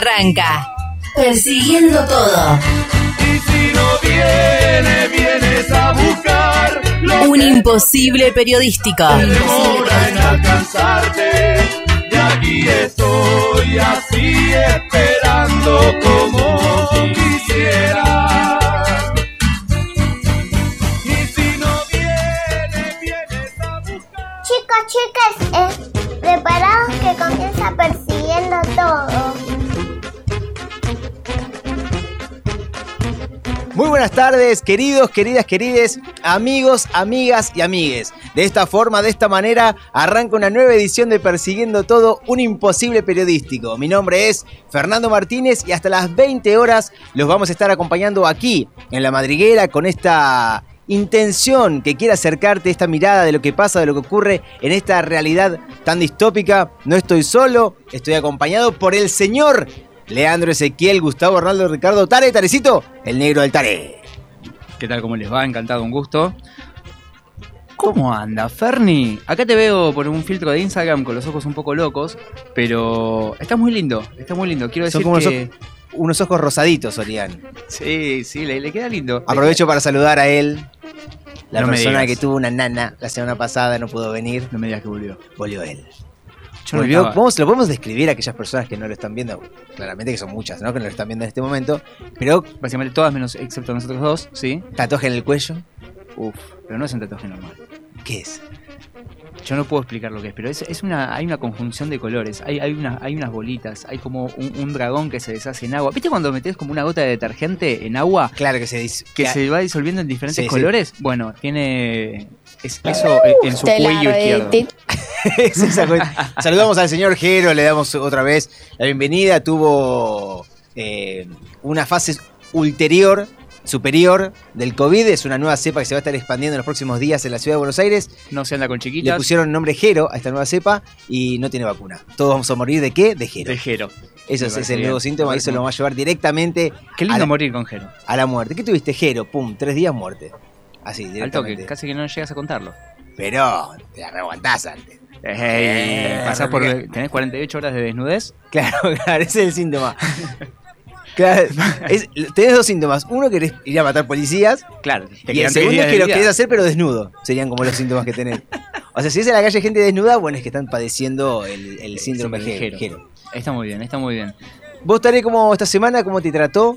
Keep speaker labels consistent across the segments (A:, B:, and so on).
A: arranca, persiguiendo todo.
B: Y si no viene, vienes a buscar lo
A: Un imposible periodístico.
B: demora en alcanzarte. Y aquí estoy así esperando como quisiera.
C: Buenas tardes, queridos, queridas, querides, amigos, amigas y amigues. De esta forma, de esta manera, arranca una nueva edición de Persiguiendo Todo, un imposible periodístico. Mi nombre es Fernando Martínez y hasta las 20 horas los vamos a estar acompañando aquí, en La Madriguera, con esta intención que quiere acercarte, esta mirada de lo que pasa, de lo que ocurre en esta realidad tan distópica. No estoy solo, estoy acompañado por el señor Leandro Ezequiel, Gustavo Arnaldo, Ricardo Tare, Tarecito, el negro del Tare.
D: ¿Qué tal? ¿Cómo les va? Encantado, un gusto. ¿Cómo anda, Ferni? Acá te veo por un filtro de Instagram con los ojos un poco locos, pero está muy lindo, está muy lindo. Quiero
C: Son
D: decir
C: como
D: que...
C: Unos ojos rosaditos, Orián.
D: Sí, sí, le, le queda lindo.
C: Aprovecho para saludar a él, la
D: No
C: persona que tuvo una nana la semana pasada, no pudo venir.
D: No me digas que volvió.
C: Volvió él.
D: Yo no
C: Volvió,
D: estaba-
C: ¿Podemos- lo podemos describir a aquellas personas que no lo están viendo. Claramente que son muchas, ¿no? Que no lo están viendo en este momento. Pero
D: Básicamente todas menos, excepto nosotros dos, ¿sí?
C: tatuaje en el cuello.
D: Uf, pero no es un tatuaje normal.
C: ¿Qué es?
D: Yo no puedo explicar lo que es, pero es, es una, hay una conjunción de colores. Hay, hay, una, hay unas bolitas, hay como un, un dragón que se deshace en agua. ¿Viste cuando metes como una gota de detergente en agua
C: Claro que se dice.
D: que
C: que-
D: se va disolviendo en diferentes
C: Sí, sí.
D: colores? Bueno, tiene es- eso en- en su cuello izquierdo.
C: Es. Saludamos al señor Jero, le damos otra vez la bienvenida. Tuvo eh, una fase ulterior, superior del COVID. Es una nueva cepa que se va a estar expandiendo en los próximos días en la ciudad de Buenos Aires.
D: No se anda con
C: Le
D: chiquitas.
C: pusieron nombre Jero a esta nueva cepa y no tiene vacuna. Todos vamos a morir de qué? De Jero.
D: de Jero.
C: Eso es, el nuevo síntoma eso lo va a llevar directamente
D: Qué
C: a
D: lindo
C: la,
D: morir con Jero.
C: a la muerte. ¿Qué tuviste, Jero? Pum, tres días muerte. Así,
D: Al
C: directamente.
D: toque, casi que no llegas a contarlo.
C: Pero te la antes. Eh,
D: pasás por, tenés 48 horas de desnudez.
C: Claro, claro, ese es el síntoma. Claro, es- tenés dos síntomas. Uno, querés ir a matar policías.
D: Claro,
C: y el segundo es que lo querés hacer, pero desnudo. Serían como los síntomas que tenés. O sea, si es en la calle gente desnuda, bueno, es que están padeciendo el, el síndrome. Jero.
D: Está muy bien, está muy bien.
C: ¿Vos, Taré, cómo esta semana? ¿Cómo te trató?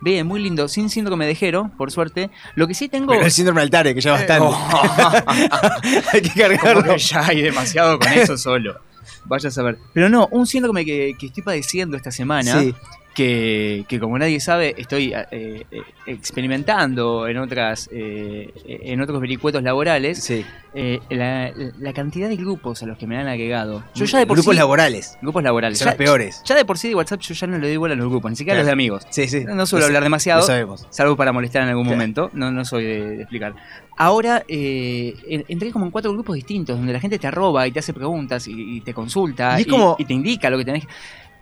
D: Bien, muy lindo, sin síndrome de Jero, por suerte. Lo que sí tengo...
C: Pero el síndrome del Tare, que ya bastante. Hay que cargarlo.
D: que ya hay demasiado con eso solo. Vaya a saber. Pero no, un síndrome que, que estoy padeciendo esta semana,
C: Sí.
D: Que, que como nadie sabe, estoy eh, eh, experimentando en otras eh, en otros vericuetos laborales,
C: Sí.
D: eh, la, la cantidad de grupos a los que me han agregado. Yo ya de por
C: Grupos
D: sí,
C: laborales.
D: Grupos laborales.
C: Son
D: Ya,
C: los peores.
D: ya de por sí de WhatsApp yo ya no le doy igual a los grupos, ni siquiera a los de amigos.
C: Sí, sí.
D: No suelo
C: Lo
D: hablar demasiado.
C: Lo sabemos.
D: Salvo para molestar en algún
C: Claro.
D: momento, no, no soy de, de explicar. Ahora eh, en- entré como en cuatro grupos distintos, donde la gente te arroba y te hace preguntas y, y te consulta
C: Y como-
D: y te indica lo que tenés.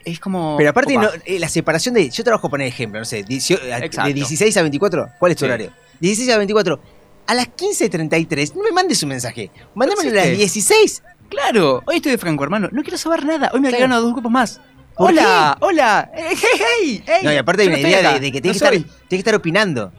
D: Es como.
C: Pero aparte, no, eh, la separación de. Yo trabajo, por ejemplo, no sé, a-
D: Exacto.
C: de 16 a 24. ¿Cuál es tu
D: Sí.
C: horario? 16 a 24. A las 15.33, no me mandes un mensaje. Mándamelo a las
D: existe.
C: 16.
D: Claro, hoy estoy de Franco, hermano. No quiero saber nada. Hoy me
C: Claro.
D: agregaron a dos grupos más.
C: ¿Por
D: Hola, hola. Eh, hey, hey, hey.
C: No, y aparte hay una
D: no
C: idea de, que
D: No
C: tienes que, estar, tienes que estar opinando.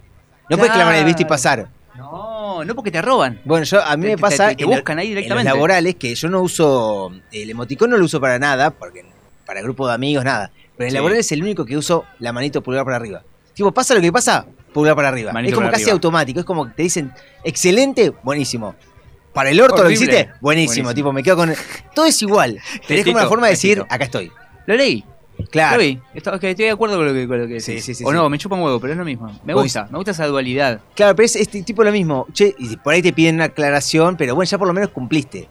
C: No puedes clamar el visto y
D: Claro.
C: pasar.
D: No, no porque te arroban.
C: Bueno, yo a mí
D: Te-
C: me pasa
D: te- buscan ahí
C: en los
D: directamente.
C: laborales que yo no uso el emoticón no lo uso para nada, porque para grupo de amigos nada. Pero en el
D: Sí.
C: laboral es el único que uso la manito pulgar para arriba. Tipo, pasa lo que pasa, pulgar para arriba.
D: Manito
C: es como casi
D: arriba.
C: automático, es como que te dicen excelente, buenísimo. Para el orto lo hiciste, buenísimo.
D: Buenísimo.
C: Tipo, me quedo con. Todo es igual. Es como una forma de decir, acá estoy.
D: Lo leí.
C: Claro.
D: Lo vi. Esto- estoy de acuerdo con lo que, con lo que
C: Sí,
D: decís.
C: sí, sí,
D: o no, me chupa un huevo, pero es lo mismo. Me gusta, me gusta esa dualidad.
C: Claro, pero es este tipo lo mismo. Che, y por ahí te piden una aclaración, pero bueno, ya por lo menos cumpliste.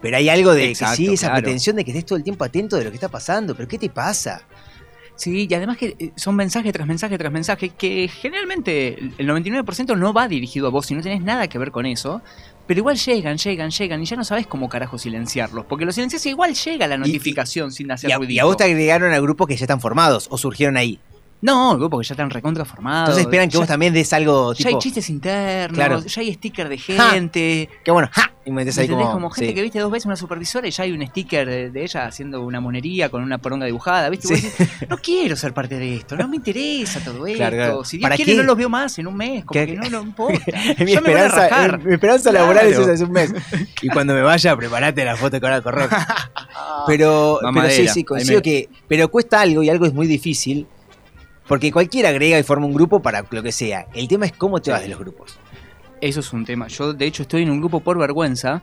C: Pero hay algo de
D: Exacto,
C: que sí, esa
D: claro.
C: pretensión de que estés todo el tiempo atento de lo que está pasando. ¿Pero qué te pasa?
D: Sí, y además que eh, son mensaje tras mensaje tras mensaje que generalmente el el 99% no va dirigido a vos y no tenés nada que ver con eso. Pero igual llegan, llegan, llegan y ya no sabes cómo carajo silenciarlos. Porque los silencias igual llega la notificación sin hacer
C: Y a,
D: ruidito.
C: y a vos te agregaron a grupos que ya están formados o surgieron ahí.
D: No, grupos que ya están recontra formados.
C: Entonces esperan que
D: ya,
C: vos también des algo
D: ya
C: tipo.
D: hay chistes internos,
C: Claro.
D: ya hay sticker de
C: Ja.
D: gente.
C: Que bueno, ¡ja! Y metes ahí como.
D: como gente
C: sí.
D: que viste dos veces una supervisora y ya hay un sticker de, de ella haciendo una monería con una poronga dibujada, ¿viste?
C: Sí.
D: decís, no quiero ser parte de esto, no me interesa todo esto.
C: Claro.
D: Si Dios
C: ¿Para
D: quiere
C: qué?
D: no los veo más en un mes, como
C: ¿Qué-
D: que no, no importa.
C: mi,
D: Ya me a
C: esperanza,
D: rajar.
C: eh, mi esperanza laboral es esa, es un mes. Y cuando me vaya, prepárate la foto Arco Rock. Pero, pero sí, sí,
D: me-
C: que. Pero cuesta algo y algo es muy difícil. Porque cualquiera agrega y forma un grupo para lo que sea. El tema es cómo te vas de los grupos.
D: Eso es un tema. Yo, de hecho, estoy en un grupo por vergüenza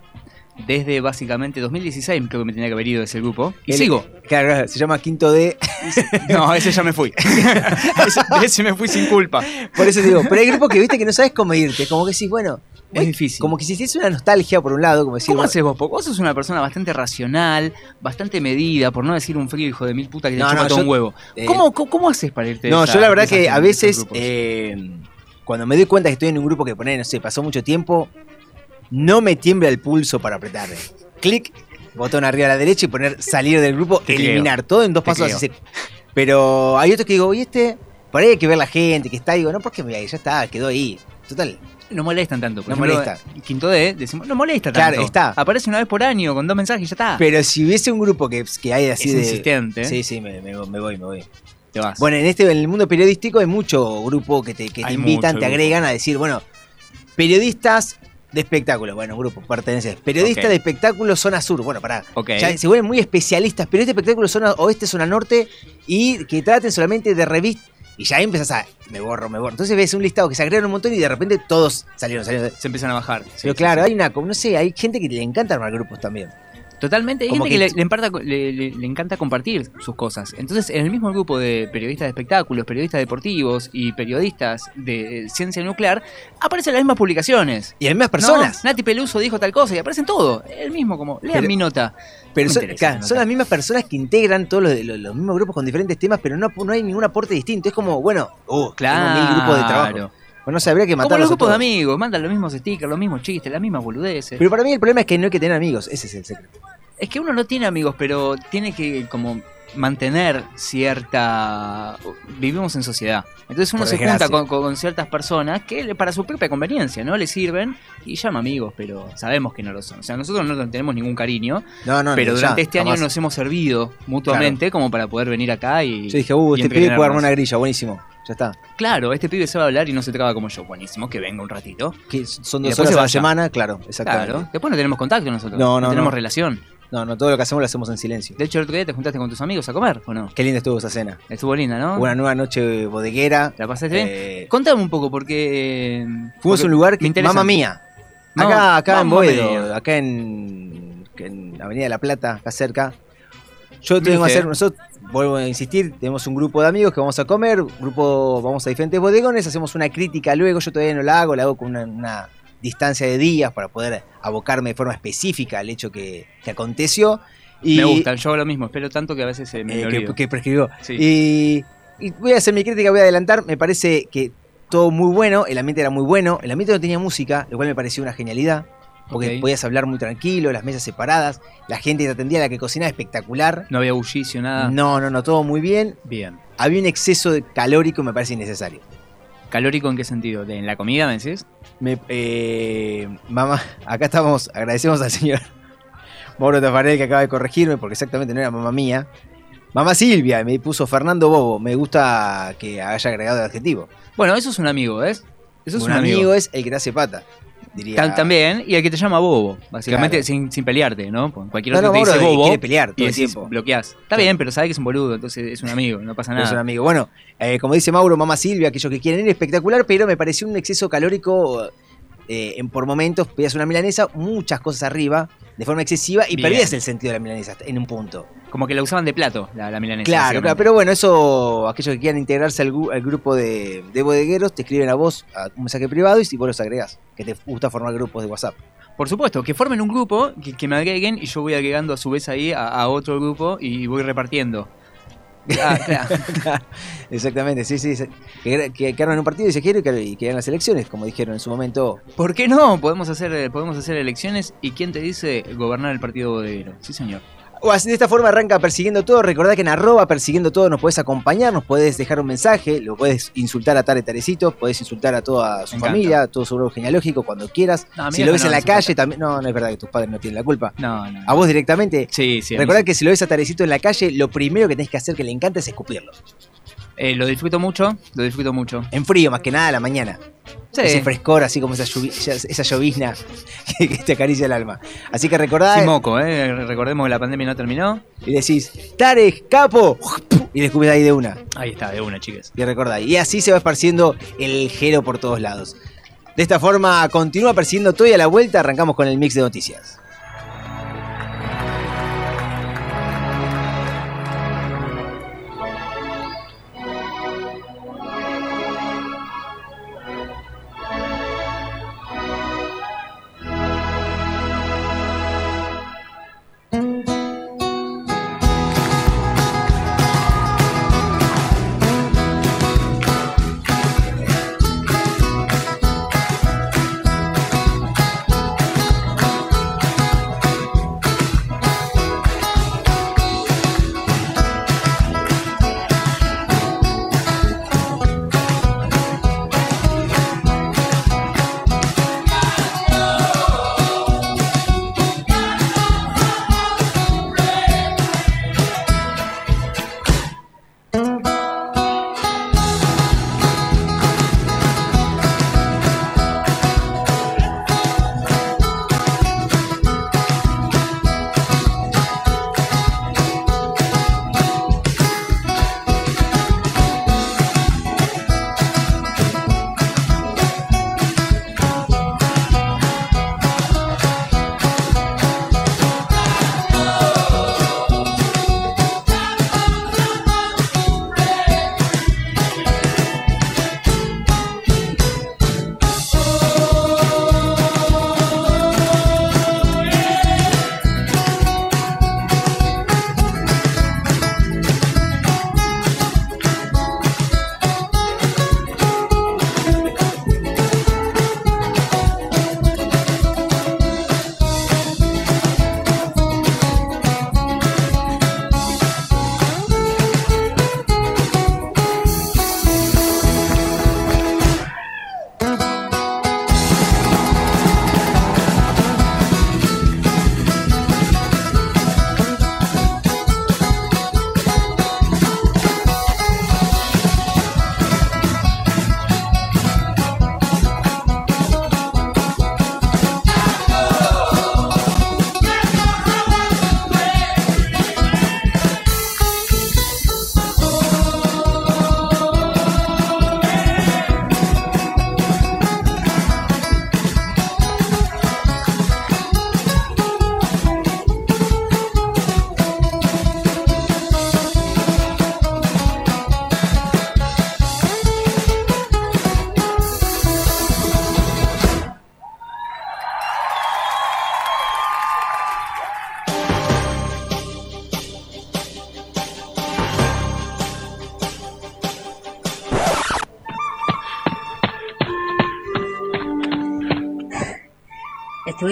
D: desde básicamente 2016, creo que me tenía que haber ido de ese grupo. Y
C: El-
D: sigo.
C: Claro, se llama Quinto D.
D: No, ese ya me fui. ese, ese me fui sin culpa.
C: Por eso digo, pero hay grupos que viste que no sabes cómo irte. Como que decís, bueno,
D: Es difícil.
C: como que si hiciese una nostalgia por un lado, como decir,
D: ¿Cómo haces vos? Porque vos sos una persona bastante racional, bastante medida, por no decir un frío hijo de mil puta que te
C: No,
D: chupa
C: no,
D: todo
C: yo-
D: un huevo.
C: eh,
D: ¿Cómo, cómo, cómo haces para irte
C: No,
D: esa-
C: yo la verdad que a veces, eh, cuando me doy cuenta que estoy en un grupo que pone, no sé, pasó mucho tiempo, no me tiembla el pulso para apretar. Clic, botón arriba a la derecha y poner salir del grupo,
D: Te creo.
C: eliminar todo en dos
D: Te
C: pasos así. Pero hay otros que digo, y este, por ahí hay que ver la gente que está, digo, no, ¿por qué me voy a ir? Ya está, quedó ahí. Total,
D: No molestan tanto. Por
C: No
D: ejemplo,
C: molesta.
D: Quinto D, decimos, no molesta
C: Claro,
D: tanto.
C: está.
D: Aparece una vez por año con dos mensajes y ya está.
C: pero si hubiese un grupo que, que hay así
D: es
C: de...
D: insistente.
C: Sí, sí, me, me- me voy, me voy.
D: Te vas.
C: Bueno, en este en el mundo periodístico hay mucho grupo que te, que te invitan,
D: mucho
C: te
D: grupo.
C: agregan a decir, bueno, periodistas de espectáculo, bueno, grupo, perteneces. Periodistas de espectáculo zona sur, bueno, pará.
D: ok.
C: Ya se vuelven muy especialistas, periodistas de espectáculo zona oeste, zona norte, y que traten solamente de revistas. Y ya ahí empezás a, me borro, me borro. Entonces ves un listado que se agregaron un montón y de repente todos salieron, salieron.
D: Se empiezan a bajar.
C: Pero
D: sí,
C: claro,
D: sí.
C: hay una, no sé, hay gente que le encanta armar grupos también.
D: Totalmente. Hay gente que,
C: que-
D: le, le emparta- le- le- le encanta compartir sus cosas. Entonces, en el mismo grupo de periodistas de espectáculos, periodistas deportivos y periodistas de ciencia nuclear, aparecen las mismas publicaciones.
C: Y más
D: ¿no?
C: personas.
D: Nati Peluso dijo tal cosa y aparecen todo. El mismo, como, lean
C: Pero-
D: mi nota.
C: Pero
D: No
C: son, claro, son las mismas personas que integran todos los, los- los mismos grupos con diferentes temas, pero no, no hay ningún aporte distinto. Es como, bueno, uh,
D: Claro.
C: tengo mil grupos de trabajo. Bueno, no sé, habría que
D: Como
C: matarlos
D: los
C: a
D: grupos de amigos, mandan los mismos stickers, los mismos chistes, las mismas boludeces.
C: Pero para mí el problema es que no hay que tener amigos, ese es el secreto.
D: Es que uno no tiene amigos, pero tiene que como mantener cierta... Vivimos en sociedad. Entonces uno
C: Por
D: se
C: desgracia.
D: junta con, con ciertas personas que para su propia conveniencia, ¿no? Le sirven y llama amigos, pero sabemos que no lo son. O sea, nosotros no tenemos ningún cariño,
C: No, no,
D: pero durante
C: ya,
D: este
C: jamás.
D: año nos hemos servido mutuamente como para poder venir acá y...
C: Yo dije, uh, este pibe puede armar una grilla, buenísimo. Ya está.
D: Claro, este pibe se va a hablar y no se traba como yo. Buenísimo, que venga un ratito.
C: Que son dos horas a la semana, claro, exactamente.
D: Claro. Después no tenemos contacto nosotros.
C: No, no,
D: tenemos
C: no.
D: relación.
C: No, no, todo lo que hacemos lo hacemos en silencio.
D: De hecho, el otro día te juntaste con tus amigos a comer, ¿o no?
C: Qué linda estuvo esa cena.
D: Estuvo linda, ¿no?
C: Una nueva noche bodeguera.
D: ¿La pasaste bien?
C: Eh,
D: Contame un poco, porque...
C: fuimos a un lugar que, mamá mía.
D: No,
C: Acá, acá en
D: Mamma
C: Boedo, acá en, en Avenida de la Plata, acá cerca. Yo tengo que hacer, nosotros, vuelvo a insistir, tenemos un grupo de amigos que vamos a comer, grupo, vamos a diferentes bodegones, hacemos una crítica luego, yo todavía no la hago, la hago con una, una distancia de días para poder abocarme de forma específica al hecho que, que aconteció. Y,
D: Me gustan, yo hago lo mismo, espero tanto que a veces eh, me
C: eh, que, que prescribió.
D: Sí.
C: Y, y voy a hacer mi crítica, voy a adelantar. Me parece que todo muy bueno, el ambiente era muy bueno. El ambiente no tenía música, lo cual me pareció una genialidad. Porque podías hablar muy tranquilo, las mesas separadas, la gente que te atendía, la que cocinaba espectacular.
D: No había bullicio, nada.
C: No, no, no, todo muy bien.
D: Bien.
C: Había un exceso de calórico, me parece innecesario.
D: ¿Calórico en qué sentido? ¿De, ¿En la comida, me decís?
C: Me, eh, mamá, acá estamos, agradecemos al señor Mauro Tafarel que acaba de corregirme, porque exactamente no era mamá mía. Mamá Silvia, me puso Fernando Bobo. Me gusta que haya agregado el adjetivo.
D: Bueno, eso es un amigo, ¿ves? Eso es
C: un, amigo, es el que te hace pata. Diría.
D: También, y el que te llama bobo, básicamente
C: Claro.
D: sin, sin pelearte, ¿no? Cualquier otro
C: no,
D: te dice bobo
C: quiere pelear
D: y
C: todo el tiempo.
D: bloqueás. Está bien, pero sabe que es un boludo, entonces es un amigo, no pasa
C: Es un
D: nada.
C: amigo. Bueno, eh, como dice Mauro, mamá Silvia, aquellos que quieren ir, espectacular, pero me pareció un exceso calórico. Eh, en, por momentos pedías una milanesa, muchas cosas arriba, de forma excesiva, y
D: Bien.
C: perdías el sentido de la milanesa en un punto.
D: Como que la usaban de plato, la, la milanesa.
C: Claro, claro, pero bueno, eso, aquellos que quieran integrarse al, grupo de, de bodegueros, te escriben a vos a un mensaje privado y si vos los agregás, que te gusta formar grupos de WhatsApp.
D: Por supuesto, que formen un grupo, que, que me agreguen y yo voy agregando a su vez ahí a, a otro grupo y voy repartiendo. Ah, claro.
C: Exactamente, sí, sí. Que, que, que un partido y se quieren y que, hagan las elecciones, como dijeron en su momento.
D: ¿Por qué no? Podemos hacer, eh, podemos hacer elecciones y ¿quién te dice gobernar el partido bodeguero? Sí, señor.
C: O así, de esta forma arranca persiguiendo todo. Recordá que en arroba persiguiendo todo nos podés acompañar, nos podés dejar un mensaje, lo podés insultar a Tare Tarecito, podés insultar a toda su
D: Me encanta.
C: familia, a todo su grupo genealógico cuando quieras.
D: No,
C: si lo ves
D: no
C: en la calle también. No, no es verdad que tus padres no tienen la culpa.
D: No, no.
C: A vos directamente.
D: Sí, sí. sí.
C: que si lo ves a Tarecito en la calle, lo primero que tenés que hacer que le encanta es escupirlo.
D: Eh, lo disfruto mucho, lo disfruto mucho.
C: En frío, más que nada a la mañana.
D: Sí.
C: Ese frescor, así como esa, lluvi- esa llovizna que, que te acaricia el alma. Así que recordá
D: Sin moco, ¿eh? Recordemos que la pandemia no terminó.
C: y decís, Tare, capo, y le escupes ahí de una.
D: Ahí está, de una, chicas.
C: Y recordá, y así se va esparciendo el gelo por todos lados. De esta forma, continúa persiguiendo todo y a la vuelta arrancamos con el mix de noticias.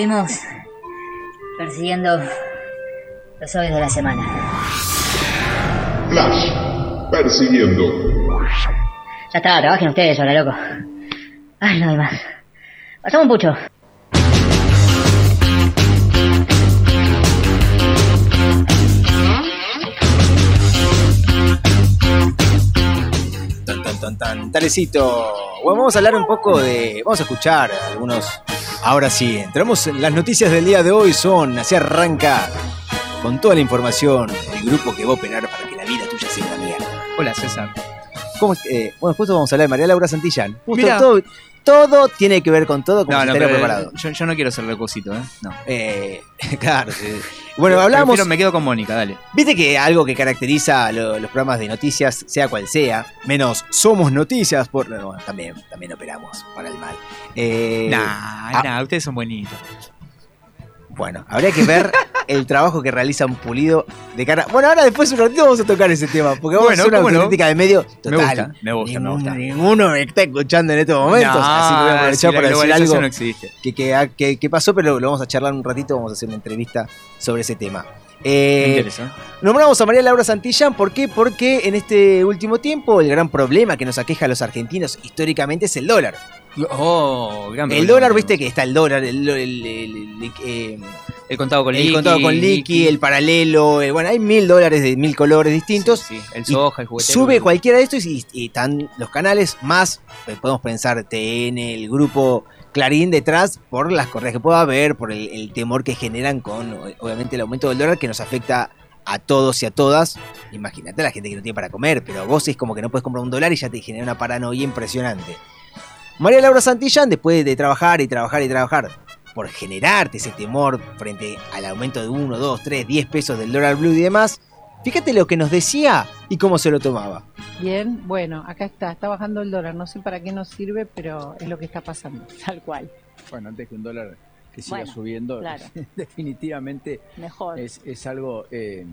E: Estuvimos persiguiendo los obvios de la semana.
F: Flash, persiguiendo.
E: Ya está, trabajen ustedes ahora, loco. Ay, no hay más. Pasamos un pucho.
C: Tan, tan, tan, tan. Talecito. Bueno, vamos a hablar un poco de. Vamos a escuchar algunos. Ahora sí, entramos en las noticias del día de hoy. Son. Así arranca con toda la información. El grupo que va a operar para que la vida tuya sea una mierda.
D: Hola, César.
C: ¿Cómo, eh, bueno, justo vamos a hablar de María Laura Santillán. Justo
D: Mirá.
C: todo, todo tiene que ver con todo, como
D: No,
C: si
D: no, pero
C: preparado.
D: yo, yo no quiero ser recosito, ¿eh? No.
C: Eh, claro. sí. Bueno, hablamos.
D: Prefiero- me quedo con Mónica, dale.
C: Viste que algo que caracteriza lo- los programas de noticias, sea cual sea, menos somos noticias, por, no, también, también operamos para el mal. Eh,
D: nah,
C: ah.
D: nah, ustedes son buenitos.
C: Bueno, habría que ver el trabajo que realiza un pulido de cara. Bueno, ahora después un ratito vamos a tocar ese tema, porque vamos
D: Bueno,
C: a hacer una
D: ¿cómo no?
C: autocrítica de medio. Total,
D: Me gusta, me gusta, me
C: ninguno,
D: gusta.
C: ninguno me está escuchando en estos momentos, así que voy a aprovechar para decir algo
D: no existe.
C: que, que, que- que pasó, pero lo vamos a charlar un ratito, vamos a hacer una entrevista sobre ese tema.
D: Me
C: Eh,
D: interesa.
C: nombramos a María Laura Santillán, ¿por qué? Porque en este último tiempo el gran problema que nos aqueja a los argentinos históricamente es el dólar.
D: Oh, gran
C: El
D: problema.
C: dólar, viste que está el dólar, el, el- el- el- eh,
D: El contado con
C: el
D: liqui.
C: contado con liqui, el paralelo, eh, bueno, hay mil dólares de mil colores distintos.
D: Sí, sí, el soja, el juguete.
C: Sube cualquiera de estos y, y están los canales más, eh, podemos pensar TN, el grupo Clarín detrás, por las correas que pueda haber, por el, el temor que generan con, obviamente, el aumento del dólar que nos afecta a todos y a todas. Imagínate a la gente que no tiene para comer, pero vos es como que no puedes comprar un dólar y ya te genera una paranoia impresionante. María Laura Santillán, después de trabajar y trabajar y trabajar por generarte ese temor frente al aumento de 1, 2, 3, 10 pesos del dólar blue y demás, fíjate lo que nos decía y cómo se lo tomaba.
G: Bien, bueno, acá está, está bajando el dólar, no sé para qué nos sirve, pero es lo que está pasando, tal cual.
H: Bueno, antes que un dólar que siga
G: Bueno,
H: subiendo,
G: claro.
H: definitivamente
G: Mejor.
H: es, es algo eh,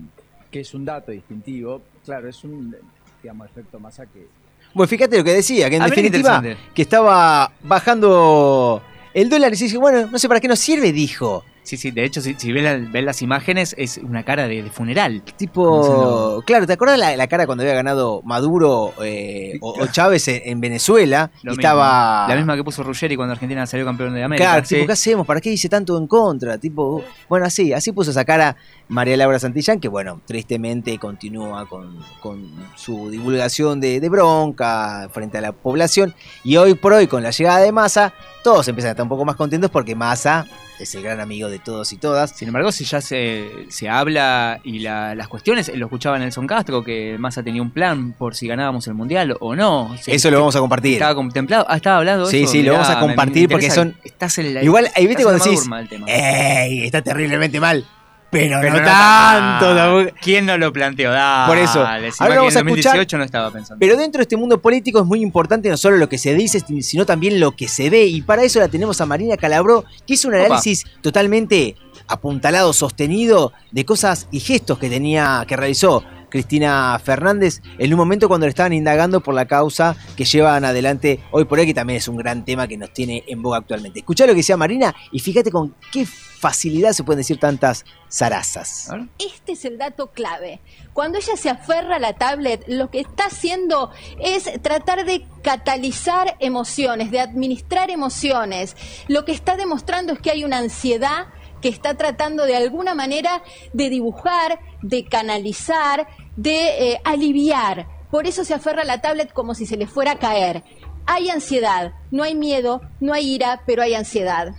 H: que es un dato distintivo. Claro, es un, digamos, efecto masa que
C: Bueno, fíjate lo que decía, que en
D: A
C: definitiva que estaba bajando el dólar y se dice, bueno, no sé para qué nos sirve, dijo.
D: Sí, sí, de hecho, si, si ves, la- ves las imágenes, es una cara de, de funeral.
C: Tipo, claro, ¿te acuerdas la, la cara cuando había ganado Maduro eh, o, o Chávez en, en Venezuela? Y estaba...
D: La misma que puso Ruggeri cuando Argentina salió campeón de América.
C: Claro,
D: sí.
C: tipo, ¿qué hacemos? ¿Para qué dice tanto en contra? Tipo, bueno, así, así puso esa cara María Laura Santillán, que bueno, tristemente continúa con, con su divulgación de, de bronca frente a la población. Y hoy por hoy, con la llegada de Massa, todos empiezan a estar un poco más contentos porque Massa es el gran amigo de todos y todas.
D: Sin embargo, si ya se, se habla y la- las cuestiones, lo escuchaba Nelson Castro, que Massa tenía un plan por si ganábamos el Mundial o no.
C: Eso lo vamos a compartir.
D: Estaba contemplado. Ah, estaba hablando de
C: Sí,
D: eso.
C: sí, lo vamos a compartir porque son-
D: Estás en la,
C: Igual, ahí viste cuando decís,
D: tema.
C: ¡Ey! Está terriblemente mal. Pero,
D: Pero
C: no,
D: no
C: tanto.
D: tan-
C: tampoco.
D: ¿Quién no lo planteó? Dale,
C: Por eso. Ahora vamos a escuchar-
D: 2018 no estaba pensando.
C: Pero dentro de este mundo político es muy importante no solo lo que se dice, sino también lo que se ve. Y para eso la tenemos a Marina Calabró, que hizo un
D: Opa.
C: análisis totalmente apuntalado, sostenido de cosas y gestos que tenía, que realizó Cristina Fernández en un momento cuando le estaban indagando por la causa que llevan adelante hoy por hoy, que también es un gran tema que nos tiene en boga actualmente. Escuchá lo que decía Marina y fíjate con qué facilidad se pueden decir tantas zarazas.
I: Este es el dato clave. Cuando ella se aferra a la tablet, lo que está haciendo es tratar de catalizar emociones, de administrar emociones. Lo que está demostrando es que hay una ansiedad que está tratando de alguna manera de dibujar, de canalizar, de eh, aliviar. Por eso se aferra a la tablet como si se le fuera a caer. Hay ansiedad, no hay miedo, no hay ira, pero hay ansiedad.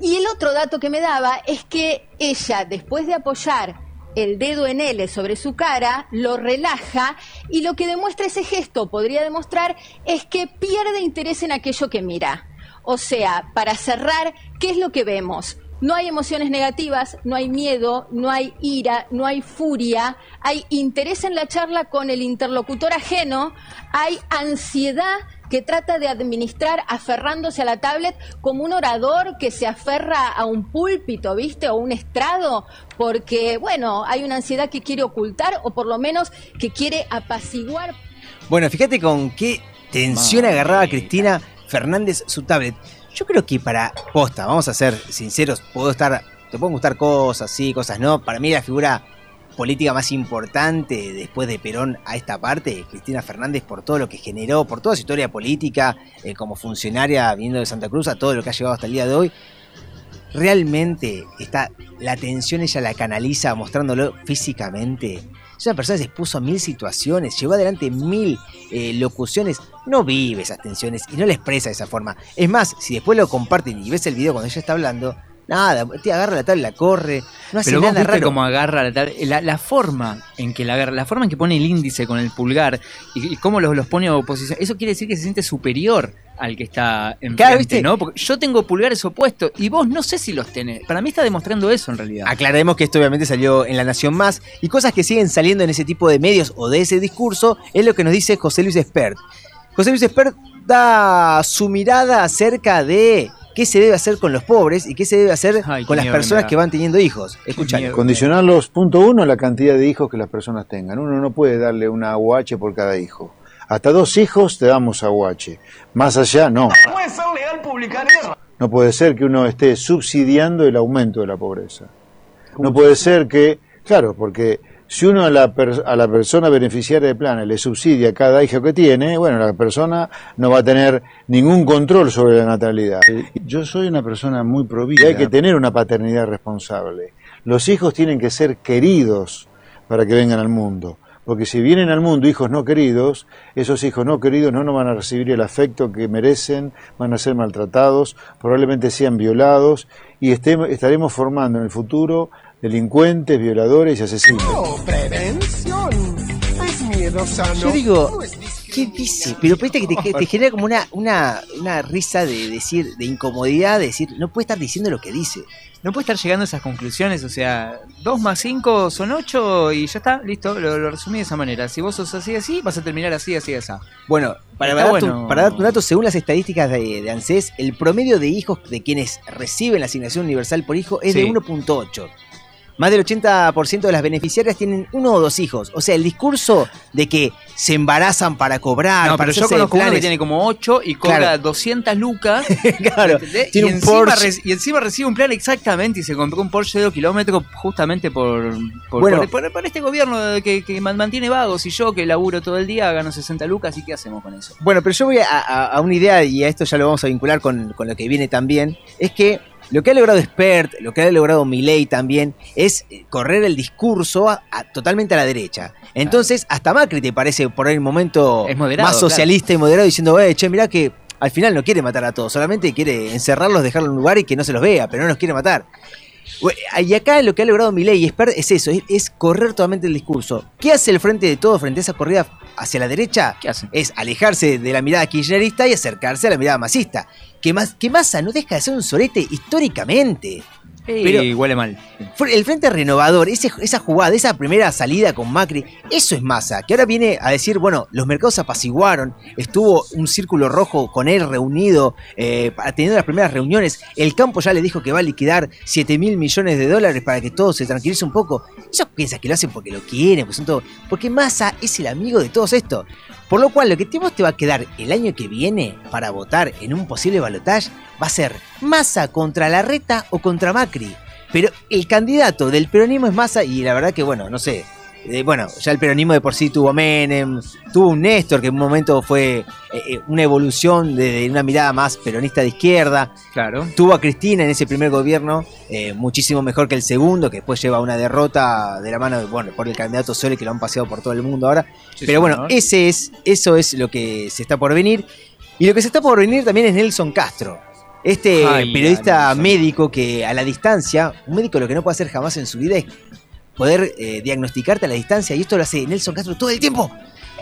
I: Y el otro dato que me daba es que ella, después de apoyar el dedo en L sobre su cara, lo relaja y lo que demuestra ese gesto, podría demostrar, es que pierde interés en aquello que mira. O sea, para cerrar, ¿qué es lo que vemos? No hay emociones negativas, no hay miedo, no hay ira, no hay furia, hay interés en la charla con el interlocutor ajeno, hay ansiedad que trata de administrar aferrándose a la tablet como un orador que se aferra a un púlpito, ¿viste? O un estrado, porque, bueno, hay una ansiedad que quiere ocultar o por lo menos que quiere apaciguar.
C: Bueno, fíjate con qué tensión agarraba Cristina Fernández su tablet. Yo creo que para posta, vamos a ser sinceros, puedo estar, te pueden gustar cosas, sí, cosas no. Para mí la figura política más importante después de Perón a esta parte, Cristina Fernández, por todo lo que generó, por toda su historia política, eh, como funcionaria viniendo de Santa Cruz, a todo lo que ha llegado hasta el día de hoy. Realmente está la tensión ella la canaliza mostrándolo físicamente. Es una persona se expuso a mil situaciones, llevó adelante mil eh, locuciones, no vive esas tensiones y no la expresa de esa forma. Es más, si después lo comparten y ves el video cuando ella está hablando, nada, te agarra la tabla, la corre, no hace
D: Pero vos
C: nada
D: viste
C: raro.
D: cómo agarra la, tabla- la, la forma en que la agarra, la forma en que pone el índice con el pulgar y, y cómo los, los pone a oposición, eso quiere decir que se siente superior al que está enfrente,
C: Claro, ¿viste?
D: ¿no? Porque yo tengo pulgares opuestos y vos no sé si los tenés. Para mí está demostrando eso en realidad.
C: Aclaremos que esto obviamente salió en La Nación Más y cosas que siguen saliendo en ese tipo de medios o de ese discurso es lo que nos dice José Luis Espert. José Luis Espert da su mirada acerca de qué se debe hacer con los pobres y qué se debe hacer
D: Ay,
C: con las
D: miedo
C: personas que van teniendo hijos. Escuchalo.
D: miedo.
J: Condicionarlos, punto uno, la cantidad de hijos que las personas tengan. Uno no puede darle una AUH por cada hijo. Hasta dos hijos te damos AUH. Más allá, no.
B: Puede ser legal publicar eso.
J: No puede ser que uno esté subsidiando el aumento de la pobreza. No puede ser que Claro, porque si uno a la, per- a la persona beneficiaria del plan le subsidia cada hijo que tiene, bueno, la persona no va a tener ningún control sobre la natalidad. Yo soy una persona muy provida. Hay que tener una paternidad responsable. Los hijos tienen que ser queridos para que vengan al mundo. Porque si vienen al mundo hijos no queridos, esos hijos no queridos no nos van a recibir el afecto que merecen, van a ser maltratados, probablemente sean violados y estemos- estaremos formando en el futuro delincuentes, violadores y asesinos.
B: prevención. Es miedo sano.
C: Yo digo, ¿qué dice? Pero viste que te, te genera como una, una, una risa de decir, de incomodidad, de decir, no puede estar diciendo lo que dice.
D: No puede estar llegando a esas conclusiones, o sea, 2 más 5 son 8 y ya está, listo, lo, lo resumí de esa manera. Si vos sos así, así, vas a terminar así, así, así.
C: Bueno, para, dar tu-
D: bueno.
C: para dar un dato, según las estadísticas de, de ANSES, el promedio de hijos de quienes reciben la asignación universal por hijo es de
D: Sí.
C: 1.8. Más del 80% de las beneficiarias tienen uno o dos hijos. O sea, el discurso de que se embarazan para cobrar,
D: No,
C: para
D: pero yo conozco uno que tiene como 8 y cobra
C: Claro.
D: 200 lucas.
C: Claro,
D: ¿entendés?
C: tiene
D: y,
C: un
D: encima y encima recibe un plan exactamente y se compró un Porsche de 2 kilómetros justamente por, por,
C: Bueno.
D: por- este gobierno que, que man- mantiene vagos y yo que laburo todo el día gano 60 lucas y ¿qué hacemos con eso?
C: Bueno, pero yo voy a, a- a una idea, y a esto ya lo vamos a vincular con, con lo que viene también, es que lo que ha logrado Spert, lo que ha logrado Milei también, es eh, correr el discurso a- a- totalmente a la derecha. Entonces, hasta Macri te parece por el momento
D: moderado,
C: más socialista y moderado, diciendo, eh, che, mirá que al final no quiere matar a todos, solamente quiere encerrarlos, dejarlos en un lugar y que no se los vea, pero no los quiere matar. Y acá lo que ha logrado Milei Spert es eso, es, es correr totalmente el discurso. ¿Qué hace el frente de todo frente a esa corrida hacia la derecha?
D: ¿Qué hace?
C: Es alejarse de la mirada kirchnerista y acercarse a la mirada masista. Que, más, que Massa no deja de ser un sorete históricamente. Pero-
D: y huele mal.
C: El Frente Renovador, ese- esa jugada, esa primera salida con Macri, eso es masa. Que ahora viene a decir, bueno, los mercados se apaciguaron, estuvo un círculo rojo con él reunido, eh, teniendo las primeras reuniones. El campo ya le dijo que va a liquidar 7 mil millones de dólares para que todo se tranquilice un poco. Ellos piensan que lo hacen porque lo quieren, porque son todo. Porque Massa es el amigo de todos estos. Por lo cual, lo que vos te va a quedar el año que viene para votar en un posible balotaje va a ser Massa contra Larreta o contra Macri. Pero el candidato del peronismo es Massa y la verdad que, bueno, no sé. Eh, bueno, ya el peronismo de por sí tuvo Menem, tuvo un Néstor que en un momento fue eh, eh, una evolución de, de una mirada más peronista de izquierda.
D: Claro.
C: Tuvo a Cristina en ese primer gobierno, eh, muchísimo mejor que el segundo, que después lleva una derrota de la mano, de, bueno, por el candidato Sole que lo han paseado por todo el mundo ahora.
D: Sí,
C: Pero bueno,
D: señor.
C: ese es, eso es lo que se está por venir. Y lo que se está por venir también es Nelson Castro. Este
D: Ay,
C: periodista médico que a la distancia, un médico lo que no puede hacer jamás en su vida es poder eh, diagnosticarte a la distancia. Y esto lo hace Nelson Castro todo el tiempo.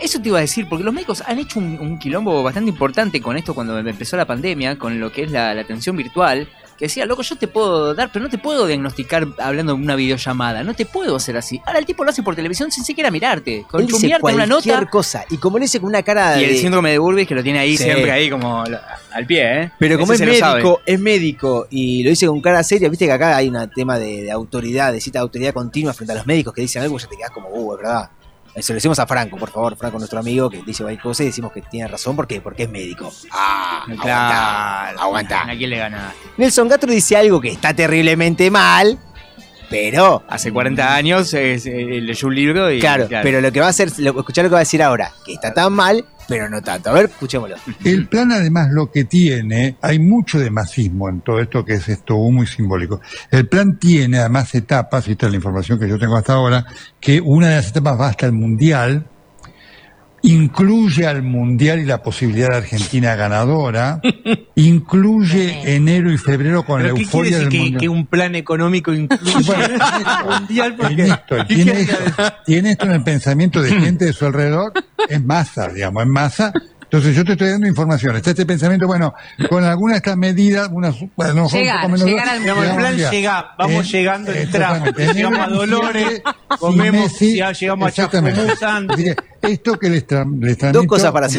D: Eso te iba a decir, porque los médicos han hecho un, quilombo bastante importante con esto cuando empezó la pandemia, con lo que es la atención virtual, que decía, loco, yo te puedo dar, pero no te puedo diagnosticar hablando en una videollamada, no te puedo hacer así. Ahora el tipo lo hace por televisión sin siquiera mirarte, con chumbearte una nota.
C: cosa. Y como le dice con una cara
D: Y el síndrome de Burbis que lo tiene ahí
C: Sí.
D: siempre ahí como al pie, ¿eh?
C: Pero como
D: Ese
C: es médico, es médico y lo dice con cara seria, viste que acá hay un tema de, de autoridad, de cita de autoridad continua frente a los médicos que dicen algo ya te quedas como, uh, es verdad. Eso lo decimos a Franco, por favor, Franco, nuestro amigo, que dice cualquier cosa y decimos que tiene razón porque, porque es médico. Ah,
D: Claro,
C: aguanta.
D: ¿A quién le ganaste?
C: Nelson Castro dice algo que está terriblemente mal, pero
D: Hace 40 años eh, eh, leyó un libro y.
C: claro, pero lo que va a hacer, lo, escuchar lo que va a decir ahora, que está tan mal, pero no tanto. A ver, escuchémoslo.
K: El plan además lo que tiene, hay mucho de masismo en todo esto que es esto muy simbólico. El plan tiene además etapas, y esta es la información que yo tengo hasta ahora, que una de las etapas va hasta el Mundial, incluye al Mundial y la posibilidad de Argentina ganadora, incluye enero y febrero con la
L: ¿Pero qué quiere
K: euforia del
L: que,
K: Mundial.
L: que un plan económico incluye el mundial? Porque, ¿qué
K: tiene, esto, tiene esto en el pensamiento de gente de su alrededor, es masa, digamos, es masa. Entonces yo te estoy dando información. Está este pensamiento, bueno, con alguna de estas medidas, unas, bueno, lo mejor un
L: Llegar,
K: poco menos-
L: llegar al Digamos, el plan llega, vamos
K: Eh,
L: llegando el tramo. Llegamos a Dolores,
K: Si
L: comemos,
K: Messi-
L: ya llegamos a
K: que Esto que les, tra les
C: Dos cosas para
K: es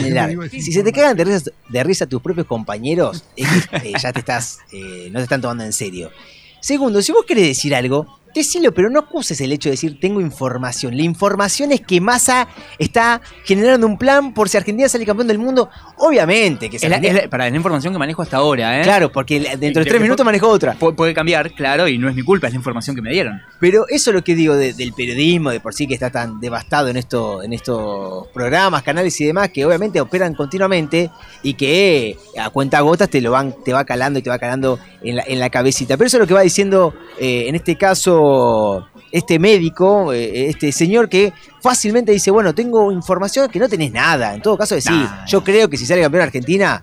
C: Si se te cagan de risa, de risa tus propios compañeros, es que eh, ya te estás, eh, no te están tomando en serio. Segundo, si vos querés decir algo, Decilo, pero no acuses el hecho de decir tengo información. La información es que Massa está generando un plan por si Argentina sale campeón del mundo. Obviamente que
D: Es la, es la- para la información que manejo hasta ahora, ¿eh?
C: Claro, porque dentro de tres minutos manejo otra.
D: Pu- Puede cambiar, claro, y no es mi culpa, es la información que me dieron.
C: Pero eso es lo que digo de- del periodismo, de por sí que está tan devastado en, esto, en estos programas, canales y demás, que obviamente operan continuamente y que a cuenta gotas te lo van, te va calando y te va calando en la, en la cabecita. Pero eso es lo que va diciendo, eh, en este caso, este médico, eh, este señor que fácilmente dice, bueno, tengo información que no tenés nada. En todo caso, decir,
D: Nah.
C: yo creo que si sale campeón Argentina,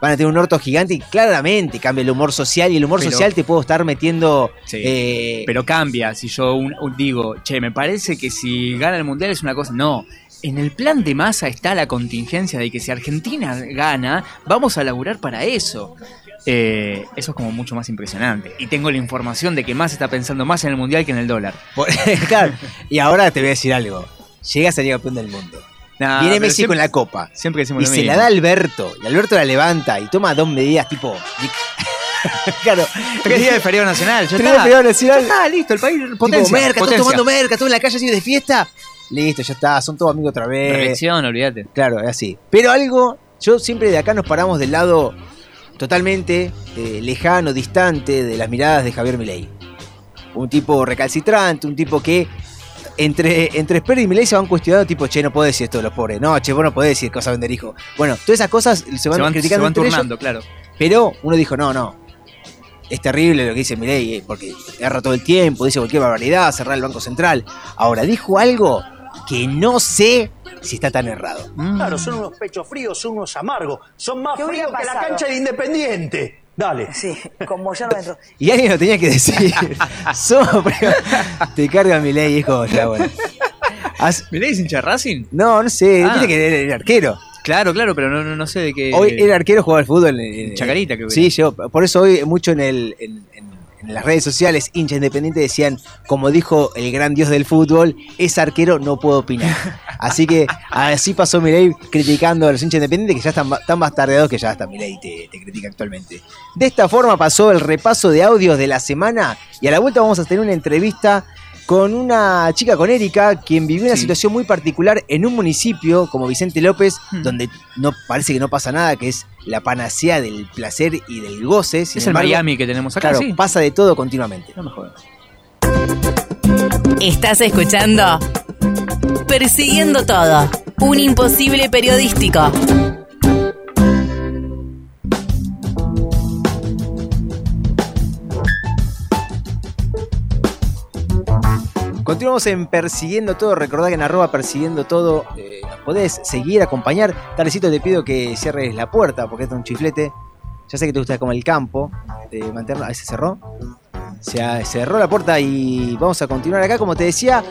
C: van a tener un orto gigante y claramente cambia el humor social y el humor
D: Pero-
C: social te puedo estar metiendo...
D: Sí.
C: eh,
D: Pero cambia, si yo un- un digo, che, me parece que si gana el mundial es una cosa. No. En el plan de masa está la contingencia de que si Argentina gana, vamos a laburar para eso. Eh, eso es como mucho más impresionante. Y tengo la información de que más está pensando más en el mundial que en el dólar.
C: Por- claro. Y ahora te voy a decir algo. Llega a salir campeón del mundo. Viene Messi
D: siempre-
C: con la copa.
D: Siempre decimos
C: Y
D: lo
C: se
D: mismo.
C: la da Alberto. Y Alberto la levanta y toma dos medidas tipo. claro.
D: Tres días de feriado nacional, ya
C: Tres días de feriado nacional.
D: Está, listo, el país
C: Tipo,
D: potencia.
C: merca, todos
D: potencia.
C: tomando merca, todos en la calle así de fiesta. Listo, ya está, son todos amigos otra vez.
D: Reelección, olvídate.
C: Claro, es así. Pero algo, yo siempre de acá nos paramos del lado totalmente eh, lejano, distante de las miradas de Javier Milei. Un tipo recalcitrante, un tipo que entre, entre y Milei se van cuestionando, tipo, che, no puedo decir esto de los pobres. No, che, vos no podés decir cosas vender hijo. Bueno, todas esas cosas se van,
D: Se van, se
C: criticando
D: van
C: entre ellos,
D: turnando, claro.
C: pero uno dijo, no, no. Es terrible lo que dice Milei, eh, porque erra todo el tiempo, dice cualquier barbaridad, cerrar el Banco Central. Ahora, dijo algo que no sé si está tan errado.
M: Claro, son unos pechos fríos, son unos amargos, son más
N: ¿Qué hubiera
M: fríos que la cancha de Independiente. Dale.
N: Sí, como ya no entro.
C: Y alguien lo tenía que decir. Pero te carga mi ley, hijo. Ya, bueno.
D: ¿Milei es hincha Racing?
C: No, no sé.
D: Ah.
C: Tiene que era el arquero.
D: Claro, claro, pero no, no, no sé de qué.
C: Hoy el arquero jugaba al fútbol. en- en-
D: Chacarita, creo que
C: Sí, yo. Por eso hoy mucho en, el, en, en- las redes sociales, hincha independiente decían, como dijo el gran dios del fútbol, es arquero, no puedo opinar. Así que así pasó Milei criticando a los hinchas independientes que ya están tan bastardeados que ya hasta Milei te, te critica actualmente. De esta forma pasó el repaso de audios de la semana y a la vuelta vamos a tener una entrevista con una chica, con Erika, quien vivió una
D: Sí.
C: situación muy particular en un municipio como Vicente López,
D: Hmm.
C: donde no parece que no pasa nada, que es la panacea del placer y del goce. Sin
D: Es el Miami que tenemos acá,
C: Claro,
D: sí.
C: pasa de todo continuamente.
D: No me jodas.
A: Estás escuchando Persiguiendo Todo, un imposible periodístico.
C: Continuamos en Persiguiendo Todo. Recordá que en arroba Persiguiendo Todo eh, podés seguir, acompañar. Talecito, te pido que cierres la puerta porque está un chiflete. Ya sé que te gusta como el campo. De. Ahí se cerró. Se cerró la puerta y vamos a continuar acá. Como te decía,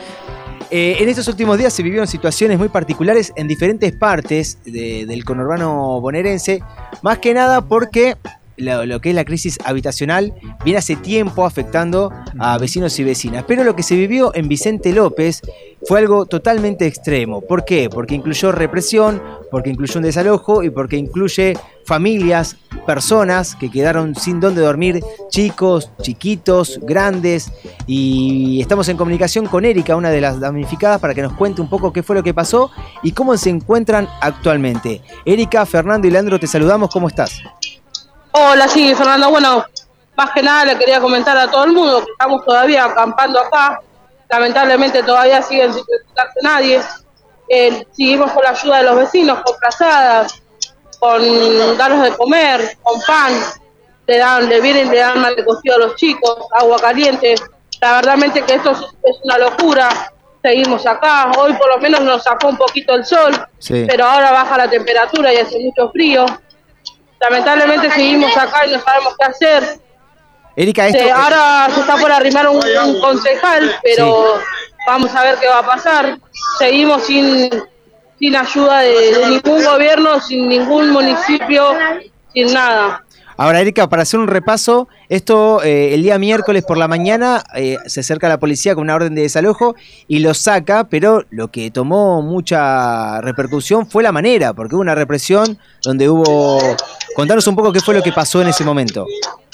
C: eh, en estos últimos días se vivieron situaciones muy particulares en diferentes partes de- del conurbano bonaerense. Más que nada porque lo, lo que es la crisis habitacional viene hace tiempo afectando a vecinos y vecinas. Pero lo que se vivió en Vicente López fue algo totalmente extremo. ¿Por qué? Porque incluyó represión, porque incluyó un desalojo y porque incluye familias, personas que quedaron sin dónde dormir, chicos, chiquitos, grandes. Y estamos en comunicación con Erika, una de las damnificadas, para que nos cuente un poco qué fue lo que pasó y cómo se encuentran actualmente. Erika, Fernando y Leandro, te saludamos, ¿cómo estás?
O: Hola, sí, Fernando. Bueno, más que nada le quería comentar a todo el mundo que estamos todavía acampando acá. Lamentablemente todavía siguen sin presentarse nadie. Eh, seguimos con la ayuda de los vecinos, con frazadas, con darlos de comer, con pan. Le dan, le vienen, le dan mal de cocido a los chicos, agua caliente. La verdadmente que esto es, es una locura. Seguimos acá. Hoy por lo menos nos sacó un poquito el sol,
C: Sí.
O: pero ahora baja la temperatura y hace mucho frío. Lamentablemente seguimos acá y no sabemos qué hacer.
C: Erika, esto...
O: Se- ahora se está por arrimar un, un concejal, pero vamos a ver qué va a pasar. Seguimos sin, sin ayuda de, de ningún gobierno, sin ningún municipio, sin nada.
C: Ahora, Erika, para hacer un repaso, esto eh, el día miércoles por la mañana eh, se acerca la policía con una orden de desalojo y lo saca, pero lo que tomó mucha repercusión fue la manera, porque hubo una represión donde hubo... Contanos un poco qué fue lo que pasó en ese momento.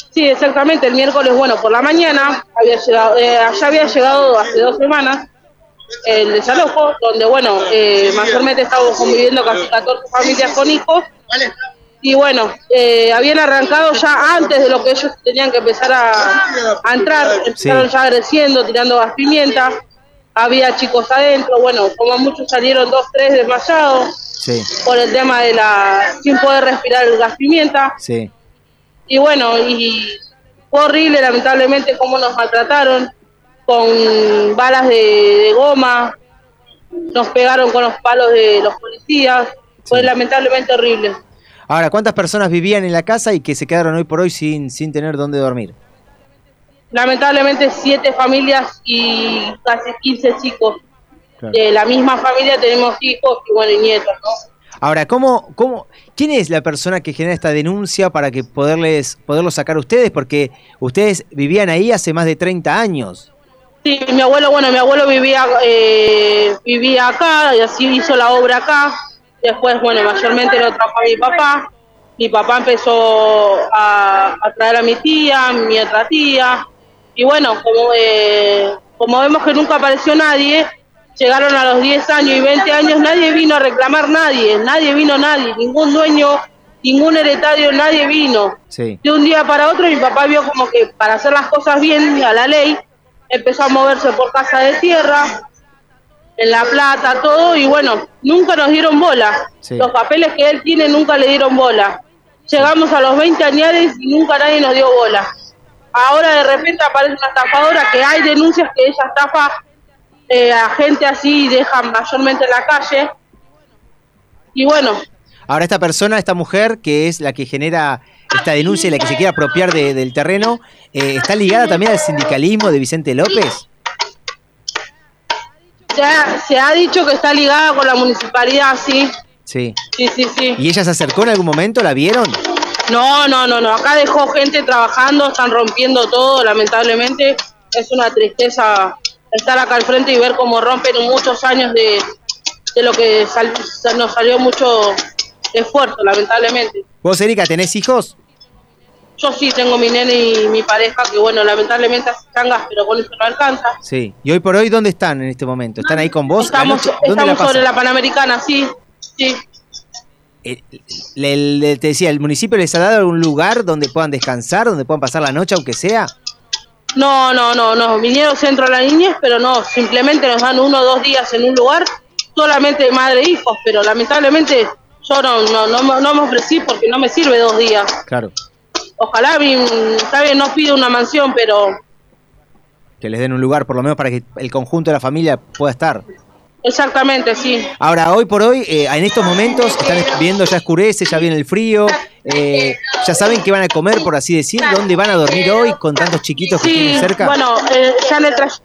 O: Sí, exactamente, el miércoles, bueno, por la mañana, había llegado, eh, allá había llegado hace dos semanas el desalojo, donde, bueno, eh, mayormente estábamos conviviendo casi 14 familias con hijos. Y bueno, eh, habían arrancado ya antes de lo que ellos tenían que empezar a, a entrar, empezaron ya agresiendo, tirando gas pimienta, había chicos adentro, bueno, como muchos salieron dos, tres desmayados
C: Sí,
O: por el tema de la, sin poder respirar el gas pimienta.
C: sí.
O: Y bueno, y fue horrible lamentablemente cómo nos maltrataron con balas de, de goma, nos pegaron con los palos de los policías, fue lamentablemente horrible.
C: Ahora, ¿cuántas personas vivían en la casa y que se quedaron hoy por hoy sin, sin tener dónde dormir?
O: Lamentablemente siete familias y casi 15 chicos.
C: Claro.
O: De la misma familia tenemos hijos y bueno, y nietos, ¿no?
C: Ahora, ¿cómo, cómo, ¿quién es la persona que genera esta denuncia para que poderles, poderlo sacar a ustedes? Porque ustedes vivían ahí hace más de 30 años.
O: Sí, mi abuelo, bueno, mi abuelo vivía eh, vivía acá y así hizo la obra acá. Después, bueno, mayormente lo trajo a mi papá. Mi papá empezó a, a traer a mi tía, mi otra tía. Y bueno, como, eh, como vemos que nunca apareció nadie, llegaron a los 10 años y 20 años, nadie vino a reclamar nadie, nadie vino nadie, ningún dueño, ningún hereditario, nadie vino.
C: Sí.
O: De un día para otro mi papá vio como que para hacer las cosas bien a la ley, empezó a moverse por casa de tierra, en La Plata, todo, y bueno, nunca nos dieron bola.
C: Sí.
O: Los papeles que él tiene nunca le dieron bola. Llegamos a los 20 años y nunca nadie nos dio bola. Ahora de repente aparece una estafadora que hay denuncias que ella estafa eh, a gente así y deja mayormente en la calle. Y bueno,
C: Ahora, esta persona, esta mujer, que es la que genera esta denuncia y la que se quiere apropiar de- del terreno, eh, ¿está ligada también al sindicalismo de Vicente López?
O: Ya se ha dicho que está ligada con la municipalidad, sí.
C: Sí.
O: Sí, sí, sí.
C: ¿Y ella se acercó en algún momento? ¿La vieron?
O: No, no, no, no. Acá dejó gente trabajando, están rompiendo todo, lamentablemente. Es una tristeza estar acá al frente y ver cómo rompen muchos años de, de lo que sal- nos salió mucho esfuerzo, lamentablemente.
C: ¿Vos, Erika, tenés hijos?
O: Yo sí tengo mi nene y mi pareja que, bueno, lamentablemente hace changas, pero con eso no alcanza.
C: Sí. ¿Y hoy por hoy dónde están en este momento? ¿Están ahí con vos?
O: Estamos,
C: ¿Anoche? ¿Dónde la
O: estamos sobre la Panamericana, sí, sí.
C: Le- le- te decía, ¿el municipio les ha dado algún lugar donde puedan descansar, donde puedan pasar la noche, aunque sea?
O: No, no, no, no. Vinieron centro a la niñez, pero no, simplemente nos dan uno o dos días en un lugar, solamente madre e hijos, pero lamentablemente yo no, no, no, no me ofrecí porque no me sirve dos días.
C: Claro.
O: Ojalá, bien, no pido una mansión, pero
C: Que les den un lugar, por lo menos para que el conjunto de la familia pueda estar.
O: exactamente, sí.
C: Ahora, hoy por hoy, eh, en estos momentos, están viendo, ya oscurece, ya viene el frío, eh, ya saben qué van a comer, por así decir, dónde van a dormir hoy con tantos chiquitos que
O: Sí,
C: tienen cerca.
O: bueno, eh, ya en el trayecto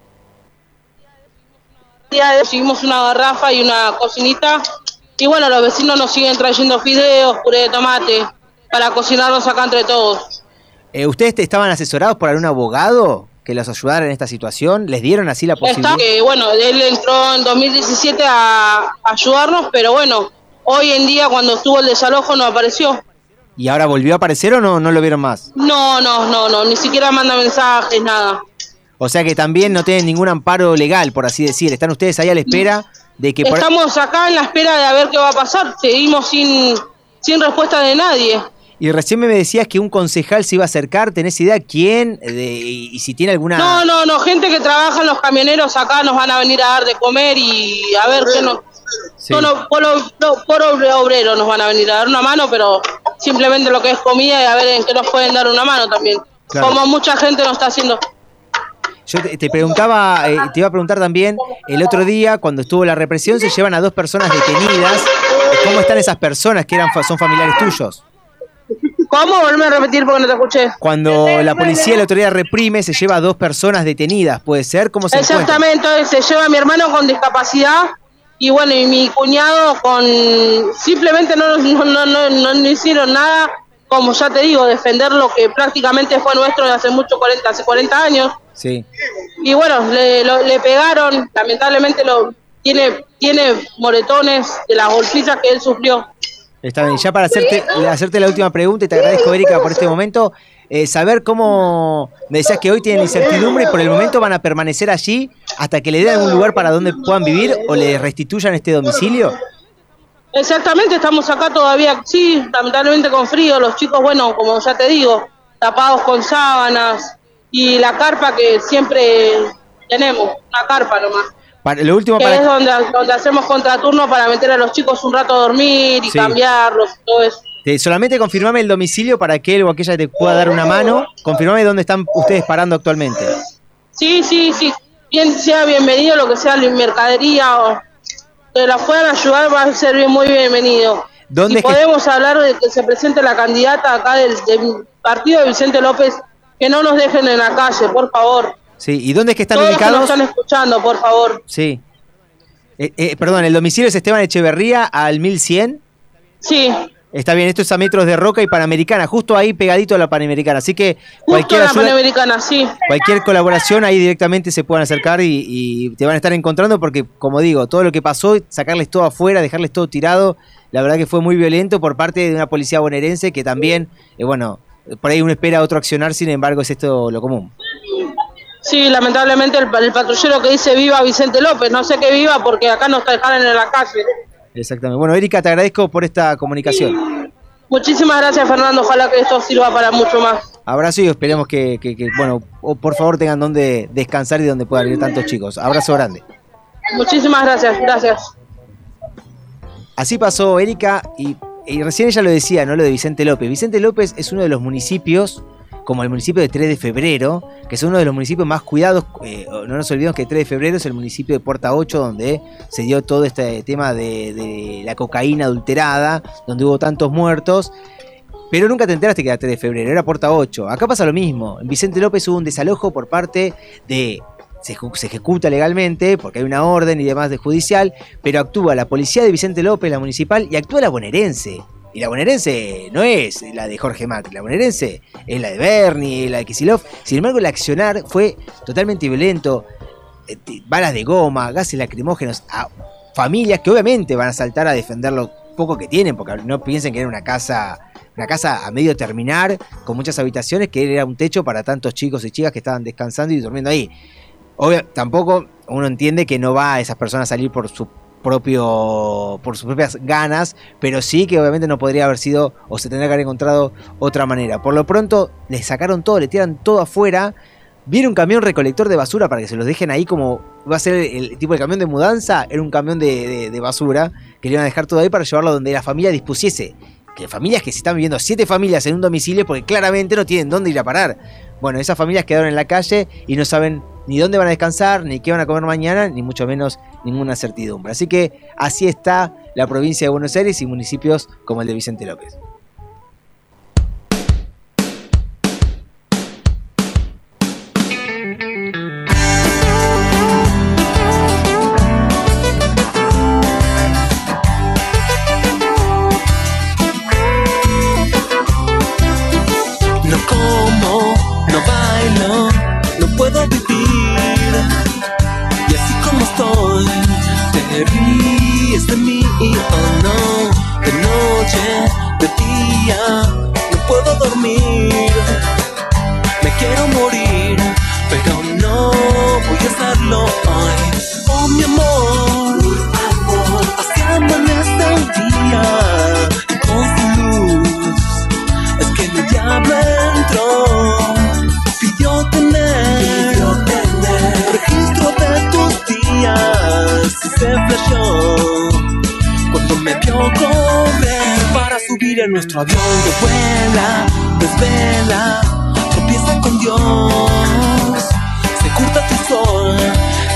O: recibimos una garrafa y una cocinita. Y bueno, los vecinos nos siguen trayendo fideos, puré de tomate, para cocinarlos acá entre todos.
C: Eh, ¿Ustedes te- estaban asesorados por algún abogado que los ayudara en esta situación? ¿Les dieron así la
O: Está
C: posibilidad?
O: que, bueno, él entró en 2017 a ayudarnos, pero bueno, hoy en día cuando estuvo el desalojo no apareció.
C: ¿Y ahora volvió a aparecer o no, no lo vieron más?
O: No, no, no, no, ni siquiera manda mensajes, nada.
C: O sea que también no tienen ningún amparo legal, por así decir. Están ustedes ahí a la espera de que... por-
O: Estamos acá en la espera de a ver qué va a pasar. Seguimos sin, sin respuesta de nadie.
C: Y recién me decías que un concejal se iba a acercar. ¿Tenés idea quién? De- y, si tiene alguna...
O: No, no, no, gente que trabaja en los camioneros acá nos van a venir a dar de comer y a ver qué nos...
C: Sí.
O: No, no, por, no, por obre- obrero nos van a venir a dar una mano, pero simplemente lo que es comida y a ver en qué nos pueden dar una mano también.
C: Claro.
O: Como mucha gente nos está haciendo.
C: Yo te, te preguntaba, eh, te iba a preguntar también, el otro día cuando estuvo la represión se llevan a dos personas detenidas. ¿Cómo están esas personas que eran son familiares tuyos?
O: ¿Cómo? Volverme a repetir porque no te escuché.
C: Cuando la policía el otro día reprime, se lleva a dos personas detenidas, ¿puede ser? ¿Cómo se?
O: Exactamente, se lleva a mi hermano con discapacidad y bueno, y mi cuñado con... Simplemente no, no, no, no, no- no hicieron nada, como ya te digo, defender lo que prácticamente fue nuestro de hace mucho, 40, hace 40 años.
C: Sí.
O: Y bueno, le, lo- le pegaron, lamentablemente lo tiene tiene moretones de las golpizas que él sufrió.
C: Está bien, ya para hacerte, hacerte la última pregunta, y te agradezco, Erika, por este momento. eh, saber cómo, me decías que hoy tienen incertidumbre y por el momento van a permanecer allí hasta que le den algún lugar para donde puedan vivir o les restituyan este domicilio.
O: Exactamente, estamos acá todavía, sí, lamentablemente con frío, los chicos, bueno, como ya te digo, tapados con sábanas y la carpa que siempre tenemos, una carpa nomás.
C: Para, lo último
O: que
C: para
O: es donde, donde hacemos contraturno para meter a los chicos un rato a dormir y
C: Sí.
O: cambiarlos y todo eso.
C: Te- solamente confirmame el domicilio para que él o aquella te pueda dar una mano. Confirmame dónde están ustedes parando actualmente.
O: Sí, sí, sí, bien sea bienvenido lo que sea la mercadería o que la puedan ayudar va a ser bien, muy bienvenido.
C: ¿Dónde
O: y
C: es que-
O: podemos hablar de que se presente la candidata acá del, del partido de Vicente López, que no nos dejen en la calle, por favor.
C: Sí, ¿y dónde es que están
O: Todos los que nos
C: ubicados?
O: están escuchando, por favor.
C: Sí. Eh, eh, perdón, el domicilio es Esteban Echeverría al 1100.
O: Sí.
C: Está bien, esto es a metros de Roca y Panamericana, justo ahí pegadito a la Panamericana. Así que
O: Justo
C: cualquier ayuda,
O: Panamericana, sí.
C: cualquier colaboración ahí directamente se puedan acercar y, y te van a estar encontrando porque, como digo, todo lo que pasó, sacarles todo afuera, dejarles todo tirado, la verdad que fue muy violento por parte de una policía bonaerense que también, eh, bueno, por ahí uno espera otro accionar, sin embargo es esto lo común.
O: Sí, lamentablemente el, el patrullero que dice viva Vicente López, no sé qué viva porque acá nos dejaron en la calle.
C: Exactamente. Bueno, Erika, te agradezco por esta comunicación.
O: Muchísimas gracias Fernando, ojalá que esto sirva para mucho más.
C: Abrazo y esperemos que, que- que, bueno, o por favor tengan donde descansar y donde puedan ir tantos chicos. Abrazo grande.
O: Muchísimas gracias, gracias.
C: Así pasó Erika y, y recién ella lo decía, ¿no? Lo de Vicente López. Vicente López es uno de los municipios, como el municipio de 3 de febrero, que es uno de los municipios más cuidados. eh, no nos olvidemos que 3 de febrero es el municipio de Puerta 8, donde se dio todo este tema de, la cocaína adulterada, donde hubo tantos muertos. Pero nunca te enteraste que era 3 de febrero, era Puerta 8. Acá pasa lo mismo. En Vicente López hubo un desalojo por parte de. Se ejecuta legalmente porque hay una orden y demás de judicial, pero actúa la policía de Vicente López, la municipal, y actúa la bonaerense. Y la bonaerense no es la de Jorge Macri, la bonaerense es la de Bernie, la de Kisilov. Sin embargo, el accionar fue totalmente violento. Eh, Balas de goma, gases lacrimógenos a familias que obviamente van a saltar a defender lo poco que tienen, porque no piensen que era una casa una casa a medio terminar, con muchas habitaciones, que era un techo para tantos chicos y chicas que estaban descansando y durmiendo ahí. Obvio, tampoco uno entiende que no va a esas personas a salir por su propio por sus propias ganas, pero sí que obviamente no podría haber sido o se tendría que haber encontrado otra manera. Por lo pronto le sacaron todo, le tiran todo afuera. Viene un camión recolector de basura para que se los dejen ahí como va a ser el, tipo de camión de mudanza, era un camión de, de- de basura que le iban a dejar todo ahí para llevarlo donde la familia dispusiese. Que familias que se están viviendo siete familias en un domicilio porque claramente no tienen dónde ir a parar. Bueno, esas familias quedaron en la calle y no saben ni dónde van a descansar, ni qué van a comer mañana, ni mucho menos ninguna certidumbre. Así que así está la provincia de Buenos Aires y municipios como el de Vicente López.
N: Flashó cuando me vio correr para subir en nuestro avión que vuela, desvela, tropieza con Dios, se curta tu sol,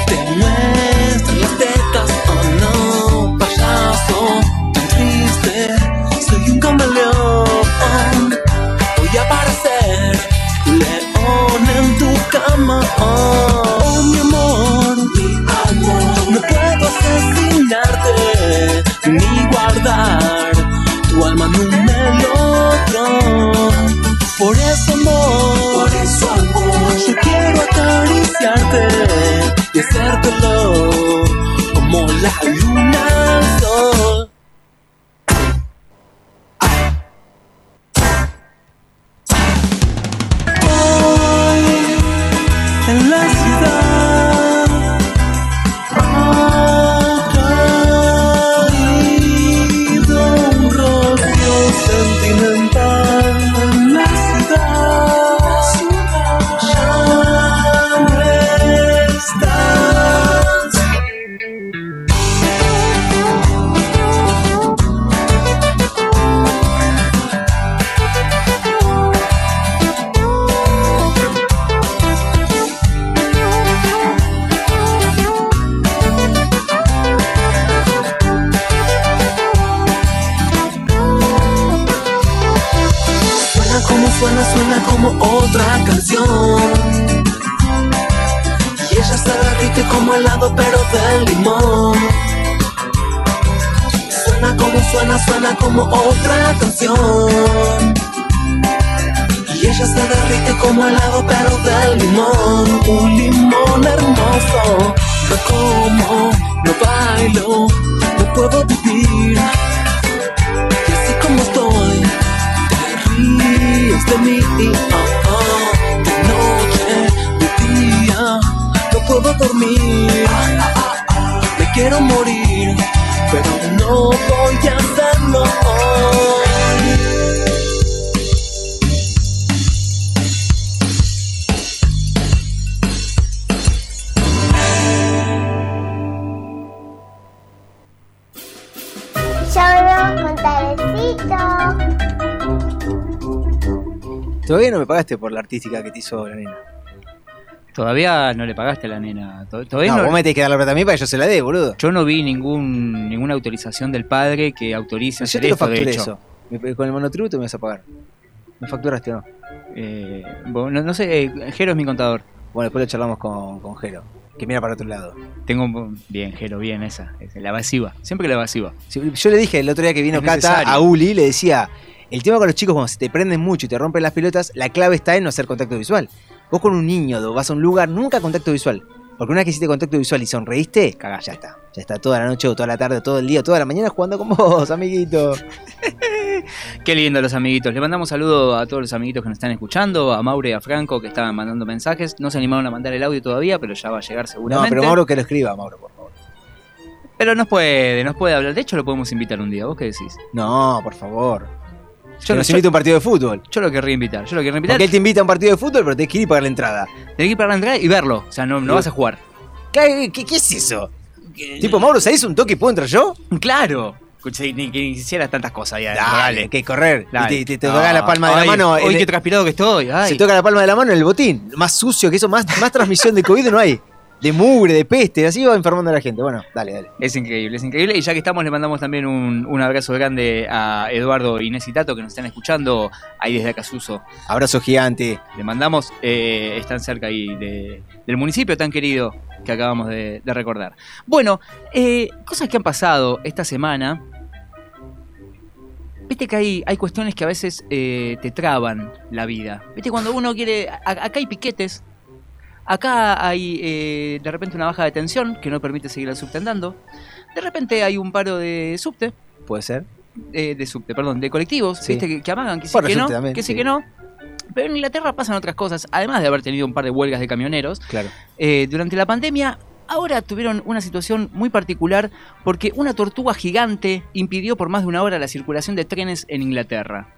N: te muestra las tetas, oh no, payaso, tan triste, soy un camaleón. Voy a aparecer león en tu cama. Oh, amor, mi amor. Puedo asesinarte ni guardar tu alma en un melotron. Por eso, amor, por eso, amor, yo quiero acariciarte y hacértelo como la luna al sol. No voy a hacerlo hoy.
C: Todavía no me pagaste por la artística que te hizo la nena.
D: Todavía no le pagaste a la nena. To- Todavía
C: No,
D: no,
C: vos me tenés que dar la plata a mí para que yo se la dé, boludo.
D: Yo no vi ningún ninguna autorización del padre que autorice
C: Yo
D: hacer
C: te lo
D: esto, de
C: facturé
D: hecho.
C: eso. Con el monotributo me vas a pagar. ¿Me facturaste o no?
D: Eh, bueno, no, sé, eh, Jero es mi contador.
C: Bueno, después lo charlamos con, con Jero, que mira para otro lado.
D: Tengo un- bien, Jero, bien esa, esa, la evasiva, siempre que la evasiva.
C: Sí, Yo le dije el otro día que vino Cata a Uli, le decía, el tema con los chicos cuando se te prenden mucho y te rompen las pelotas, la clave está en no hacer contacto visual. Vos con un niño vas a un lugar, nunca contacto visual. Porque una vez que hiciste contacto visual y sonreíste, cagás, ya está. Ya está toda la noche o toda la tarde, todo el día, toda la mañana jugando con vos, amiguito.
D: Qué lindo los amiguitos. Le mandamos saludo a todos los amiguitos que nos están escuchando, a Maure y a Franco que estaban mandando mensajes. No se animaron a mandar el audio todavía, pero ya va a llegar
C: No,
D: seguramente.
C: pero Mauro que lo escriba, Mauro, por favor.
D: Pero nos puede, nos puede hablar. De hecho, lo podemos invitar un día. ¿Vos qué decís?
C: No, por favor.
D: Yo
C: Yo
D: no-
C: nos invita a un partido de fútbol.
D: Yo lo querría invitar. Yo lo querría invitar.
C: Porque él te invita a un partido de fútbol, pero tenés que ir y pagar la entrada.
D: Tenés que ir para la entrada y verlo. O sea, no, no
C: Sí.
D: vas a jugar.
C: ¿Qué, qué- qué es eso? Tipo, Mauro, ¿sabés un toque y puedo entrar yo?
D: Claro. Escuché, Ni que hicieras tantas cosas ya.
C: Dale, que correr.
D: Dale.
C: Y te, te, te toca la palma de
D: Ay,
C: la mano.
D: Hoy qué transpirado que estoy. Ay.
C: Se toca la palma de la mano en el botín. Más sucio que eso, más, más transmisión de COVID no hay. De mugre, de peste, así va enfermando a la gente. Bueno, dale, dale.
D: Es increíble, es increíble. Y ya que estamos, le mandamos también un, un abrazo grande a Eduardo, Inés y Tato que nos están escuchando ahí desde Acasuso.
C: Abrazo gigante.
D: Le mandamos, eh, están cerca ahí de- del municipio tan querido que acabamos de, de recordar. Bueno, eh, cosas que han pasado esta semana. Viste que hay, hay cuestiones que a veces eh, te traban la vida. Viste cuando uno quiere. a- acá hay piquetes. Acá hay eh, de repente una baja de tensión que no permite seguir al subte andando. De repente hay un paro de subte.
C: Puede ser.
D: eh, de subte, perdón, de colectivos,
C: Sí.
D: viste, que, que amagan, que sí,
C: Bueno,
D: que no,
C: también,
D: que sí,
C: sí.
D: que no. Pero en Inglaterra pasan otras cosas, además de haber tenido un par de huelgas de camioneros.
C: Claro.
D: Eh, durante la pandemia, ahora tuvieron una situación muy particular porque una tortuga gigante impidió por más de una hora la circulación de trenes en Inglaterra.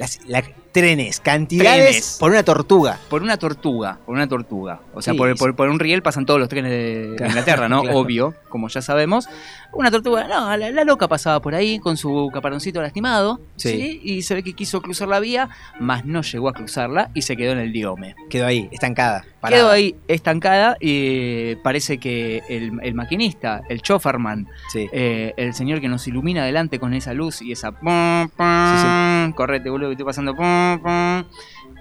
C: Las, la- trenes, cantidades
D: Trenes.
C: por una tortuga.
D: Por una tortuga, por una tortuga. O sea,
C: Sí,
D: por, por- por un riel pasan todos los trenes de, de
C: Claro,
D: Inglaterra, ¿no?
C: claro.
D: Obvio, como ya sabemos. Una tortuga, no, la, la loca pasaba por ahí con su caparoncito lastimado,
C: Sí.
D: sí. Y se ve que quiso cruzar la vía, mas no llegó a cruzarla y se quedó en el diome.
C: Quedó ahí, estancada. parada.
D: Quedó ahí estancada y parece que el, el maquinista, el choferman,
C: Sí.
D: eh, el señor que nos ilumina adelante con esa luz y esa... pum, pum, Correte, boludo, que estoy pasando... pum,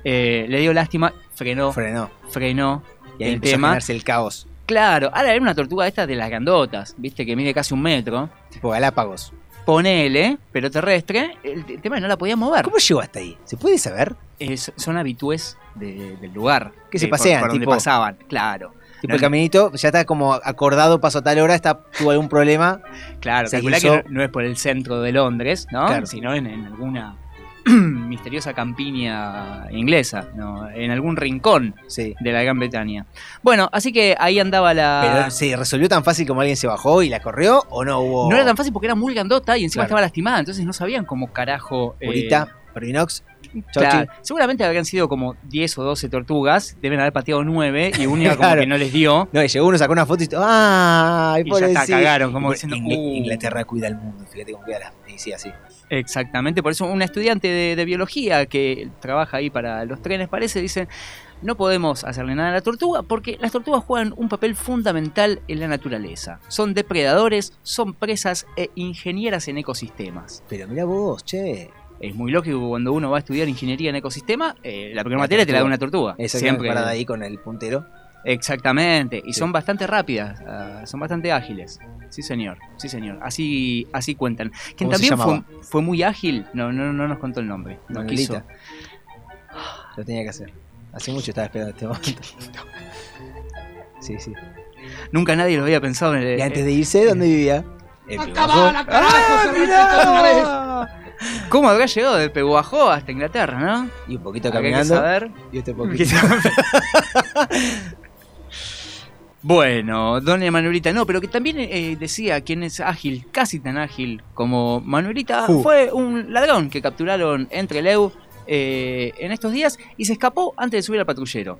D: eh, le dio lástima, frenó,
C: Frenó.
D: frenó
C: Y ahí
D: el
C: empezó a
D: tema.
C: generarse el caos.
D: Claro, ahora era una tortuga esta de las grandotas, viste, que mide casi un metro.
C: Tipo Galápagos.
D: Ponele, pero terrestre. El, tema es que no la podía mover.
C: ¿Cómo llegó hasta ahí? ¿Se puede saber?
D: Es- son habitués de- del lugar.
C: Que se
D: eh, por-
C: pasean,
D: por, donde
C: tipo-
D: pasaban, claro.
C: Tipo
D: No,
C: el caminito, ya está como acordado, paso a tal hora, está, tuvo algún problema.
D: Claro,
C: se
D: calculá que no, no es por el centro de Londres, ¿no?
C: Claro.
D: Sino en, en alguna misteriosa campiña inglesa, ¿no? En algún rincón
C: Sí.
D: de la Gran Bretaña. Bueno, así que ahí andaba la...
C: Pero se resolvió tan fácil como alguien se bajó y la corrió o no hubo.
D: No era tan fácil porque era muy grandota y encima
C: Claro.
D: estaba lastimada, entonces no sabían cómo carajo... eh,
C: Purita, Pervinox,
D: claro.
C: Chochi.
D: Seguramente habrían sido como 10 o 12 tortugas, deben haber pateado 9 y una como
C: Claro.
D: que no les dio.
C: No, y llegó uno, sacó una foto y ¡ay,
D: Y ya está, cagaron, como diciendo,
C: Ingl-
D: "Uh".
C: Inglaterra cuida el mundo, fíjate cómo queda la. Y sí, así.
D: Exactamente, por eso una estudiante de, de biología que trabaja ahí para los trenes parece, dice, no podemos hacerle nada a la tortuga porque las tortugas juegan un papel fundamental en la naturaleza. Son depredadores, son presas e ingenieras en ecosistemas.
C: Pero mira vos, che.
D: Es muy lógico que cuando uno va a estudiar ingeniería en ecosistema, eh, la primera
C: La
D: materia te la da
C: tortuga.
D: una tortuga.
C: Esa
D: Siempre.
C: parada ahí con el puntero.
D: Exactamente, y
C: Sí.
D: son bastante rápidas, ah, son bastante ágiles. Sí, señor, sí, señor. Así, así cuentan. Quien
C: ¿Cómo se
D: también fue, muy ágil, no, no, no nos contó el nombre. No quiso.
C: Lo tenía que hacer. Hace mucho estaba esperando este momento. Sí, sí.
D: Nunca nadie lo había pensado en el,
C: Y antes de irse, ¿dónde vivía? En
L: Acabala,
C: Pehuajó.
L: carajo,
D: ¡Ah, ¿Cómo habrá llegado de Peguajó hasta Inglaterra, no?
C: Y un poquito
D: Habría que
C: caminando.
D: saber.
C: Y este poquito.
D: Bueno, doña Manuelita, no, pero que también eh, decía quien es ágil, casi tan ágil como Manuelita, fue un ladrón que capturaron entre Leu eh, en estos días y se escapó antes de subir al patrullero.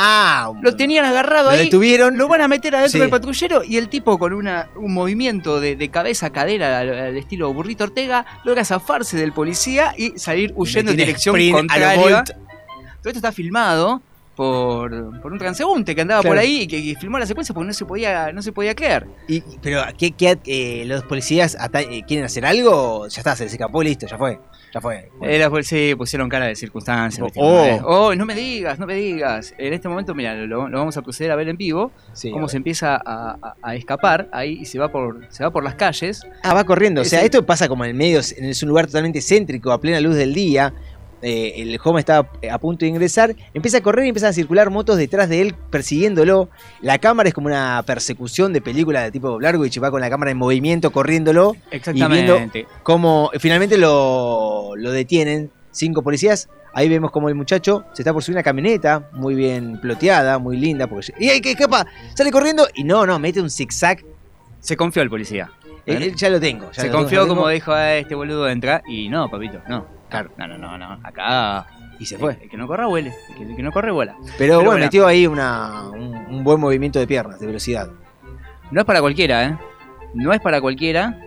C: Ah,
D: Lo tenían agarrado
C: Lo
D: ahí.
C: detuvieron.
D: Lo van a meter adentro
C: Sí.
D: del patrullero y el tipo con una, un movimiento de, de cabeza, cadera al, al estilo burrito Ortega logra zafarse del policía y salir huyendo en dirección
C: lo
D: contraria. Todo esto está filmado por, por un transeúnte que andaba
C: Claro.
D: por ahí y que, que filmó la secuencia porque no se podía, no se podía creer.
C: Y, pero, ¿qué, qué, eh, ¿los policías eh, quieren hacer algo? Ya está, se les escapó, listo, ya fue. Ya fue. Bueno.
D: Eh, la policía pusieron cara de circunstancia. ¿viste?
C: Oh.
D: Eh, oh, no me digas, no me digas. En este momento, mira, lo, lo vamos a proceder a ver en vivo.
C: Sí,
D: cómo se empieza a, a- a escapar ahí y se va por, se va por las calles.
C: Ah, va corriendo. O sea, esto pasa como en el medio, es un lugar totalmente céntrico, a plena luz del día. Eh, el joven está a punto de ingresar, empieza a correr y empiezan a circular motos detrás de él persiguiéndolo. La cámara es como una persecución de película de tipo Blair Witch, va con la cámara en movimiento corriéndolo y viendo
D: Exactamente.
C: cómo finalmente lo, lo detienen cinco policías. Ahí vemos como el muchacho se está por subir una camioneta muy bien ploteada, muy linda. Porque, y ahí que escapa, sale corriendo y no, no, mete un zigzag.
D: Se confió el policía.
C: Eh, eh, ya lo tengo. ya
D: se
C: lo
D: confió
C: tengo.
D: como dijo "Ah, este boludo entra y no, papito, no.
C: Claro.
D: No, no, no, no. Acá.
C: Y se fue.
D: El que no corra huele. El que, el que no corre vuela.
C: Pero, bueno,
D: bueno.
C: metió ahí una, un, un buen movimiento de piernas, de velocidad.
D: No es para cualquiera, ¿eh? No es para cualquiera.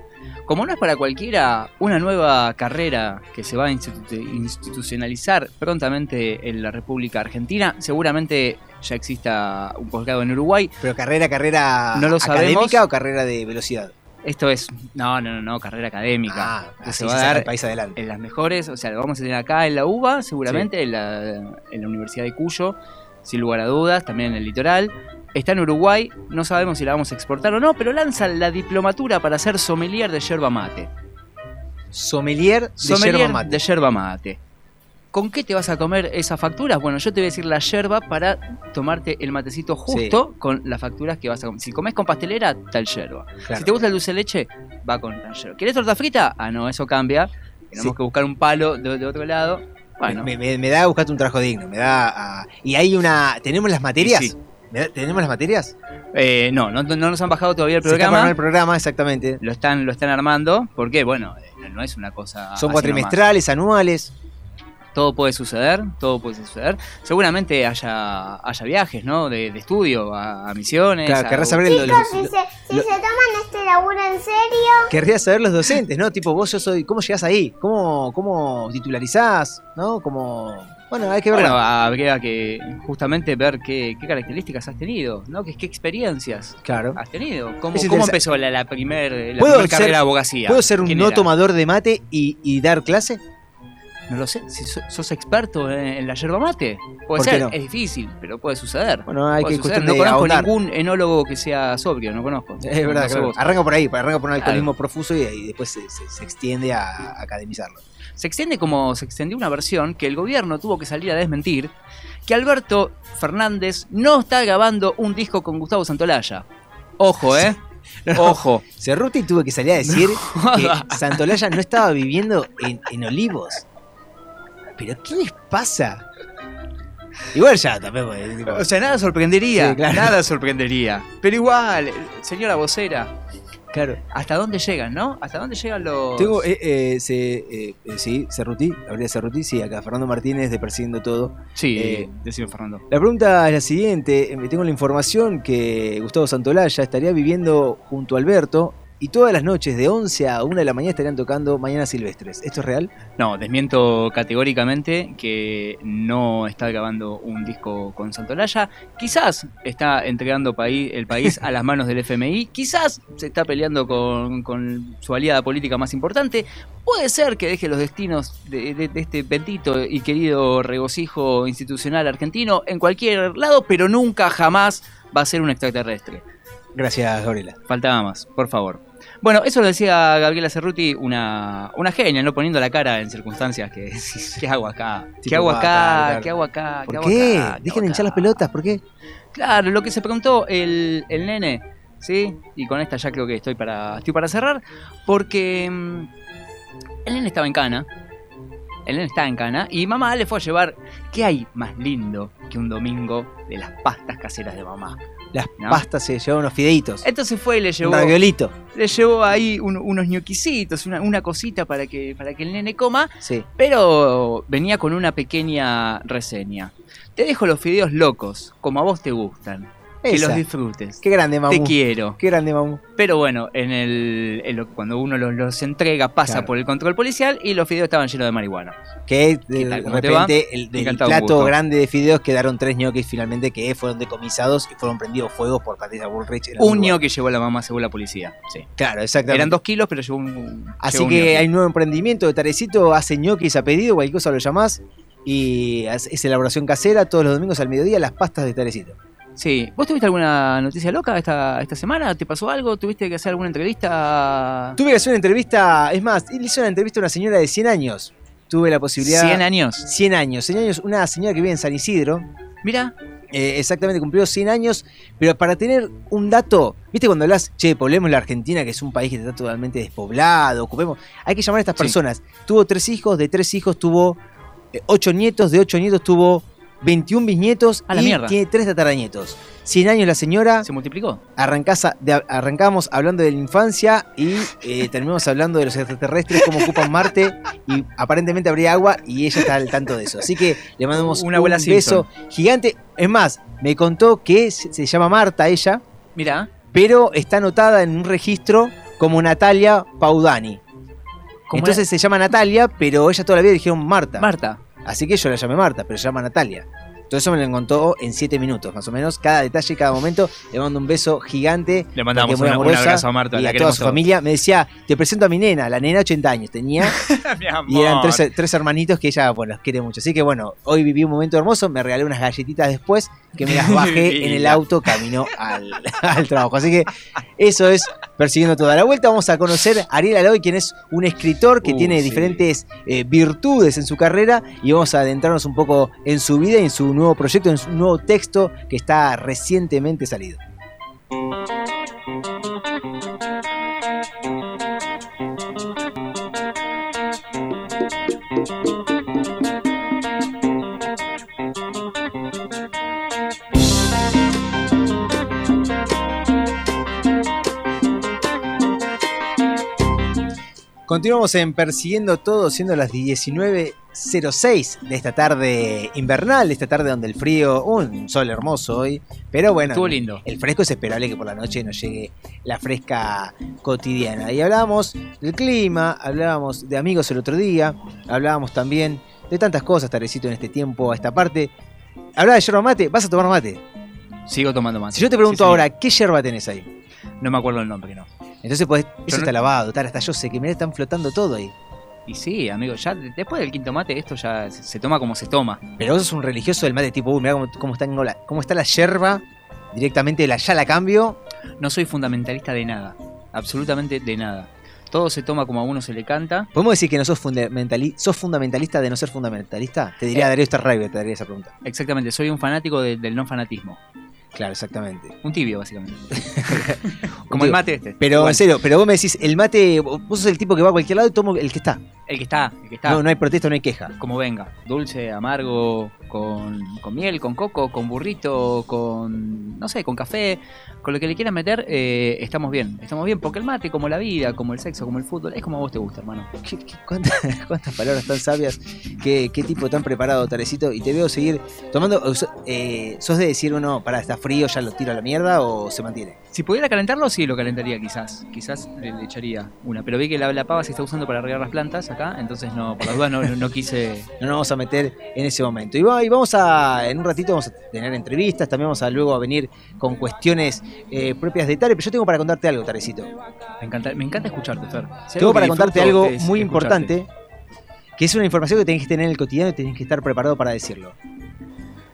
D: Como no es para cualquiera, una nueva carrera que se va a institu- institucionalizar prontamente en la República Argentina, seguramente ya exista un posgrado en Uruguay.
C: Pero carrera, carrera
D: No lo
C: académica
D: sabemos.
C: o carrera de velocidad.
D: Esto es, no, no, no, no, carrera académica.
C: Ah,
D: que se va a dar
C: el país adelante.
D: en las mejores, o sea, lo vamos a tener acá en la UBA, seguramente, en, la, en la Universidad de Cuyo, sin lugar a dudas, también en el litoral. Está en Uruguay, no sabemos si la vamos a exportar o no, pero lanza la diplomatura para ser sommelier de yerba mate.
C: Sommelier de
D: Sommelier
C: yerba mate.
D: de yerba mate. ¿Con qué te vas a comer esas facturas? Bueno, yo te voy a decir la yerba para tomarte el matecito justo con las facturas que vas a comer. Si comes con pastelera, tal yerba.
C: Claro.
D: Si te gusta el dulce de leche, va con tal yerba. ¿Querés torta frita? Ah, no, eso cambia. Tenemos
C: Sí.
D: que buscar un palo de, de otro lado. Bueno,
C: Me, me- me da a buscarte un trabajo digno. Me da a- Y hay una. ¿Tenemos las materias?
D: Sí.
C: ¿Me da- ¿Tenemos las materias?
D: eh, no, no, no nos han bajado todavía el
C: Se está
D: programa.
C: armando el programa, exactamente.
D: Lo están, lo están armando. porque Bueno, eh, no, es una cosa.
C: Son cuatrimestrales, anuales.
D: Todo puede suceder, todo puede suceder. Seguramente haya, haya viajes, ¿no? De, de estudio a, a misiones.
C: Claro,
D: a-
C: querrás saber el-
P: Chicos,
C: los-
P: si, se, si
C: lo-
P: se toman este laburo en serio,
C: Querría saber los docentes, ¿no? Tipo, vos yo soy. ¿Cómo llegás ahí? ¿Cómo, cómo titularizás? ¿No? ¿Cómo.? Bueno, hay que ver.
D: Bueno, habría que justamente ver qué, qué características has tenido, ¿no? ¿Qué, qué experiencias
C: Claro.
D: has tenido? ¿Cómo, cómo empezó la, la primer, la
C: ¿Puedo
D: primer
C: ser-
D: carrera de abogacía?
C: ¿Puedo ser un
D: ¿Quién
C: no
D: era?
C: tomador de mate y, y dar clase?
D: No lo sé. Si so- sos experto en, en la yerba mate, puede
C: ¿Por qué
D: ser.
C: no?
D: Es difícil, pero puede suceder.
C: Bueno, hay
D: Puede
C: que
D: suceder. No conozco
C: ahondar.
D: ningún enólogo que sea sobrio, no conozco.
C: Es verdad,
D: No
C: claro. Arranca por ahí, arranca por un
D: Claro.
C: alcoholismo profuso y, y después se, se- se extiende a, a academizarlo.
D: Se extiende como se extendió una versión que el gobierno tuvo que salir a desmentir, que Alberto Fernández no está grabando un disco con Gustavo Santolaya. Ojo, ¿eh? Ojo.
C: Cerruti tuvo que salir a decir que Santolaya no estaba viviendo en, en Olivos. ¿Pero qué les pasa? Igual ya también. pues, tipo-
D: O sea, nada sorprendería.
C: Sí, claro.
D: Nada sorprendería. Pero igual, señora vocera,
C: Claro.
D: ¿hasta dónde llegan, no? ¿Hasta dónde llegan los.
C: Tengo, eh, eh, se, eh, sí, Cerruti, Gabriel Cerruti, sí, acá Fernando Martínez de Persiguiendo Todo.
D: Sí,
C: Eh,
D: decime, Fernando.
C: La pregunta es la siguiente, eh, tengo la información que Gustavo Santolaya estaría viviendo junto a Alberto y todas las noches de 11 a 1 de la mañana estarían tocando Mañana Silvestres. ¿Esto es real?
D: No, desmiento categóricamente que no está grabando un disco con Santolaya. Quizás está entregando paí- el país a las manos del FMI. Quizás se está peleando con, con su aliada política más importante. Puede ser que deje los destinos de, de- de este bendito y querido regocijo institucional argentino en cualquier lado, pero nunca jamás va a ser un extraterrestre.
C: Gracias, Gabriela.
D: Faltaba más, por favor. Bueno, eso lo decía Gabriela Cerruti, una, una genia, ¿no? Poniendo la cara en circunstancias que ¿qué hago acá? ¿Qué
C: Tipo,
D: hago acá? ¿Qué hago acá?
C: ¿Por qué?
D: acá?
C: Dejen de hinchar las pelotas, ¿por qué?
D: Claro, lo que se preguntó el, el nene, ¿sí? Y con esta ya creo que estoy para, estoy para cerrar, porque mm, el nene estaba en cana. El nene estaba en cana y mamá le fue a llevar. ¿Qué hay más lindo que un domingo de las pastas caseras de mamá?
C: Las
D: ¿No?
C: pastas se llevaban unos fideitos.
D: Entonces fue y le llevó.
C: Un raviolito.
D: Le llevó ahí un- unos ñoquisitos, una, una cosita para que, para que el nene coma.
C: Sí.
D: Pero venía con una pequeña reseña. Te dejo los fideos locos, como a vos te gustan. Que
C: Esa.
D: los disfrutes.
C: Qué grande, mamú.
D: Te quiero.
C: Qué grande, mamú.
D: Pero bueno, en el, en lo- cuando uno los, los entrega, pasa
C: Claro.
D: por el control policial y los fideos estaban llenos de marihuana.
C: Que de
D: te va?
C: repente el, del plato grande de fideos quedaron tres ñoquis finalmente que fueron decomisados y fueron prendidos fuego por Patricia Bullrich.
D: Un ñoqui llevó la mamá según la policía. Sí.
C: Claro, exactamente.
D: Eran dos kilos, pero llevó un.
C: Así
D: llevó
C: que hay un nuevo emprendimiento de Tarecito, hace ñoquis a pedido, cualquier cosa lo llamás. Y es elaboración casera todos los domingos al mediodía, las pastas de Tarecito.
D: Sí. ¿Vos tuviste alguna noticia loca esta, esta semana? ¿Te pasó algo? ¿Tuviste que hacer alguna entrevista?
C: Tuve que hacer una entrevista, es más, le hice una entrevista a una señora de 100 años. Tuve la posibilidad.
D: 100 años.
C: 100 años. 100 años, una señora que vive en San Isidro.
D: Mira.
C: Eh, exactamente, cumplió 100 años. Pero para tener un dato, ¿viste cuando hablas, che, poblemos la Argentina, que es un país que está totalmente despoblado? Ocupemos. Hay que llamar a estas
D: Sí.
C: personas. Tuvo tres hijos, de tres hijos tuvo eh, ocho nietos, de ocho nietos tuvo 21 bisnietos
D: A la
C: y
D: mierda.
C: tiene tres tataranietos. 100 años la señora.
D: ¿Se multiplicó?
C: De- arrancamos hablando de la infancia y eh, terminamos hablando de los extraterrestres, cómo ocupan Marte y aparentemente habría agua y ella está al tanto de eso. Así que le mandamos
D: Una
C: un beso gigante. Es más, me contó que se, llama Marta ella,
D: Mira.
C: pero está anotada en un registro como Natalia Paudani.
D: ¿Cómo
C: Entonces se llama Natalia, pero ella toda la vida dijeron Marta.
D: Marta.
C: Así que yo la llamé Marta, pero se llama Natalia. Todo eso me lo contó en 7 minutos, más o menos. Cada detalle, cada momento. Le mando un beso gigante.
D: Le mandamos un abrazo a Marta,
C: Y
D: la
C: a toda su familia. Me decía, te presento a mi nena. La nena 80 años tenía.
D: Mi amor.
C: y eran tres, tres hermanitos que ella, bueno, los quiere mucho. Así que bueno, hoy viví un momento hermoso. Me regalé unas galletitas después que me las bajé en el auto camino al, al trabajo. Así que eso es persiguiendo toda la vuelta. Vamos a conocer a Ariel Aloy, quien es un escritor que
D: Uh,
C: tiene
D: sí.
C: diferentes eh, virtudes en su carrera. Y vamos a adentrarnos un poco en su vida y en su nuevo proyecto, en su nuevo texto que está recientemente salido. Continuamos en Persiguiendo Todo, siendo las 19.06 de esta tarde invernal, esta tarde donde el frío, un sol hermoso hoy, pero bueno,
D: Estuvo lindo.
C: el fresco es esperable que por la noche nos llegue la fresca cotidiana. Y hablábamos del clima, hablábamos de amigos el otro día, hablábamos también de tantas cosas, Tarecito, en este tiempo, a esta parte. Hablaba de yerba mate, ¿vas a tomar mate?
D: Sigo tomando más.
C: Si yo te pregunto ahora, ¿qué yerba tenés ahí?
D: No me acuerdo el nombre, no.
C: Entonces, pues, eso
D: no-
C: está lavado, tal, hasta yo sé que me están flotando todo ahí.
D: Y sí, amigo, ya de- después del quinto mate esto ya se, se toma como se toma.
C: Pero vos sos un religioso del mate tipo, uy, mirá cómo, cómo está, la, cómo está la yerba, directamente la, ya la cambio.
D: No soy fundamentalista de nada, absolutamente de nada. Todo se toma como a uno se le canta.
C: ¿Podemos decir que no sos, fundamentali- sos fundamentalista de no ser fundamentalista? Te diría
D: Eh.
C: Darío Starraibe, te daría esa pregunta.
D: Exactamente, soy un fanático de- del no fanatismo.
C: Claro, exactamente.
D: Un tibio, básicamente. Como el mate este.
C: Pero
D: Igual.
C: en serio, pero vos me decís, el mate, vos sos el tipo que va a cualquier lado y tomo el que está.
D: El que está, el que está.
C: No, no hay protesta, no hay queja.
D: Como venga. Dulce, amargo, con, con miel, con coco, con burrito, con. no sé, con café. Con lo que le quieran meter, eh, estamos bien. Estamos bien, porque el mate, como la vida, como el sexo, como el fútbol, es como a vos te gusta, hermano.
C: ¿Qué- qué- cuántas, cuántas palabras tan sabias, qué, qué tipo tan preparado, Tarecito. Y te veo seguir tomando. eh, ¿Sos de decir uno, para está frío, ya lo tiro a la mierda o se mantiene?
D: Si pudiera calentarlo, sí lo calentaría quizás. Quizás le, le echaría una. Pero vi que la, la pava se está usando para regar las plantas acá, entonces no, por la duda no, no, no quise.
C: No nos vamos a meter en ese momento. Y, va- y vamos a, en un ratito vamos a tener entrevistas, también vamos a luego a venir con cuestiones eh, propias de Tare, pero yo tengo para contarte algo, Tarecito.
D: Me encanta, me encanta escucharte, Fer. Si
C: Tengo para contarte algo muy
D: escucharte.
C: importante, que es una información que tenés que tener en el cotidiano y tenés que estar preparado para decirlo.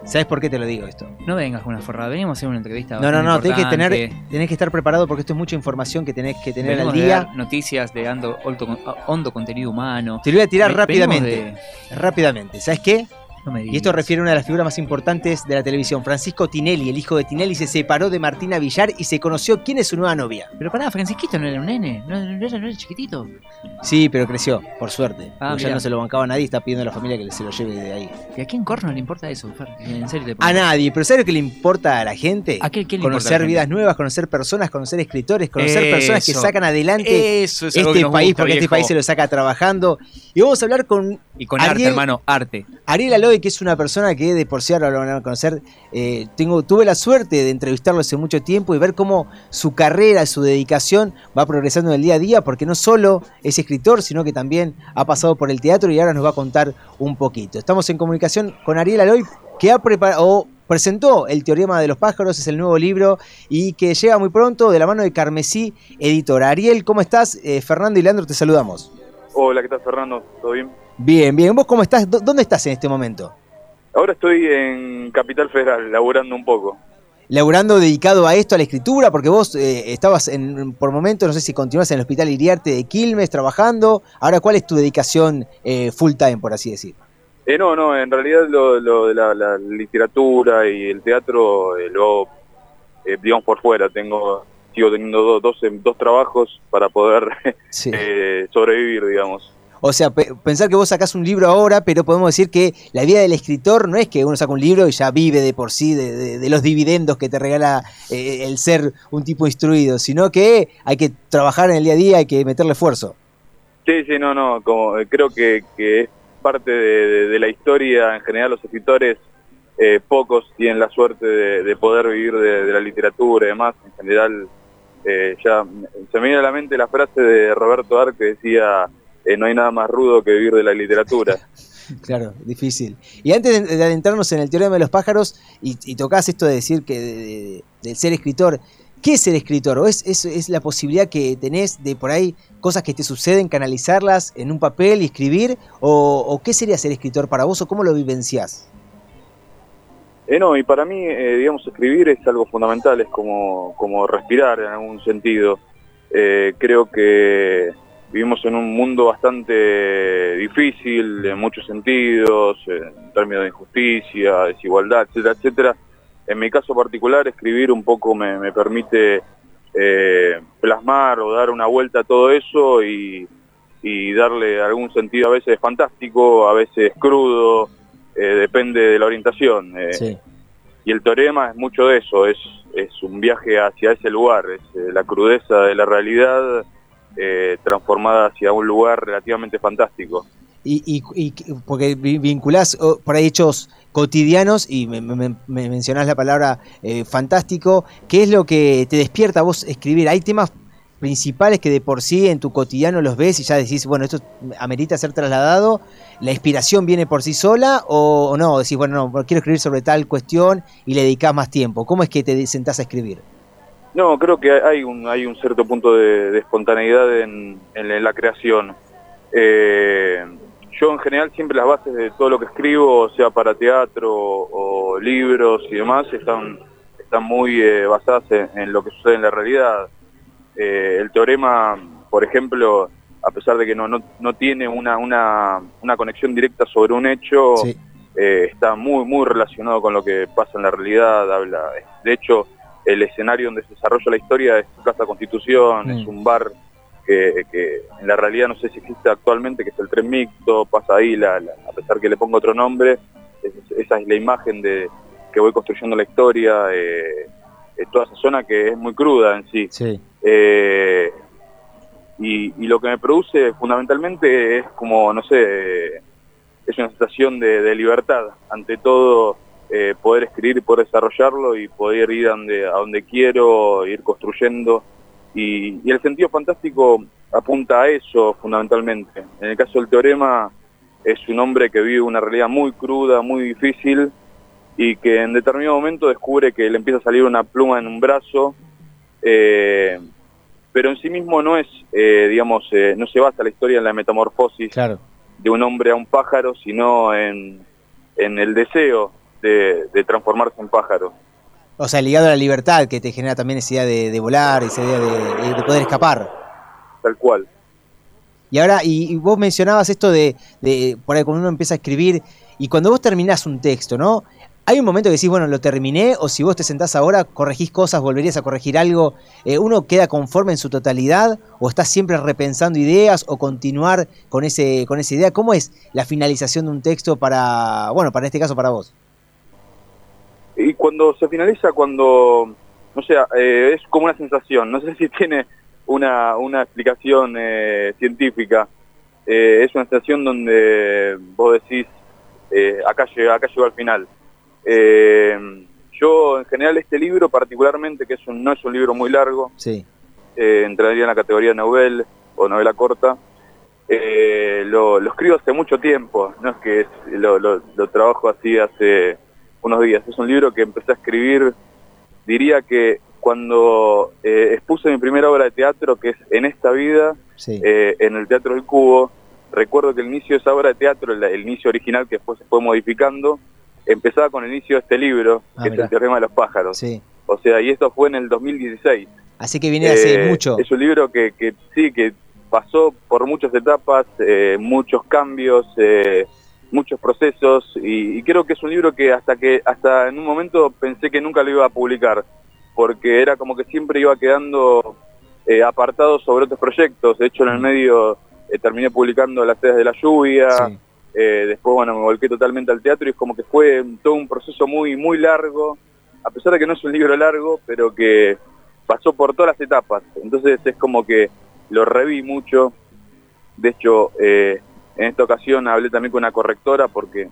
C: ¿Sabes por qué te lo digo esto?
D: No vengas con una forrada, venimos a hacer una entrevista.
C: No, no, no, tenés que, tener, tenés que estar preparado porque esto es mucha información que tenés que tener
D: Venimos
C: al
D: de
C: día.
D: dar noticias de hondo, hondo contenido humano.
C: Te lo voy a tirar rápidamente.
D: venimos
C: Rápidamente. ¿Sabes qué?
D: No
C: Y esto refiere a una de las figuras más importantes de la televisión. Francisco Tinelli, el hijo de Tinelli, se separó de Martina Villar y se conoció quién es su nueva novia.
D: Pero pará, Francisquito no era un nene, no, no era, no era chiquitito.
C: Sí, pero creció, por suerte.
D: Ah,
C: ya no se lo bancaba a nadie está pidiendo a la familia que se lo lleve de ahí.
D: ¿Y a quién corno le importa eso, Fer? En serio
C: A nadie, pero ¿sabes lo que le importa a la gente?
D: ¿A qué- qué le importa a
C: conocer
D: gente?
C: vidas nuevas, conocer personas, conocer escritores, conocer personas que sacan adelante
D: Eso es
C: este país,
D: gusta,
C: porque este país se lo saca trabajando. Y vamos a hablar con
D: Y con arte,
C: Ariel-
D: hermano, arte.
C: Ariel Aloy, que es una persona que de por sí ahora lo van a conocer, eh, tengo, tuve la suerte de entrevistarlo hace mucho tiempo y ver cómo su carrera, su dedicación va progresando en el día a día, porque no solo es escritor, sino que también ha pasado por el teatro y ahora nos va a contar un poquito. Estamos en comunicación con Ariel Aloy, que ha preparado... o presentó El Teorema de los Pájaros, es el nuevo libro y que llega muy pronto de la mano de Carmesí Editora. Ariel, ¿cómo estás? Eh, Fernando y Leandro, te saludamos.
Q: Hola, ¿qué tal Fernando? ¿Todo bien?
C: Bien, bien. ¿Vos cómo estás? ¿Dó- ¿Dónde estás en este momento?
Q: Ahora estoy en Capital Federal, laburando un poco.
C: laburando dedicado a esto, a la escritura, porque vos eh, estabas en, por momentos, no sé si continúas en el Hospital Iriarte de Quilmes trabajando. Ahora, ¿cuál es tu dedicación eh, full time, por así decir?
Q: Eh, no, no, en realidad lo, lo de la, la literatura y el teatro eh, lo, eh, digamos, por fuera. Tengo, sigo teniendo dos, dos, dos trabajos para poder eh, sobrevivir, digamos.
C: O sea, pe- pensar que vos sacás un libro ahora, pero podemos decir que la vida del escritor no es que uno saca un libro y ya vive de por sí de, los dividendos que te regala eh, el ser un tipo instruido, sino que hay que trabajar en el día a día, hay que meterle esfuerzo.
Q: Sí, sí, no, no, como, eh, creo que, que es parte de, la historia. En general, los escritores, eh, pocos tienen la suerte de, de poder vivir de, la literatura y demás. En general, eh, ya se me viene a la mente la frase de Roberto Arc que decía: eh, No hay nada más rudo que vivir de la literatura.
C: Claro, difícil. Y antes de, de adentrarnos en el teorema de los pájaros, y, y tocas esto de decir que de, de- del ser escritor, ¿qué es ser escritor? ¿O es, es, es la posibilidad que tenés de por ahí cosas que te suceden, canalizarlas en un papel y escribir? ¿O, o qué sería ser escritor para vos o cómo lo vivenciás?
Q: Eh, no, y para mí, eh, digamos, escribir es algo fundamental, es como, como respirar en algún sentido. Eh, creo que vivimos en un mundo bastante difícil en muchos sentidos, en términos de injusticia, desigualdad, etcétera, etcétera. En mi caso particular, escribir un poco me, me permite eh, plasmar o dar una vuelta a todo eso y, y darle algún sentido a veces fantástico, a veces crudo, eh, depende de la orientación. eh, Y el teorema es mucho de eso, es, es un viaje hacia ese lugar, es eh, la crudeza de la realidad eh, transformada hacia un lugar relativamente fantástico.
C: Y, y- porque vi- vinculás oh, por ahí hechos cotidianos y me, me- me mencionás la palabra eh, fantástico. ¿Qué es lo que te despierta a vos escribir? ¿Hay temas principales que de por sí en tu cotidiano los ves y ya decís, bueno, esto amerita ser trasladado? ¿La inspiración viene por sí sola o, o no? Decís, bueno, no, quiero escribir sobre tal cuestión y le dedicás más tiempo. ¿Cómo es que te sentás a escribir?
Q: No, creo que hay un, hay un cierto punto de, de espontaneidad en, en la creación. Eh, yo en general siempre las bases de todo lo que escribo, sea para teatro o libros y demás, están, están muy eh, basadas en, en lo que sucede en la realidad. Eh, el teorema, por ejemplo, a pesar de que no, no, no tiene una, una, una conexión directa sobre un hecho, eh, está muy, muy relacionado con lo que pasa en la realidad. Habla, de hecho, el escenario donde se desarrolla la historia es Casa Constitución,
C: Mm.
Q: es un bar que, que en la realidad no sé si existe actualmente, que es el tren mixto, pasa ahí, la, la- a pesar que le pongo otro nombre, es- esa es la imagen de que voy construyendo la historia, eh, toda esa zona que es muy cruda en sí. Eh, y, y lo que me produce fundamentalmente es como, no sé, es una sensación de, de libertad. Ante todo, eh, poder escribir y poder desarrollarlo y poder ir a donde, a donde quiero, ir construyendo. Y, y el sentido fantástico apunta a eso fundamentalmente. En el caso del teorema es un hombre que vive una realidad muy cruda, muy difícil y que en determinado momento descubre que le empieza a salir una pluma en un brazo, eh, pero en sí mismo no es, eh, digamos, eh, no se basa la historia en la metamorfosis de un hombre a un pájaro, sino en, en el deseo de, de transformarse en pájaro.
C: O sea, ligado a la libertad que te genera también esa idea de, de volar, esa idea de, de poder escapar.
Q: Tal cual.
C: Y ahora, y, y vos mencionabas esto de, de, por ahí cuando uno empieza a escribir, y cuando vos terminás un texto, ¿no? Hay un momento que decís, bueno, lo terminé, o si vos te sentás ahora, corregís cosas, volverías a corregir algo, eh, ¿uno queda conforme en su totalidad, o estás siempre repensando ideas, o continuar con, ese, con esa idea? ¿Cómo es la finalización de un texto para, bueno, para este caso para vos?
Q: Y cuando se finaliza, cuando, no sé, eh, es como una sensación, no sé si tiene una, una explicación eh, científica, eh, es una sensación donde vos decís, eh, acá, llega, acá llegó al final. Eh, yo, en general, este libro particularmente, que es un, no es un libro muy largo,
C: Sí.
Q: entraría en la categoría novel o novela corta, eh, lo, lo escribo hace mucho tiempo, no es que es- lo, lo, lo trabajo así hace unos días, es un libro que empecé a escribir, diría que cuando eh, expuse mi primera obra de teatro, que es En esta vida,
C: Sí.
Q: eh, en el Teatro del Cubo, recuerdo que el inicio de esa obra de teatro, el, el inicio original que después se fue modificando, empezaba con el inicio de este libro,
C: Ah,
Q: que es. El Teorema de los Pájaros.
C: Sí.
Q: O sea, y esto fue en el 2016.
C: Así que viene hace
Q: Eh,
C: mucho.
Q: Es un libro que, que sí, que pasó por muchas etapas, eh, muchos cambios, eh, muchos procesos, y, y creo que es un libro que hasta que hasta en un momento pensé que nunca lo iba a publicar, porque era como que siempre iba quedando eh, apartado sobre otros proyectos. De hecho, en el medio eh, terminé publicando Las Sedas de la Lluvia, eh, después, bueno, me volqué totalmente al teatro y es como que fue todo un proceso muy, muy largo, a pesar de que no es un libro largo, pero que pasó por todas las etapas. Entonces es como que lo reví mucho. De hecho, eh, en esta ocasión hablé también con una correctora porque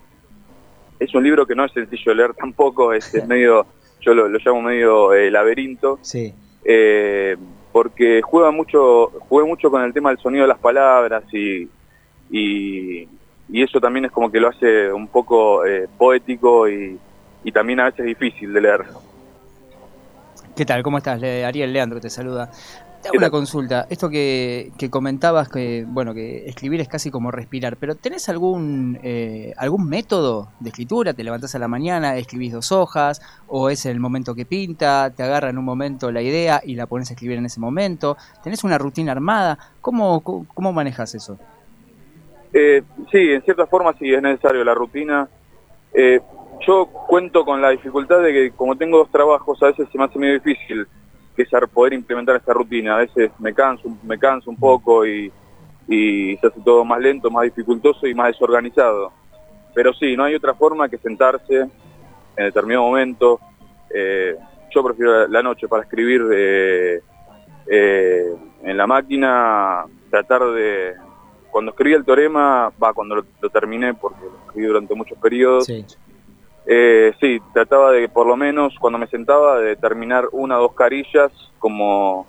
Q: es un libro que no es sencillo de leer tampoco, es, es medio, yo lo, lo llamo medio eh, laberinto.
C: Sí.
Q: Eh, porque juega mucho, jugué mucho con el tema del sonido de las palabras y, y, y eso también es como que lo hace un poco eh, poético y, y también a veces difícil de leer.
D: ¿Qué tal? ¿Cómo estás? Le- Ariel Leandro te saluda. Te hago
Q: ¿Qué
D: una consulta. Esto que, que comentabas, que bueno, que escribir es casi como respirar, pero ¿tenés algún eh, algún método de escritura? ¿Te levantás a la mañana, escribís dos hojas? ¿O es el momento que pinta? ¿Te agarra en un momento la idea y la pones a escribir en ese momento? ¿Tenés una rutina armada? ¿Cómo, cómo, cómo manejas eso?
Q: Eh, sí, en cierta forma sí es necesario la rutina. Eh, yo cuento con la dificultad de que como tengo dos trabajos, a veces se me hace medio difícil que poder implementar esta rutina. A veces me canso, me canso un poco y, se hace todo más lento, más dificultoso y más desorganizado. Pero sí, no hay otra forma que sentarse en determinado momento. Eh, yo prefiero la noche para escribir eh, eh, en la máquina, tratar de, cuando escribí el teorema, va, cuando lo, lo terminé, porque lo escribí durante muchos periodos,
C: Sí.
Q: Eh, sí, trataba de, por lo menos, cuando me sentaba, de terminar una o dos carillas como,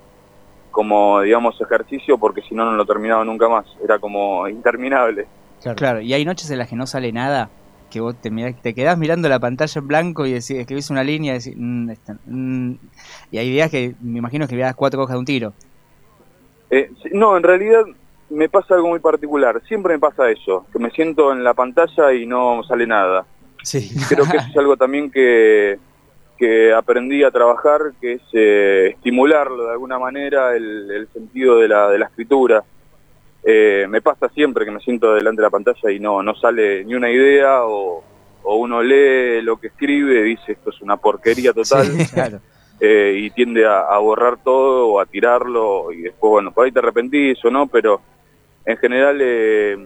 Q: como digamos, ejercicio, porque si no, no lo terminaba nunca más. Era como interminable.
D: Claro. y hay noches en las que no sale nada, que vos te, mirás- te quedás mirando la pantalla en blanco y decís, escribís una línea y decís, "Mm, esta- mm". y hay días que me imagino que escribías cuatro hojas de un tiro.
Q: Eh, no, en realidad me pasa algo muy particular. Siempre me pasa eso, que me siento en la pantalla y no sale nada.
C: Sí.
Q: Creo que eso es algo también que, que aprendí a trabajar, que es eh, estimularlo de alguna manera el, el sentido de la, de la escritura. Eh, me pasa siempre que me siento delante de la pantalla y no, no sale ni una idea o, o uno lee lo que escribe y dice esto es una porquería total
D: Sí, claro.
Q: eh, y tiende a, a borrar todo o a tirarlo y después, bueno, por ahí te arrepentís o no, pero en general eh,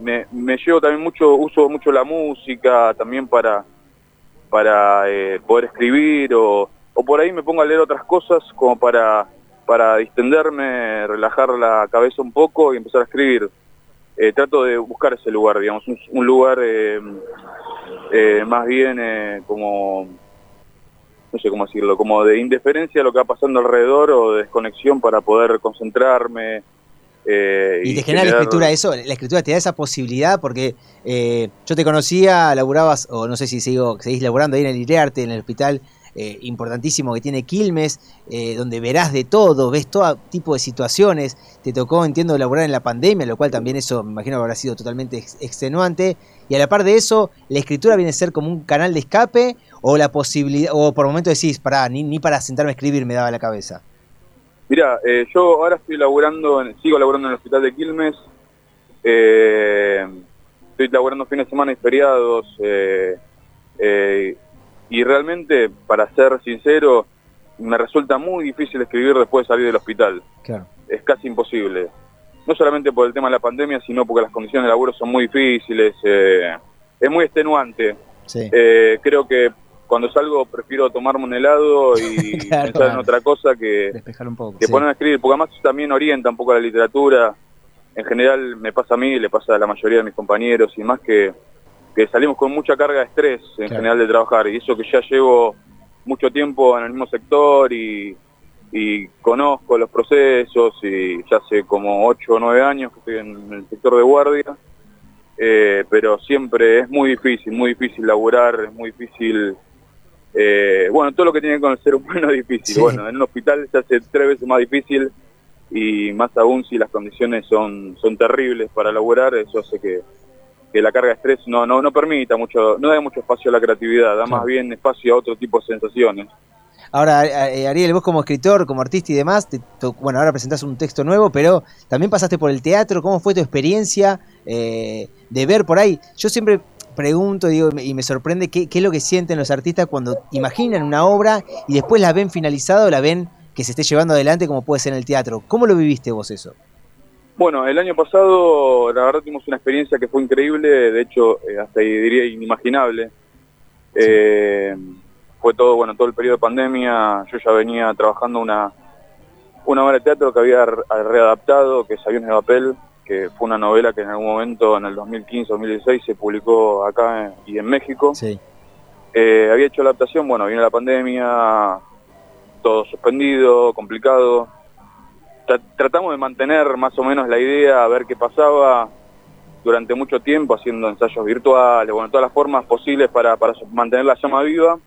Q: me, me llevo también mucho, uso mucho la música también para, para eh, poder escribir o, o por ahí me pongo a leer otras cosas como para, para distenderme, relajar la cabeza un poco y empezar a escribir. Eh, trato de buscar ese lugar, digamos, un, lugar eh, eh, más bien eh, como, no sé cómo decirlo, como de indiferencia a lo que va pasando alrededor o de desconexión para poder concentrarme. Eh,
C: Y te genera la escritura eso, la escritura te da esa posibilidad porque eh, yo te conocía, laburabas, o no sé si sigo, seguís laburando ahí en el Iriarte, en el hospital eh, importantísimo que tiene Quilmes, eh, donde verás de todo, ves todo tipo de situaciones. Te tocó, entiendo, laburar en la pandemia, lo cual también eso me imagino que habrá sido totalmente ex- extenuante. Y a la par de eso, la escritura viene a ser como un canal de escape o la posibilidad, o por momento decís, pará, ni, ni para sentarme a escribir me daba la cabeza.
Q: Mira, eh, yo ahora estoy laburando, sigo laburando en el hospital de Quilmes. eh, estoy laburando fines de semana y feriados. eh, eh, y realmente, para ser sincero, me resulta muy difícil escribir después de salir del hospital.
C: Claro.
Q: Es casi imposible. No solamente por el tema de la pandemia, sino porque las condiciones de laburo son muy difíciles. eh, es muy extenuante.
C: Sí.
Q: Eh, creo que cuando salgo prefiero tomarme un helado y
C: Claro.
Q: pensar en otra cosa que,
D: Despejar un poco.
Q: que
C: Sí.
Q: ponerme a escribir, porque además también orienta un poco a la literatura. En general me pasa a mí, le pasa a la mayoría de mis compañeros y más que, que salimos con mucha carga de estrés en
C: Claro.
Q: general de trabajar y eso que ya llevo mucho tiempo en el mismo sector y, y conozco los procesos y ya hace como 8 o 9 años que estoy en el sector de guardia, eh, pero siempre es muy difícil, muy difícil laburar, es muy difícil eh, bueno, todo lo que tiene con el ser humano es difícil.
C: Sí.
Q: Bueno, en un hospital se hace tres veces más difícil y más aún si las condiciones son, son terribles para laburar, eso hace que, que la carga de estrés no, no, no permita mucho, no da mucho espacio a la creatividad, da más bien espacio a otro tipo de sensaciones.
C: Ahora, eh, Ariel, vos como escritor, como artista y demás, te bueno, ahora presentás un texto nuevo, pero también pasaste por el teatro. ¿Cómo fue tu experiencia eh, de ver por ahí? Yo siempre pregunto digo, y me sorprende qué, qué es lo que sienten los artistas cuando imaginan una obra y después la ven finalizada o la ven que se esté llevando adelante como puede ser en el teatro. ¿Cómo lo viviste vos eso?
Q: Bueno, el año pasado la verdad tuvimos una experiencia que fue increíble, de hecho eh, hasta diría inimaginable. Eh, fue todo, bueno, todo el periodo de pandemia, yo ya venía trabajando una, una obra de teatro que había re- readaptado, que es Aviones de Papel, que fue una novela que en algún momento, en el 2015-2016, se publicó acá en- y en México.
C: Sí.
Q: Eh, había hecho la adaptación, bueno, viene la pandemia, todo suspendido, complicado. Tra- tratamos de mantener más o menos la idea, a ver qué pasaba durante mucho tiempo, haciendo ensayos virtuales, bueno, todas las formas posibles para, para mantener la llama viva,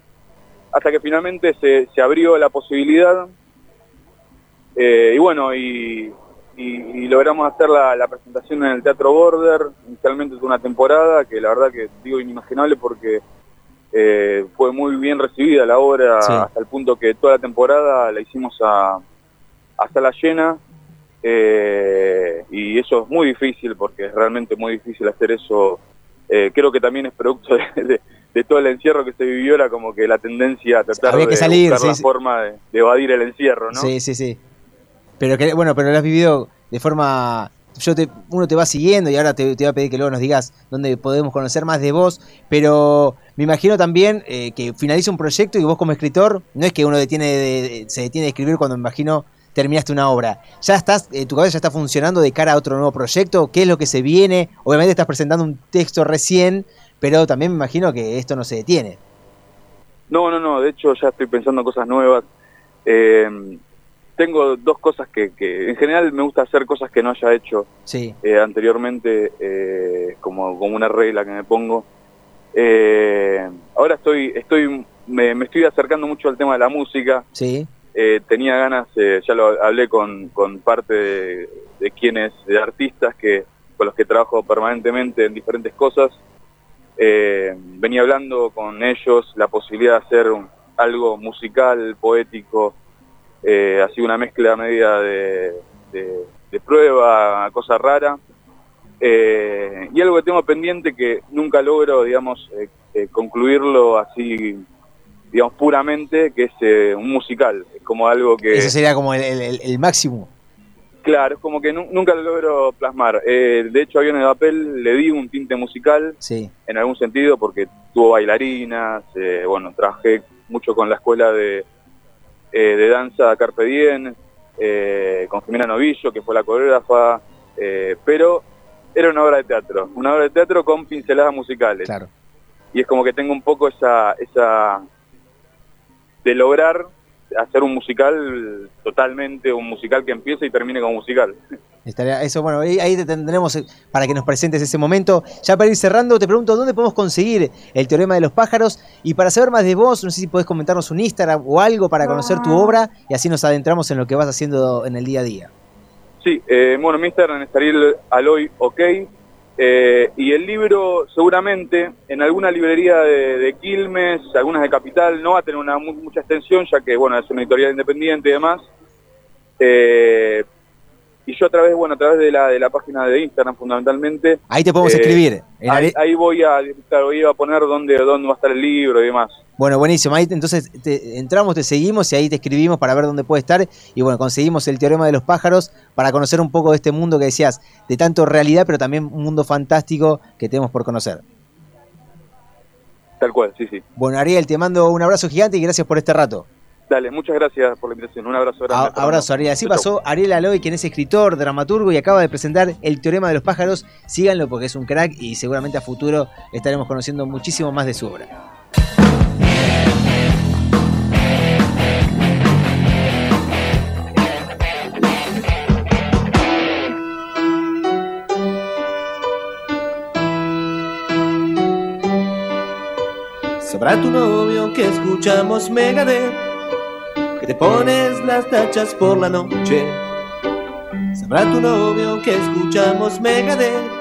Q: hasta que finalmente se, se abrió la posibilidad. Eh, y bueno, y, y- y logramos hacer la, la presentación en el Teatro Border, inicialmente de una temporada, que la verdad que digo inimaginable porque eh, fue muy bien recibida la obra
C: Sí.
Q: hasta el punto que toda la temporada la hicimos a, a sala llena eh, y eso es muy difícil porque es realmente muy difícil hacer eso. Eh, creo que también es producto de, de- de todo el encierro que se vivió, era como que la tendencia a tratar
C: Había
Q: de
C: que salir,
Q: buscar
C: sí,
Q: la
C: sí.
Q: forma de, de evadir el encierro, ¿no?
C: Sí, sí, sí. Pero que, bueno, pero lo has vivido de forma. Yo te, uno te va siguiendo y ahora te, te voy a pedir que luego nos digas dónde podemos conocer más de vos. Pero me imagino también eh, que finaliza un proyecto y vos como escritor, no es que uno detiene de- se detiene de escribir cuando me imagino terminaste una obra. Ya estás, eh, tu cabeza ya está funcionando de cara a otro nuevo proyecto. ¿Qué es lo que se viene? Obviamente estás presentando un texto recién, pero también me imagino que esto no se detiene.
Q: No, no, no, de hecho ya estoy pensando en cosas nuevas. Eh, tengo dos cosas que, que en general me gusta hacer cosas que no haya hecho
C: Sí.
Q: eh, anteriormente, eh, como, como una regla que me pongo. Eh, ahora estoy, estoy me, me estoy acercando mucho al tema de la música.
C: Sí.
Q: Eh, tenía ganas, ya lo hablé con, con parte de, de quienes, de artistas que con los que trabajo permanentemente en diferentes cosas. Venía hablando con ellos la posibilidad de hacer un- algo musical, poético, eh, así una mezcla media de, de- de prueba, cosa rara. Eh, y algo que tengo pendiente que nunca logro, digamos, eh, eh, concluirlo así, digamos, puramente, que es eh, un musical. Es como algo que...
C: Ese sería como el, el- el- el máximo.
Q: Claro, es como que nu- nunca lo logro plasmar. Eh, de hecho, Aviones de Papel le di un tinte musical
C: Sí.
Q: en algún sentido porque tuvo bailarinas, bueno, trabajé mucho con la escuela de, eh, de danza Carpe Diem, eh, con Jimena Novillo, que fue la coreógrafa, eh, pero era una obra de teatro, una obra de teatro con pinceladas musicales.
C: Claro.
Q: y es como que tengo un poco esa, esa de lograr hacer un musical totalmente, un musical que empiece y termine como musical.
C: Estaría, eso, bueno, ahí, ahí te tendremos eh, para que nos presentes ese momento. Ya para ir cerrando, te pregunto, ¿dónde podemos conseguir el Teorema de los Pájaros? Y para saber más de vos, no sé si podés comentarnos un Instagram o algo para conocer tu obra y así nos adentramos en lo que vas haciendo en el día a día.
Q: Sí, eh, bueno, mi Instagram es Ariel Aloy OK. Eh, y el libro seguramente en alguna librería de, Quilmes, algunas de Capital, no va a tener una mu- mucha extensión, ya que bueno, es una editorial independiente y demás. Eh, y yo a través, bueno, a través de la, de la página de Instagram fundamentalmente.
C: Ahí te podemos
Q: eh,
C: escribir.
Q: Ahí, voy a, claro, voy a poner dónde, dónde va a estar el libro y demás.
C: Bueno, buenísimo. Ahí entonces te- entramos, te seguimos y ahí te escribimos para ver dónde puede estar. Y bueno, conseguimos el Teorema de los Pájaros para conocer un poco de este mundo que decías, de tanto realidad, pero también un mundo fantástico que tenemos por conocer.
Q: Tal cual, sí, sí.
C: Bueno, Ariel, te mando un abrazo gigante y gracias por este rato.
Q: Dale, muchas gracias por la invitación. Un abrazo grande.
C: A- abrazo, Ariel. Así pasó Ariel Aloy, quien es escritor, dramaturgo y acaba de presentar El Teorema de los Pájaros. Síganlo porque es un crack y seguramente a futuro estaremos conociendo muchísimo más de su obra.
N: Sabrá tu novio que escuchamos Megadeth, te pones las tachas por la noche. Sabrá tu novio que escuchamos Megadeth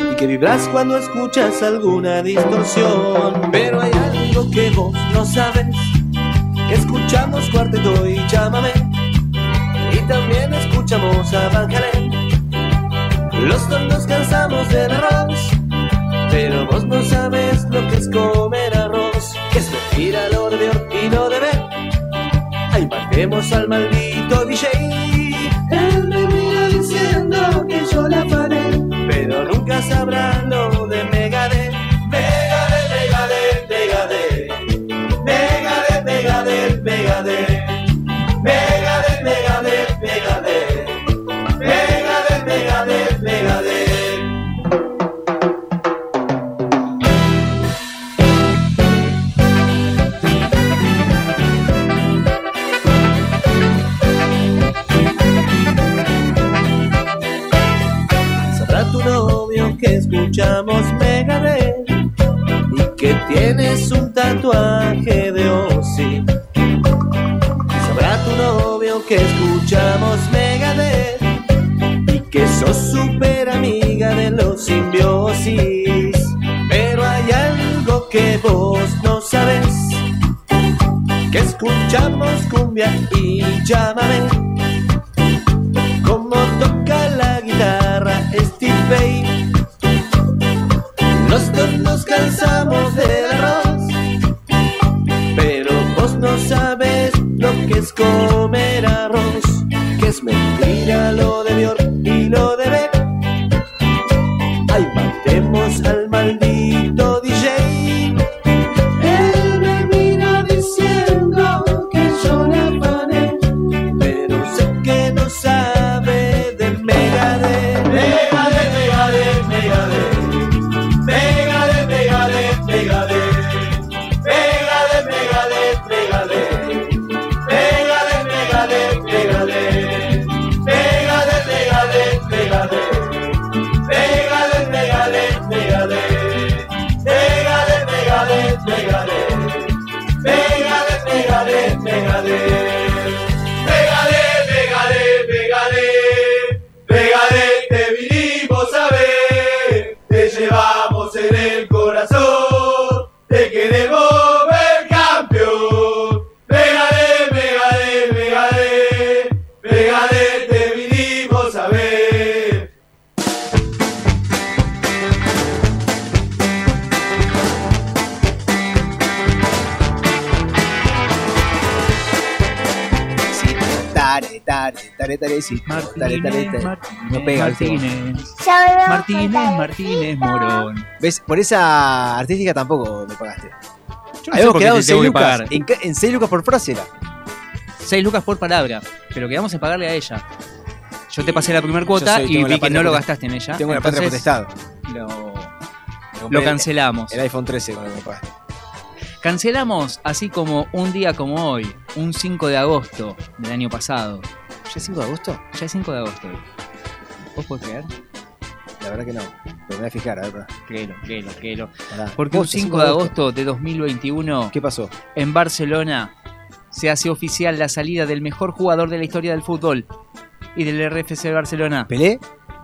N: y que vibras cuando escuchas alguna distorsión. Pero hay algo que vos no sabes, escuchamos cuarteto y llámame. Y también escuchamos a Van Halen. Los dos nos cansamos del arroz, pero vos no sabes lo que es comer arroz, que es mentira lo de y lo de ver. Matemos al maldito DJ. Él me mira diciendo que yo la afané, pero nunca sabrá tienes un tatuaje de Ozzy. Sabrá tu novio que escuchamos Megadeth y que sos super amiga de los simbiosis. Pero hay algo que vos no sabes, que escuchamos cumbia y llámame.
C: ¿Ves? Por esa artística tampoco me pagaste.
D: Yo no
C: Habíamos quedado en 6
D: tengo que
C: lucas. En, en 6 lucas por frase era.
D: 6 lucas por palabra, pero quedamos en pagarle a ella. Yo te pasé la primera cuota
C: soy-
D: y vi que no lo gastaste en ella.
C: Tengo la patria potestad.
D: Lo, lo Lo cancelamos.
C: El iPhone 13 con el papá.
D: Cancelamos así como un día como hoy, un 5 de agosto del año pasado.
C: ¿Ya es 5 de agosto?
D: Ya es 5 de agosto hoy. ¿Vos podés creer?
C: La verdad que no. Me voy a fijar, a ver. pará.
D: Créelo, créelo, créelo.
C: Pará.
D: Porque un
C: Posta,
D: 5 de agosto de 2021,
C: ¿Qué pasó?
D: en Barcelona, se hace oficial la salida del mejor jugador de la historia del fútbol y del RFC de Barcelona.
C: ¿Pelé?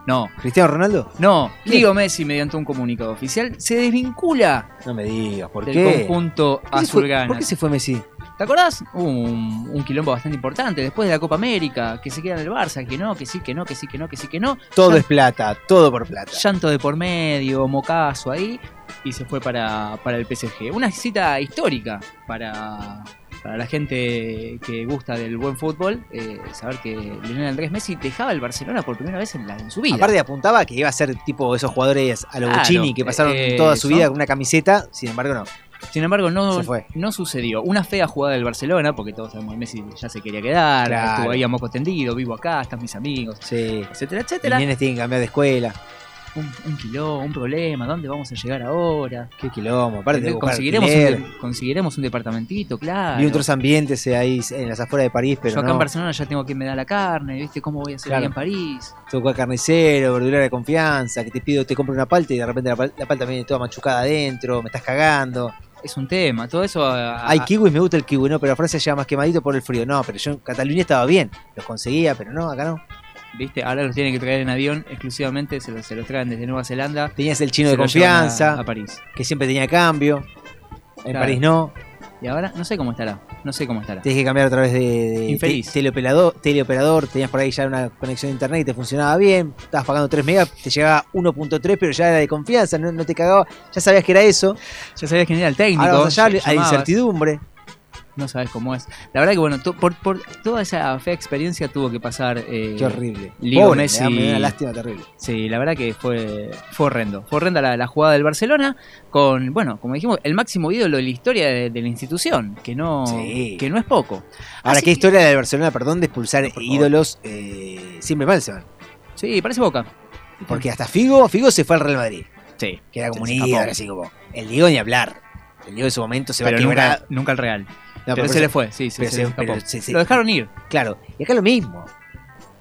D: No,
C: ¿Cristiano Ronaldo?
D: no. Leo Messi, mediante un comunicado oficial, se desvincula
C: No me digas, ¿por
D: del
C: qué?
D: conjunto
C: ¿Por qué se fue-
D: azulgrana.
C: ¿Por qué se fue Messi?
D: ¿Te acordás? Hubo un, un quilombo bastante importante después de la Copa América, que se queda en el Barça, que no, que sí, que no, que sí, que no, que sí, que no.
C: Todo
D: Llan-
C: es plata, todo por plata.
D: llanto de por medio, mocazo ahí, y se fue para, para el PSG. Una cita histórica para, para la gente que gusta del buen fútbol, eh, saber que Lionel Andrés Messi dejaba el Barcelona por primera vez en, la, en su vida.
C: Aparte apuntaba que iba a ser tipo esos jugadores a lo
D: Claro,
C: Buccini que pasaron
D: eh,
C: toda su vida con una camiseta, sin embargo no.
D: Sin embargo, no, no sucedió. Una fea jugada del Barcelona, porque todos sabemos que Messi ya se quería quedar,
C: Claro.
D: estuvo ahí a moco tendido, vivo acá, están mis amigos,
C: Sí.
D: etcétera,
C: Los
D: etcétera.
C: nenes tienen que cambiar de escuela.
D: Un, un quilombo, un problema, ¿dónde vamos a llegar ahora?
C: Qué quilombo. Aparte de
D: conseguiremos, un, conseguiremos un departamentito, claro.
C: Vi otros ambientes eh, ahí en las afueras de París, pero
D: Yo acá
C: no.
D: en Barcelona ya tengo quien me da la carne, ¿viste? ¿Cómo voy a hacer
C: Claro.
D: ahí en París?
C: Tocó a carnicero, verdurera de confianza, que te pido, te compro una palta y de repente la palta viene toda machucada adentro, me estás cagando.
D: Es un tema, todo eso... a-
C: Hay kiwis, me gusta el kiwi, no, pero Francia llega más quemadito por el frío. No, pero yo en Cataluña estaba bien, los conseguía, pero no, acá no.
D: ¿Viste? Ahora los tienen que traer en avión exclusivamente, se los, se los traen desde Nueva Zelanda.
C: Tenías el chino de confianza,
D: A, a París.
C: que siempre tenía cambio. En
D: Claro.
C: París no.
D: Y ahora no sé cómo estará, no sé cómo estará.
C: Tienes que cambiar a través de, de
D: Infeliz.
C: te- teleoperador, teleoperador, tenías por ahí ya una conexión de internet y te funcionaba bien, estabas pagando 3 megas, te llegaba 1.3, pero ya era de confianza, no, no te cagaba, ya sabías que era eso.
D: Ya sabías quién era el técnico.
C: Ahora vas allá,
D: llamabas.
C: incertidumbre.
D: No sabes cómo es. La verdad que bueno, to- por, por toda esa fea experiencia tuvo que pasar... eh,
C: Qué horrible.
D: Leo
C: Pobre,
D: Messi.
C: me da- me da una lástima terrible.
D: Sí, la verdad que fue, fue horrendo. Fue horrenda la, la jugada del Barcelona con, bueno, como dijimos, el máximo ídolo de la historia de, de la institución, que no,
C: Sí.
D: que no es poco.
C: Ahora,
D: Así
C: qué
D: que-
C: historia de Barcelona, perdón, de expulsar ídolos eh, siempre mal se van.
D: Sí, parece Boca.
C: Porque hasta Figo, Figo se fue al Real Madrid,
D: Sí.
C: que era como un ídolo, así como. El Diego ni hablar. El Diego en su momento se va a quebrar.
D: nunca, nunca al Real. Pero
C: pero
D: se le fue, sí, se,
C: pero
D: se
C: se- pero se- se-
D: Lo dejaron ir.
C: Claro, y acá lo mismo.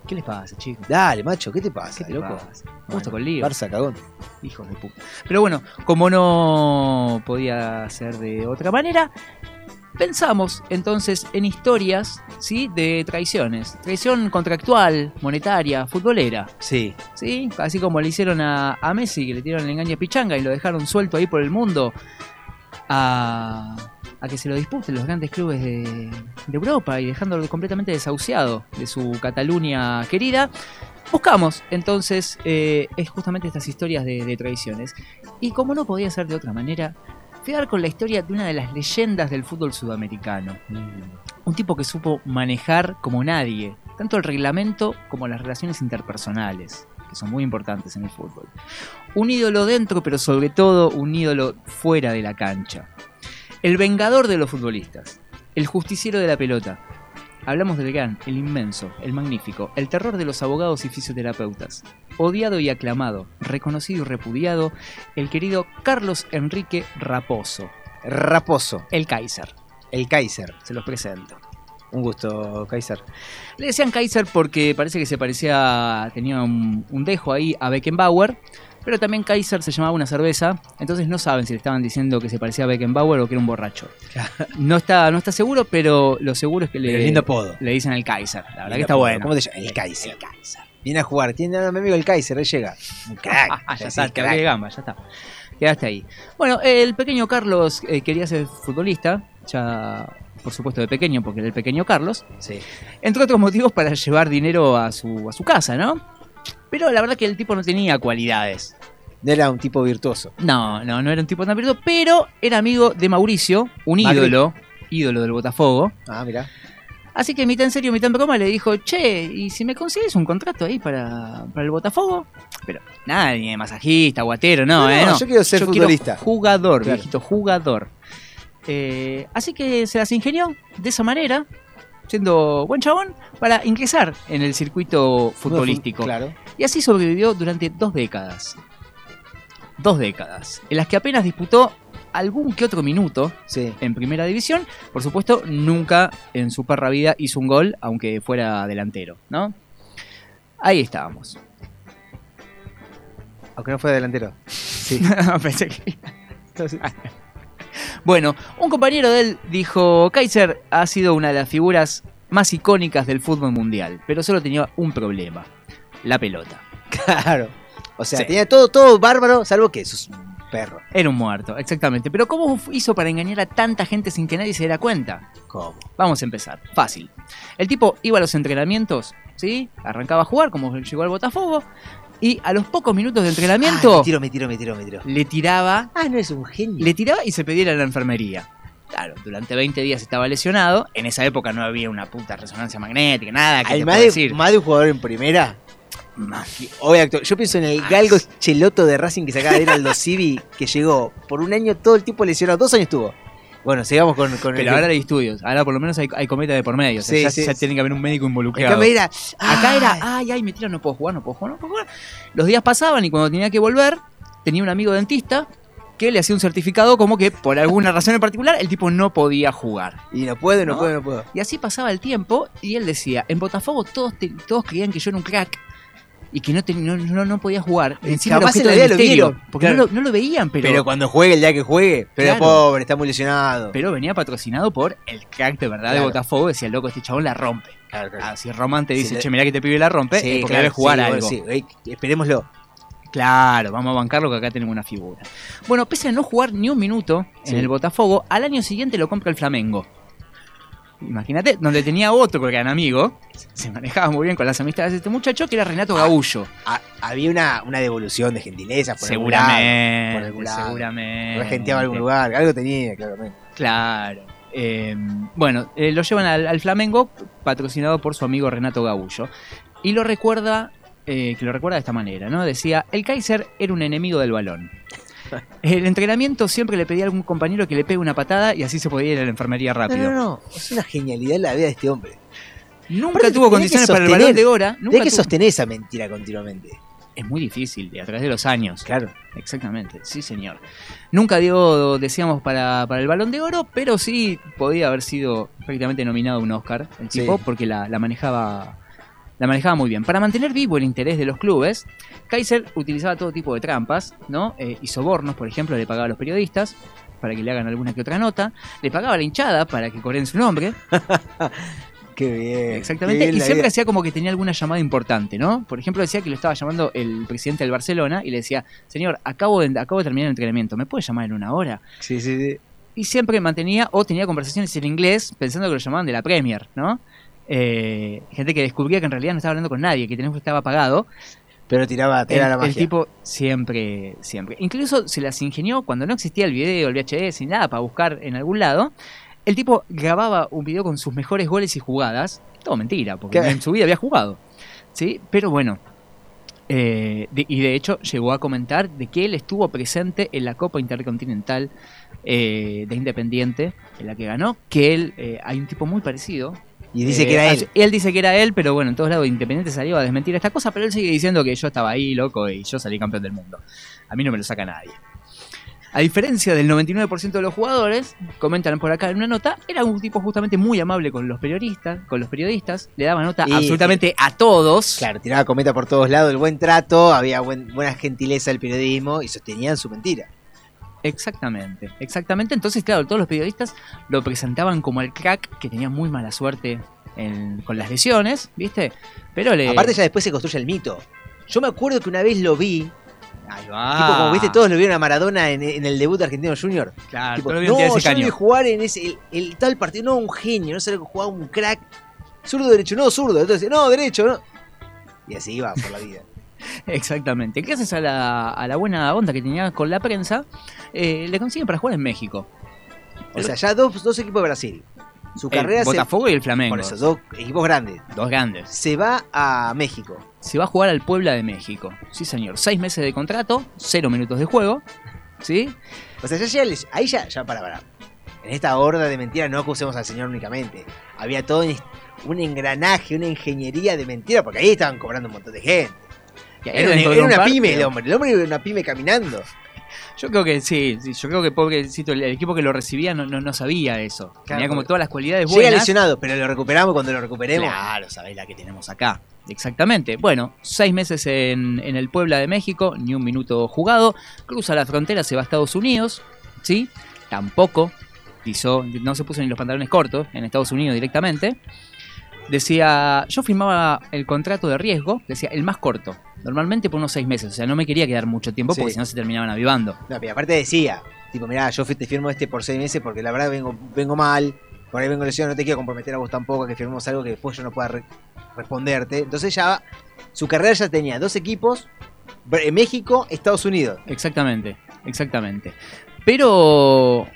D: ¿Qué les pasa, chicos?
C: Dale, macho, ¿qué te pasa,
D: ¿Qué te
C: loco?
D: pasa? Justo con lío.
C: Barça cagón.
D: Hijos de puta. Pero bueno, como no podía ser de otra manera, pensamos entonces en historias, ¿sí? De traiciones. Traición contractual, monetaria, futbolera.
C: Sí.
D: ¿Sí? Así como le hicieron a, a Messi, que le tiraron el engaño a Pichanga y lo dejaron suelto ahí por el mundo a, a que se lo disputen los grandes clubes de, de Europa y dejándolo completamente desahuciado de su Cataluña querida. Buscamos entonces eh, es justamente estas historias de, de traiciones. Y como no podía ser de otra manera, fui a dar con la historia de una de las leyendas del fútbol sudamericano. Un tipo que supo manejar como nadie, tanto el reglamento como las relaciones interpersonales, que son muy importantes en el fútbol. Un ídolo dentro, pero sobre todo un ídolo fuera de la cancha. El vengador de los futbolistas, el justiciero de la pelota. Hablamos del gran, el inmenso, el magnífico, el terror de los abogados y fisioterapeutas. Odiado y aclamado, reconocido y repudiado, el querido Carlos Enrique Raposo,
C: Raposo,
D: el Kaiser.
C: el Kaiser.
D: Se los presento.
C: Un gusto, Kaiser.
D: Le decían Kaiser porque parece que se parecía, tenía un, un dejo ahí a Beckenbauer, pero también Kaiser se llamaba una cerveza, entonces no saben si le estaban diciendo que se parecía a Beckenbauer o que era un borracho. No está, no está seguro, pero lo seguro es que le,
C: lindo apodo.
D: le dicen el Kaiser. La verdad
C: Lindo
D: que está
C: apodo.
D: bueno.
C: ¿Cómo te llamas? El Kaiser. Viene a jugar. Tiene a mi amigo el Kaiser, él llega. Un crack.
D: Ah, ya está,
C: crack.
D: de gamba, ya está. Quedaste ahí. Bueno, el pequeño Carlos eh, quería ser futbolista, ya por supuesto de pequeño, porque era el pequeño Carlos.
C: Sí.
D: Entre otros motivos para llevar dinero a su, a su casa, ¿no? Pero la verdad que el tipo no tenía cualidades.
C: No era un tipo virtuoso.
D: No, no, no era un tipo tan virtuoso, pero era amigo de Mauricio, un ídolo, ídolo del Botafogo.
C: Ah, mira.
D: Así que mitad en serio, mitad en broma le dijo, che, ¿y si me consigues un contrato ahí para, para el Botafogo? Pero nada, ni de masajista, guatero, no,
C: No,
D: ¿eh?
C: no,
D: No.
C: yo quiero ser futbolista.
D: jugador,
C: Claro.
D: viejito, jugador. Eh, así que se las ingenió de esa manera, siendo buen chabón, para ingresar en el circuito futbolístico.
C: Claro.
D: Y así sobrevivió durante dos décadas. dos décadas, en las que apenas disputó algún que otro minuto en primera división. Por supuesto, nunca en su perra vida hizo un gol, aunque fuera delantero, ¿no? Ahí estábamos.
C: Aunque no fue delantero. Sí.
D: Pensé que... Bueno, un compañero de él dijo, Kaiser ha sido una de las figuras más icónicas del fútbol mundial, pero solo tenía un problema, la pelota.
C: Claro. O sea,
D: Sí.
C: tenía todo, todo bárbaro, salvo que eso es un perro.
D: Era un muerto, exactamente. Pero ¿cómo hizo para engañar a tanta gente sin que nadie se diera cuenta?
C: ¿Cómo?
D: Vamos a empezar. Fácil. El tipo iba a los entrenamientos, ¿sí? Arrancaba a jugar, como llegó al Botafogo. Y a los pocos minutos de entrenamiento
C: Ah, me tiro, me tiro, me tiro, me tiro.
D: le tiraba.
C: Ah, no es un genio.
D: Le tiraba y se pedía a la enfermería. Claro, durante 20 días estaba lesionado. En esa época no había una puta resonancia magnética, nada que te
C: más de,
D: decir.
C: más de un jugador en primera. Obvio. Yo pienso en el galgo cheloto de Racing que se acaba de ir al Dos Civi, que llegó por un año todo el tiempo lesionado. Dos años tuvo. Bueno, sigamos con, con
D: Pero ahora hay estudios, ahora por lo menos hay, hay cometa de por medio. O sea,
C: Sí,
D: ya,
C: sí,
D: ya
C: sí.
D: tiene que haber un médico involucrado.
C: Acá era,
D: Acá era, ay, ay, me tiran, no puedo jugar, no puedo jugar, no puedo jugar. Los días pasaban y cuando tenía que volver, tenía un amigo dentista que le hacía un certificado como que por alguna razón en particular el tipo no podía jugar.
C: Y no puedo, no, puedo, no puedo.
D: Y así pasaba el tiempo y él decía, en Botafogo todos, te- todos creían que yo era un crack y que no, te- no, no, no podía jugar. Encima objeto
C: en la
D: de
C: lo vieron,
D: Porque
C: claro.
D: no, lo, no lo veían, pero,
C: Pero, cuando juegue, el día que juegue, pero
D: Claro.
C: pobre, está muy lesionado.
D: pero venía patrocinado por el crack de verdad de
C: Claro.
D: Botafogo. Decía, loco, este chabón la rompe. Ah, si Román te dice,
C: le-
D: che, mirá que te pibe la rompe,
C: Sí,
D: es porque debe jugar
C: sí,
D: algo.
C: sí, ey, esperémoslo.
D: Claro, vamos a bancarlo que acá tenemos una figura. Bueno, pese a no jugar ni un minuto en el Botafogo, al año siguiente lo compra el Flamengo. Imagínate, donde tenía otro gran amigo, se manejaba muy bien con las amistades de este muchacho, que era Renato Gaullo.
C: Ah, había una, una devolución de gentileza por algún lado,
D: Seguramente,
C: por algún lado.
D: seguramente.
C: Regenteaba algún lugar, algo tenía, claramente.
D: Claro. Eh, bueno, eh, lo llevan al, al Flamengo, patrocinado por su amigo Renato Gaullo. Y lo recuerda, eh, que lo recuerda de esta manera, ¿no? Decía, el Kaiser era un enemigo del balón. El entrenamiento siempre le pedía a algún compañero que le pegue una patada y así se podía ir a la enfermería
C: No,
D: rápido.
C: no, no, es una genialidad la vida de este hombre.
D: Nunca
C: Aparte,
D: tuvo condiciones para el balón de hora. Nunca
C: que
D: tuvo-
C: sostener esa mentira continuamente.
D: Es muy difícil, y a través de los años.
C: Claro.
D: Exactamente, sí señor. Nunca dio, decíamos, para, para el balón de oro, pero sí podía haber sido prácticamente nominado a un Oscar el tipo,
C: Sí.
D: porque la, la manejaba la manejaba muy bien. Para mantener vivo el interés de los clubes, Kaiser utilizaba todo tipo de trampas, ¿no? Eh, y sobornos, por ejemplo, le pagaba a los periodistas para que le hagan alguna que otra nota, le pagaba a la hinchada para que corren su nombre,
C: Qué bien.
D: Exactamente,
C: qué bien
D: y siempre
C: vida.
D: hacía como que tenía alguna llamada importante, ¿no? Por ejemplo, decía que lo estaba llamando el presidente del Barcelona y le decía, señor, acabo de, acabo de terminar el entrenamiento, ¿me puede llamar en una hora?
C: Sí, sí, sí.
D: Y siempre mantenía o tenía conversaciones en inglés pensando que lo llamaban de la Premier, ¿no? Eh, gente que descubría que en realidad no estaba hablando con nadie, que el teléfono estaba apagado.
C: Pero tiraba, tiraba
D: el,
C: la
D: el
C: magia.
D: tipo siempre, siempre. Incluso se las ingenió cuando no existía el video, el VHS, ni nada para buscar en algún lado. El tipo grababa un video con sus mejores goles y jugadas. Todo mentira, porque
C: ¿Qué?
D: en su vida había jugado. ¿Sí? Pero bueno. eh, de- y de hecho llegó a comentar de que él estuvo presente en la Copa Intercontinental eh, de Independiente, en la que ganó, que él, eh, hay un tipo muy parecido.
C: Y dice
D: Eh,
C: que era él.
D: hace- Él dice que era él, pero bueno, en todos lados Independiente salió a desmentir esta cosa, pero él sigue diciendo que yo estaba ahí, loco, y yo salí campeón del mundo. A mí no me lo saca nadie. A diferencia del 99% de los jugadores, comentan por acá en una nota, era un tipo justamente muy amable con los periodistas, con los periodistas, le daba nota
C: Y-
D: absolutamente a todos.
C: Claro, tiraba cometa por todos lados, el buen trato, había buen- buena gentileza del periodismo y sostenían su mentira.
D: Exactamente, exactamente. Entonces, claro, todos los periodistas lo presentaban como el crack que tenía muy mala suerte en- con las lesiones, ¿viste? Pero le.
C: Aparte ya después se construye el mito. Yo me acuerdo que una vez lo vi,
D: Ahí va.
C: tipo como viste, todos lo vieron a Maradona en, en el debut de Argentino Junior.
D: Claro,
C: Tipo, no,
D: tirar
C: yo
D: ese
C: lo vi
D: caño.
C: jugar en ese, el, el tal partido, no, un genio, no sé lo que jugaba, un crack. Zurdo, derecho, no, zurdo. Entonces, no, derecho, no. Y así iba por la vida.
D: Exactamente. Gracias a la, a la buena onda que tenía con la prensa, eh, le consiguen para jugar en México.
C: O sea, ya dos, dos equipos de Brasil. Su
D: El
C: carrera se-
D: Botafogo y el Flamengo.
C: Por eso, dos equipos grandes.
D: Dos grandes.
C: Se va a México.
D: Se va a jugar al Puebla de México. Sí, señor. Seis meses de contrato, cero minutos de juego. ¿Sí?
C: O sea, ya el- ahí ya, ya para, para. En esta horda de mentiras no acusemos al señor únicamente. Había todo un, engranaje, una ingeniería de mentira, porque ahí estaban cobrando un montón de gente. Era, una-
D: de
C: era
D: un
C: una
D: par,
C: pyme
D: pero-
C: el hombre, el hombre era una pyme caminando.
D: Yo creo que sí, sí, yo creo que pobrecito, el, el equipo que lo recibía no, no, no sabía eso. Tenía como todas las cualidades
C: Llega
D: buenas.
C: lesionado, pero lo recuperamos cuando lo recuperemos.
D: Claro, sabéis la que tenemos acá. Exactamente. Bueno, seis meses en, en el Puebla de México, ni un minuto jugado. Cruza la frontera, se va a Estados Unidos, ¿sí? Tampoco pisó, no se puso ni los pantalones cortos en Estados Unidos directamente. Decía, yo firmaba el contrato de riesgo, decía, el más corto. Normalmente por unos seis meses, o sea, no me quería quedar mucho tiempo porque si no se terminaban avivando.
C: No, pero aparte decía, tipo, mirá, yo te firmo este por seis meses porque la verdad vengo, vengo mal, por ahí vengo lesionado, no te quiero comprometer a vos tampoco a que firmemos algo que después yo no pueda re- responderte. Entonces ya, su carrera ya tenía dos equipos, México, Estados Unidos.
D: Exactamente, exactamente. Pero,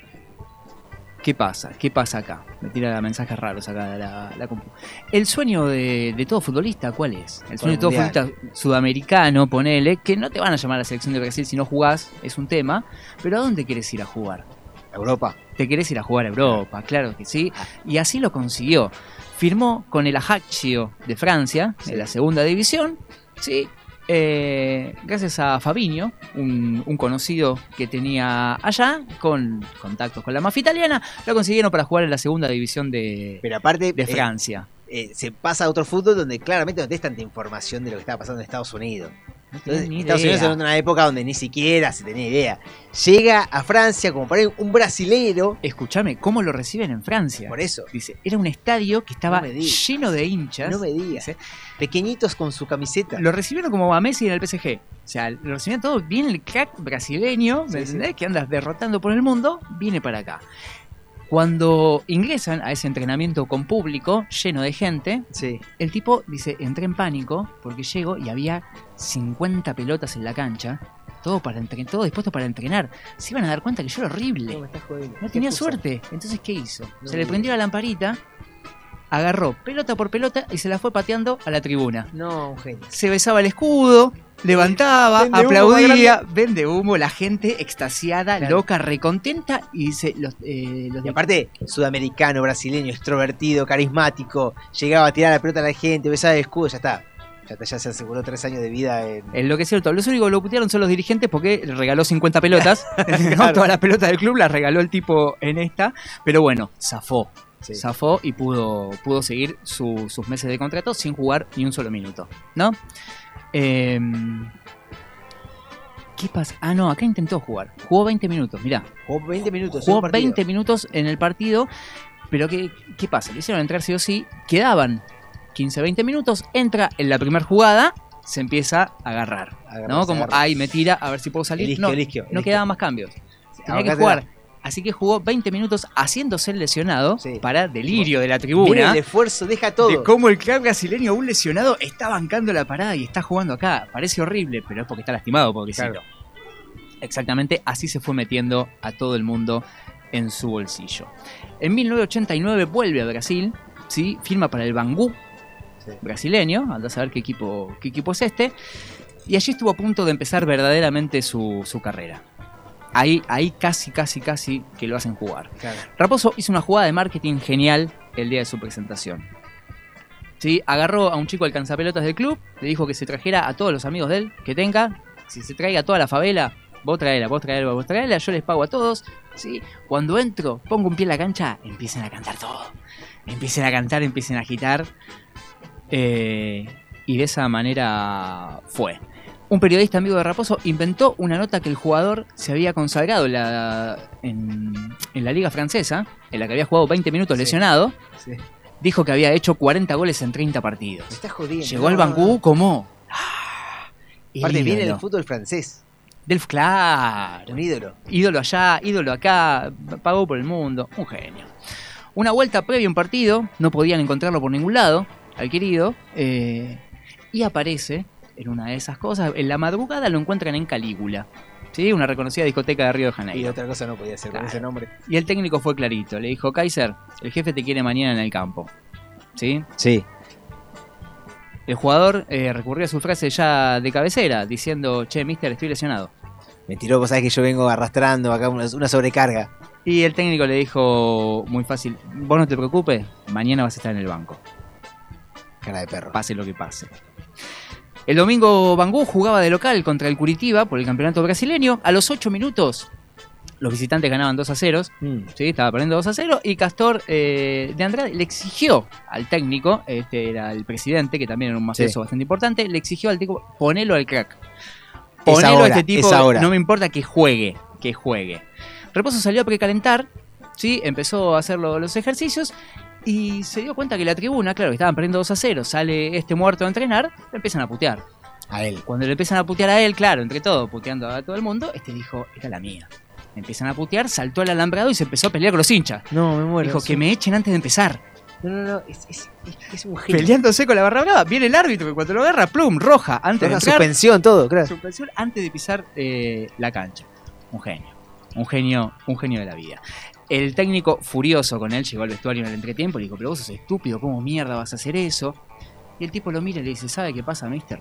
D: ¿qué pasa? ¿Qué pasa acá? Me tira mensajes raros acá la, la compu. El sueño de, de todo futbolista, ¿cuál es? El sueño de todo
C: Mundial.
D: futbolista sudamericano, ponele, que no te van a llamar a la selección de Brasil si no jugás, es un tema, pero ¿a dónde quieres ir a jugar?
C: Europa.
D: Te querés ir a jugar a Europa, claro que sí. Y así lo consiguió. Firmó con el Ajaccio de Francia, en la segunda división, sí. Eh, gracias a Fabinho, un, un conocido que tenía allá, con contactos con la mafia italiana, lo consiguieron para jugar en la segunda división de,
C: Pero aparte,
D: de
C: eh,
D: Francia.
C: eh, se pasa a otro fútbol donde claramente no tenés tanta información de lo que estaba pasando en Estados Unidos. Entonces, Estados. Unidos era una época donde ni siquiera se tenía idea. Llega a Francia como para un brasilero.
D: Escúchame, ¿cómo lo reciben en Francia?
C: Por eso.
D: Dice, era un estadio que estaba
C: No me digas.
D: lleno de hinchas.
C: No me digas. Pequeñitos con su camiseta.
D: Lo recibieron como a Messi en el PSG. O sea, lo recibieron todo bien el crack brasileño, ¿me
C: Sí,
D: entendés? Que andas derrotando por el mundo, viene para acá. Cuando ingresan a ese entrenamiento con público, lleno de gente, el tipo dice, entré en pánico porque llego y había 50 pelotas en la cancha, todo, para entre- todo dispuesto para entrenar. Se iban a dar cuenta que yo era horrible. No tenía suerte. Entonces, ¿qué hizo?
C: No
D: se le prendió la lamparita, agarró pelota por pelota y se la fue pateando a la tribuna.
C: No, un genio.
D: Se besaba el escudo, levantaba,
C: Vende
D: aplaudía, vende humo, la gente extasiada,
C: Claro.
D: loca, recontenta y dice los, eh, los
C: Y aparte, sudamericano, brasileño, extrovertido, carismático, llegaba a tirar la pelota a la gente, besaba el escudo, ya está. Ya, está, ya se aseguró tres años de vida en...
D: En lo que es cierto, los únicos que lo putearon son los dirigentes porque le regaló 50 pelotas. ¿no? Todas las pelotas del club las regaló el tipo en esta. Pero bueno, zafó. Zafó y pudo, pudo seguir su- sus meses de contrato sin jugar ni un solo minuto. ¿No? Em, ¿Qué pasa? Ah, no, acá intentó jugar. Jugó 20 minutos, mirá.
C: Jugó 20 minutos.
D: Jugó
C: un partido.
D: 20 minutos en el partido. Pero ¿qué, qué pasa? Le hicieron entrar sí o sí. Quedaban 15, 20 minutos. Entra en la primera jugada. Se empieza a agarrar.
C: Agarra,
D: ¿No? Como, ay, me tira, a ver si puedo salir.
C: Eligio,
D: no, no quedaban más cambios. Tenía que jugar. Así que jugó 20 minutos haciéndose el lesionado para delirio de la tribuna.
C: Mira el esfuerzo, deja todo.
D: De cómo el crack brasileño, un lesionado, está bancando la parada y está jugando acá. Parece horrible, pero es porque está lastimado, pobrecito. Exactamente, así se fue metiendo a todo el mundo en su bolsillo. En 1989 vuelve a Brasil, ¿sí? firma para el Bangú brasileño, anda a saber qué equipo, qué equipo es este, y allí estuvo a punto de empezar verdaderamente su, su carrera. Ahí, ahí casi, casi, casi que lo hacen jugar. Raposo hizo una jugada de marketing genial el día de su presentación. Sí, agarró a un chico alcanzapelotas del club, le dijo que se trajera a todos los amigos de él, que tenga, si se traiga a toda la favela, vos traela, vos traela, vos traela, yo les pago a todos. ¿sí? Cuando entro, pongo un pie en la cancha, empiecen a cantar todo. Empiecen a cantar, empiecen a agitar. Eh, y de esa manera fue. Un periodista amigo de Raposo inventó una nota que el jugador se había consagrado en la, en, en la liga francesa, en la que había jugado 20 minutos lesionado.
C: Sí.
D: Dijo que había hecho 40 goles en 30 partidos.
C: Me estás jodiendo.
D: Llegó al Bangú como... ah,
C: Aparte, viene del fútbol francés.
D: Del claro.
C: Un ídolo.
D: Ídolo allá, ídolo acá, pagó por el mundo, un genio. Una vuelta previa a un partido, no podían encontrarlo por ningún lado, al querido, eh, y aparece en una de esas cosas. En la madrugada lo encuentran en Calígula, ¿sí? una reconocida discoteca de Río de
C: Y
D: Janeiro.
C: otra cosa no podía ser con ese nombre.
D: Y el técnico fue clarito, le dijo, Kaiser, el jefe te quiere mañana en el campo. ¿Sí?
C: Sí.
D: El jugador eh, recurrió a su frase ya de cabecera, diciendo, che, mister, estoy lesionado.
C: Me tiró, vos sabés que yo vengo arrastrando acá una, una sobrecarga.
D: Y el técnico le dijo muy fácil, vos no te preocupes, mañana vas a estar en el banco.
C: Cara de perro.
D: Pase lo que pase. El domingo Bangú jugaba de local contra el Curitiba por el campeonato brasileño. A los 8 minutos los visitantes ganaban 2 a 0. ¿sí? Estaba perdiendo 2 a 0. Y Castor eh, de Andrade le exigió al técnico, este era el presidente, que también era un mafioso
C: Sí.
D: bastante importante, le exigió al tipo, ponelo al crack. Ponelo
C: ahora,
D: a este tipo, no me importa que juegue, que juegue. Reposo salió a precalentar, ¿sí? empezó a hacer lo- los ejercicios y se dio cuenta que la tribuna, claro, que estaban perdiendo 2 a 0, sale este muerto a entrenar, le empiezan a putear.
C: A él.
D: Cuando le empiezan a putear a él, claro, entre todo, puteando a todo el mundo, este dijo, esta es la mía. Empiezan a putear, saltó al alambrado y se empezó a pelear con los hinchas.
C: No, me muero.
D: Dijo,
C: sí.
D: que me echen antes de empezar.
C: No, no, no, es, es- es- un genio.
D: Peleándose con la barra brava, viene el árbitro que cuando lo agarra, plum, roja, antes de entrar.
C: suspensión, todo, claro.
D: Suspensión antes de pisar eh, la cancha. Un genio. Un genio, un genio de la vida. El técnico, furioso con él, llegó al vestuario en el entretiempo y le dijo, pero vos sos estúpido, ¿cómo mierda vas a hacer eso? Y el tipo lo mira y le dice, ¿sabe qué pasa, mister?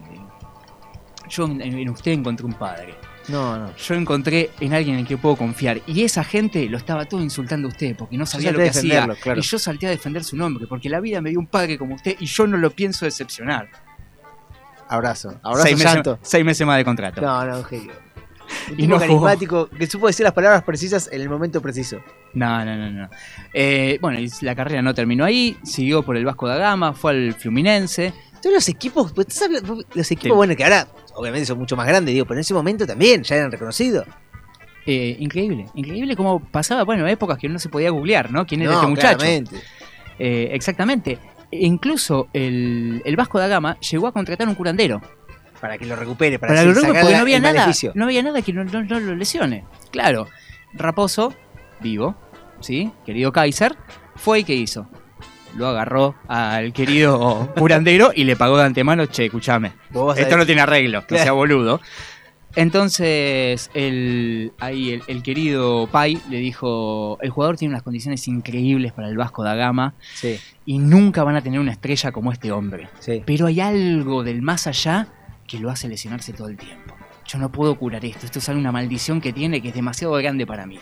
D: Yo en, en usted encontré un padre.
C: No, no.
D: Yo encontré en alguien en que puedo confiar. Y esa gente lo estaba todo insultando a usted porque no sabía lo que hacía.
C: claro.
D: Y yo salté a defender su nombre porque la vida me dio un padre como usted y yo no lo pienso decepcionar.
C: Abrazo. Abrazo,
D: seis, meses, seis meses más de contrato.
C: No, no, un
D: Y no jugó.
C: carismático que supo decir las palabras precisas en el momento preciso.
D: No, no, no, no. Eh, bueno, y la carrera no terminó ahí, siguió por el Vasco da Gama, fue al Fluminense.
C: Todos los equipos, pues, ¿estás hablando- los equipos,
D: Sí.
C: bueno, que ahora obviamente son mucho más grandes, digo, pero en ese momento también ya eran reconocidos.
D: Eh, increíble, increíble cómo pasaba, bueno, épocas que no se podía googlear, ¿no? ¿Quién era
C: No,
D: este muchacho? Eh, exactamente. E incluso el, el Vasco da Gama llegó a contratar un curandero.
C: Para que lo recupere, para,
D: Para que lo recupere, porque no había nada, no había nada que no, no- no lo lesione. Claro, Raposo, vivo, ¿sí? Querido Kaiser, fue y ¿qué hizo? Lo agarró al querido curandero y le pagó de antemano, che,
C: a
D: esto no tiene arreglo,
C: Claro.
D: sea boludo. Entonces, el, ahí el, el querido Pai le dijo, el jugador tiene unas condiciones increíbles para el Vasco da Gama
C: Sí,
D: y nunca van a tener una estrella como este hombre.
C: sí.
D: Pero hay algo del más allá que lo hace lesionarse todo el tiempo. Yo no puedo curar esto. Esto es una maldición que tiene que es demasiado grande para mí.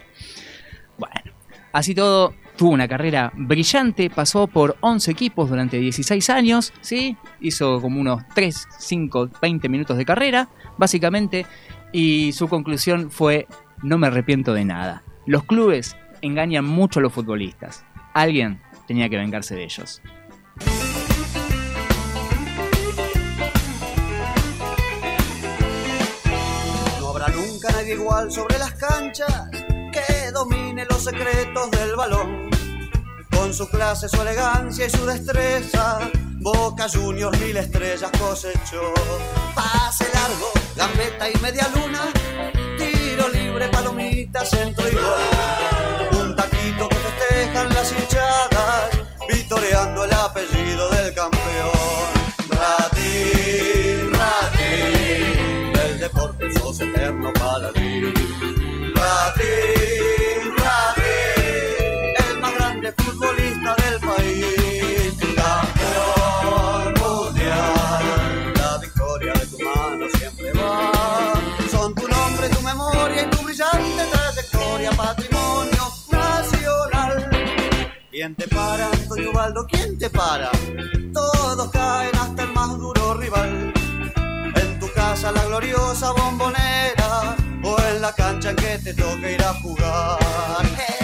D: Bueno, así todo, tuvo una carrera brillante. Pasó por 11 equipos durante 16 años. ¿sí? Hizo como unos 3, 5, 20 minutos de carrera, básicamente. Y su conclusión fue: No me arrepiento de nada. Los clubes engañan mucho a los futbolistas. Alguien tenía que vengarse de ellos.
R: Nadie igual sobre las canchas que domine los secretos del balón. Con su clase, su elegancia y su destreza, Boca Juniors mil estrellas cosechó. Pase largo, gambeta y media luna, tiro libre, palomita, centro y gol. ¿Quién te para, Antonio Ubaldo? ¿Quién te para? Todos caen hasta el más duro rival. En tu casa la gloriosa bombonera o en la cancha en que te toca ir a jugar.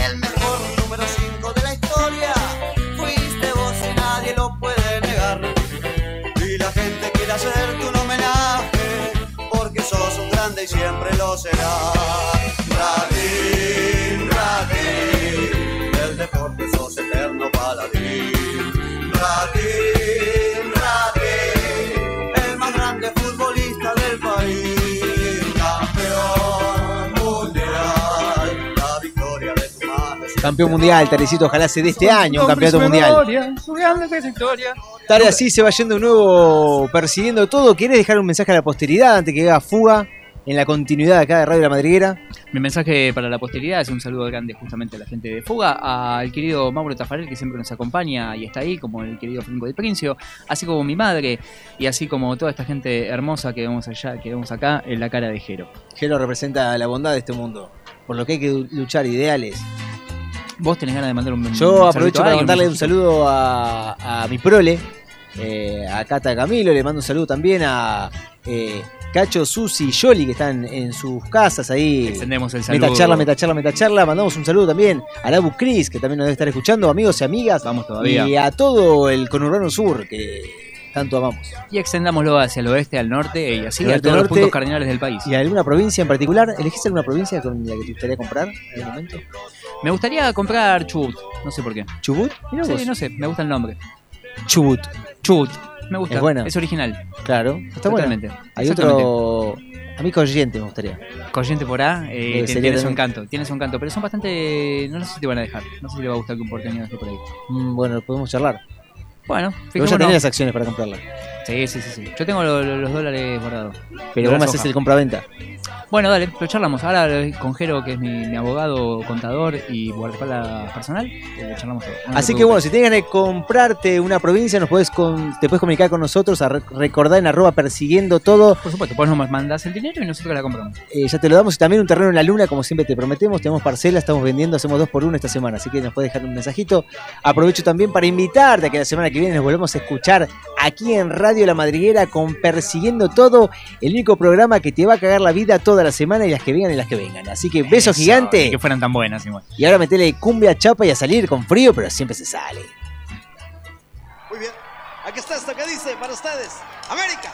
R: El mejor número 5 de la historia fuiste vos y nadie lo puede negar. Y la gente quiere hacerte un homenaje porque sos un grande y siempre lo serás. Campeón mundial,
C: Tarecito, ojalá se dé este año un campeonato mundial. Tare así se va yendo de nuevo persiguiendo todo. ¿Querés dejar un mensaje a la posteridad antes que haga fuga en la continuidad acá de Radio La Madriguera?
D: Mi mensaje para la posteridad es un saludo grande justamente a la gente de Fuga, al querido Mauro Tafarel que siempre nos acompaña y está ahí, como el querido Franco del Princio, así como mi madre y así como toda esta gente hermosa que vemos allá, que vemos acá en la cara de Jero.
C: Jero representa la bondad de este mundo, por lo que hay que luchar ideales.
D: ¿Vos tenés ganas de mandar un
C: Yo
D: un
C: aprovecho para mandarle un saludo a, a mi prole, eh, a Cata Camilo, le mando un saludo también a eh, Cacho, Susi y Yoli que están en sus casas ahí.
D: Extendemos el saludo.
C: Metacharla, metacharla, metacharla. Mandamos un saludo también a Labu Cris, que también nos debe estar escuchando, amigos y amigas.
D: Vamos todavía.
C: Y a todo el conurbano sur, que tanto amamos.
D: Y extendámoslo hacia el oeste, al norte y así a
C: Norte,
D: todos los puntos cardinales del país.
C: ¿Y alguna provincia en particular? ¿Elegiste alguna provincia con la que te gustaría comprar en el momento?
D: Me gustaría comprar Chubut, no sé por qué.
C: ¿Chubut? Mirá
D: Sí,
C: vos.
D: no sé, me gusta el nombre.
C: Chubut.
D: Chubut, me gusta.
C: Es buena.
D: Es original.
C: Claro, está bueno.
D: Totalmente.
C: Hay otro. A mí Corriente me gustaría.
D: Corriente por A, eh,
C: Eh,
D: tiene-
C: sería
D: tiene su
C: también-
D: encanto, tiene su encanto, pero son bastante, no sé si te van a dejar, no sé si le va a gustar que un porteño esté por ahí.
C: Mm, bueno, podemos charlar.
D: Bueno,
C: Pero vos ya
D: fijémonos.
C: tenés las acciones para comprarla.
D: Sí, sí, sí, sí. Yo tengo lo- lo- los dólares guardados.
C: Pero vos me haces el compraventa.
D: Bueno, dale, lo charlamos. Ahora con Jero, que es mi, mi abogado, contador y guardaespaldas personal, eh, lo charlamos todo. No te
C: Así que
D: preocupes.
C: bueno, si tienes ganas de comprarte una provincia, nos con, te puedes comunicar con nosotros a re- recordar en arroba persiguiendo todo.
D: Por supuesto, vos nos mandás el dinero y nosotros la compramos.
C: Eh, ya te lo damos y también un terreno en la luna, como siempre te prometemos. Tenemos parcela, estamos vendiendo, hacemos dos por uno esta semana. Así que nos puedes dejar un mensajito. Aprovecho también para invitarte a que la semana que viene nos volvemos a escuchar aquí en Radio La Madriguera con Persiguiendo Todo, el único programa que te va a cagar la vida toda la semana y las que vengan y las que vengan. Así que beso
D: Eso,
C: gigante.
D: y Que fueran tan buenas, igual.
C: Y ahora metele cumbia chapa y a salir con frío, pero siempre se sale.
R: Muy bien. Aquí está esto que dice para ustedes. América.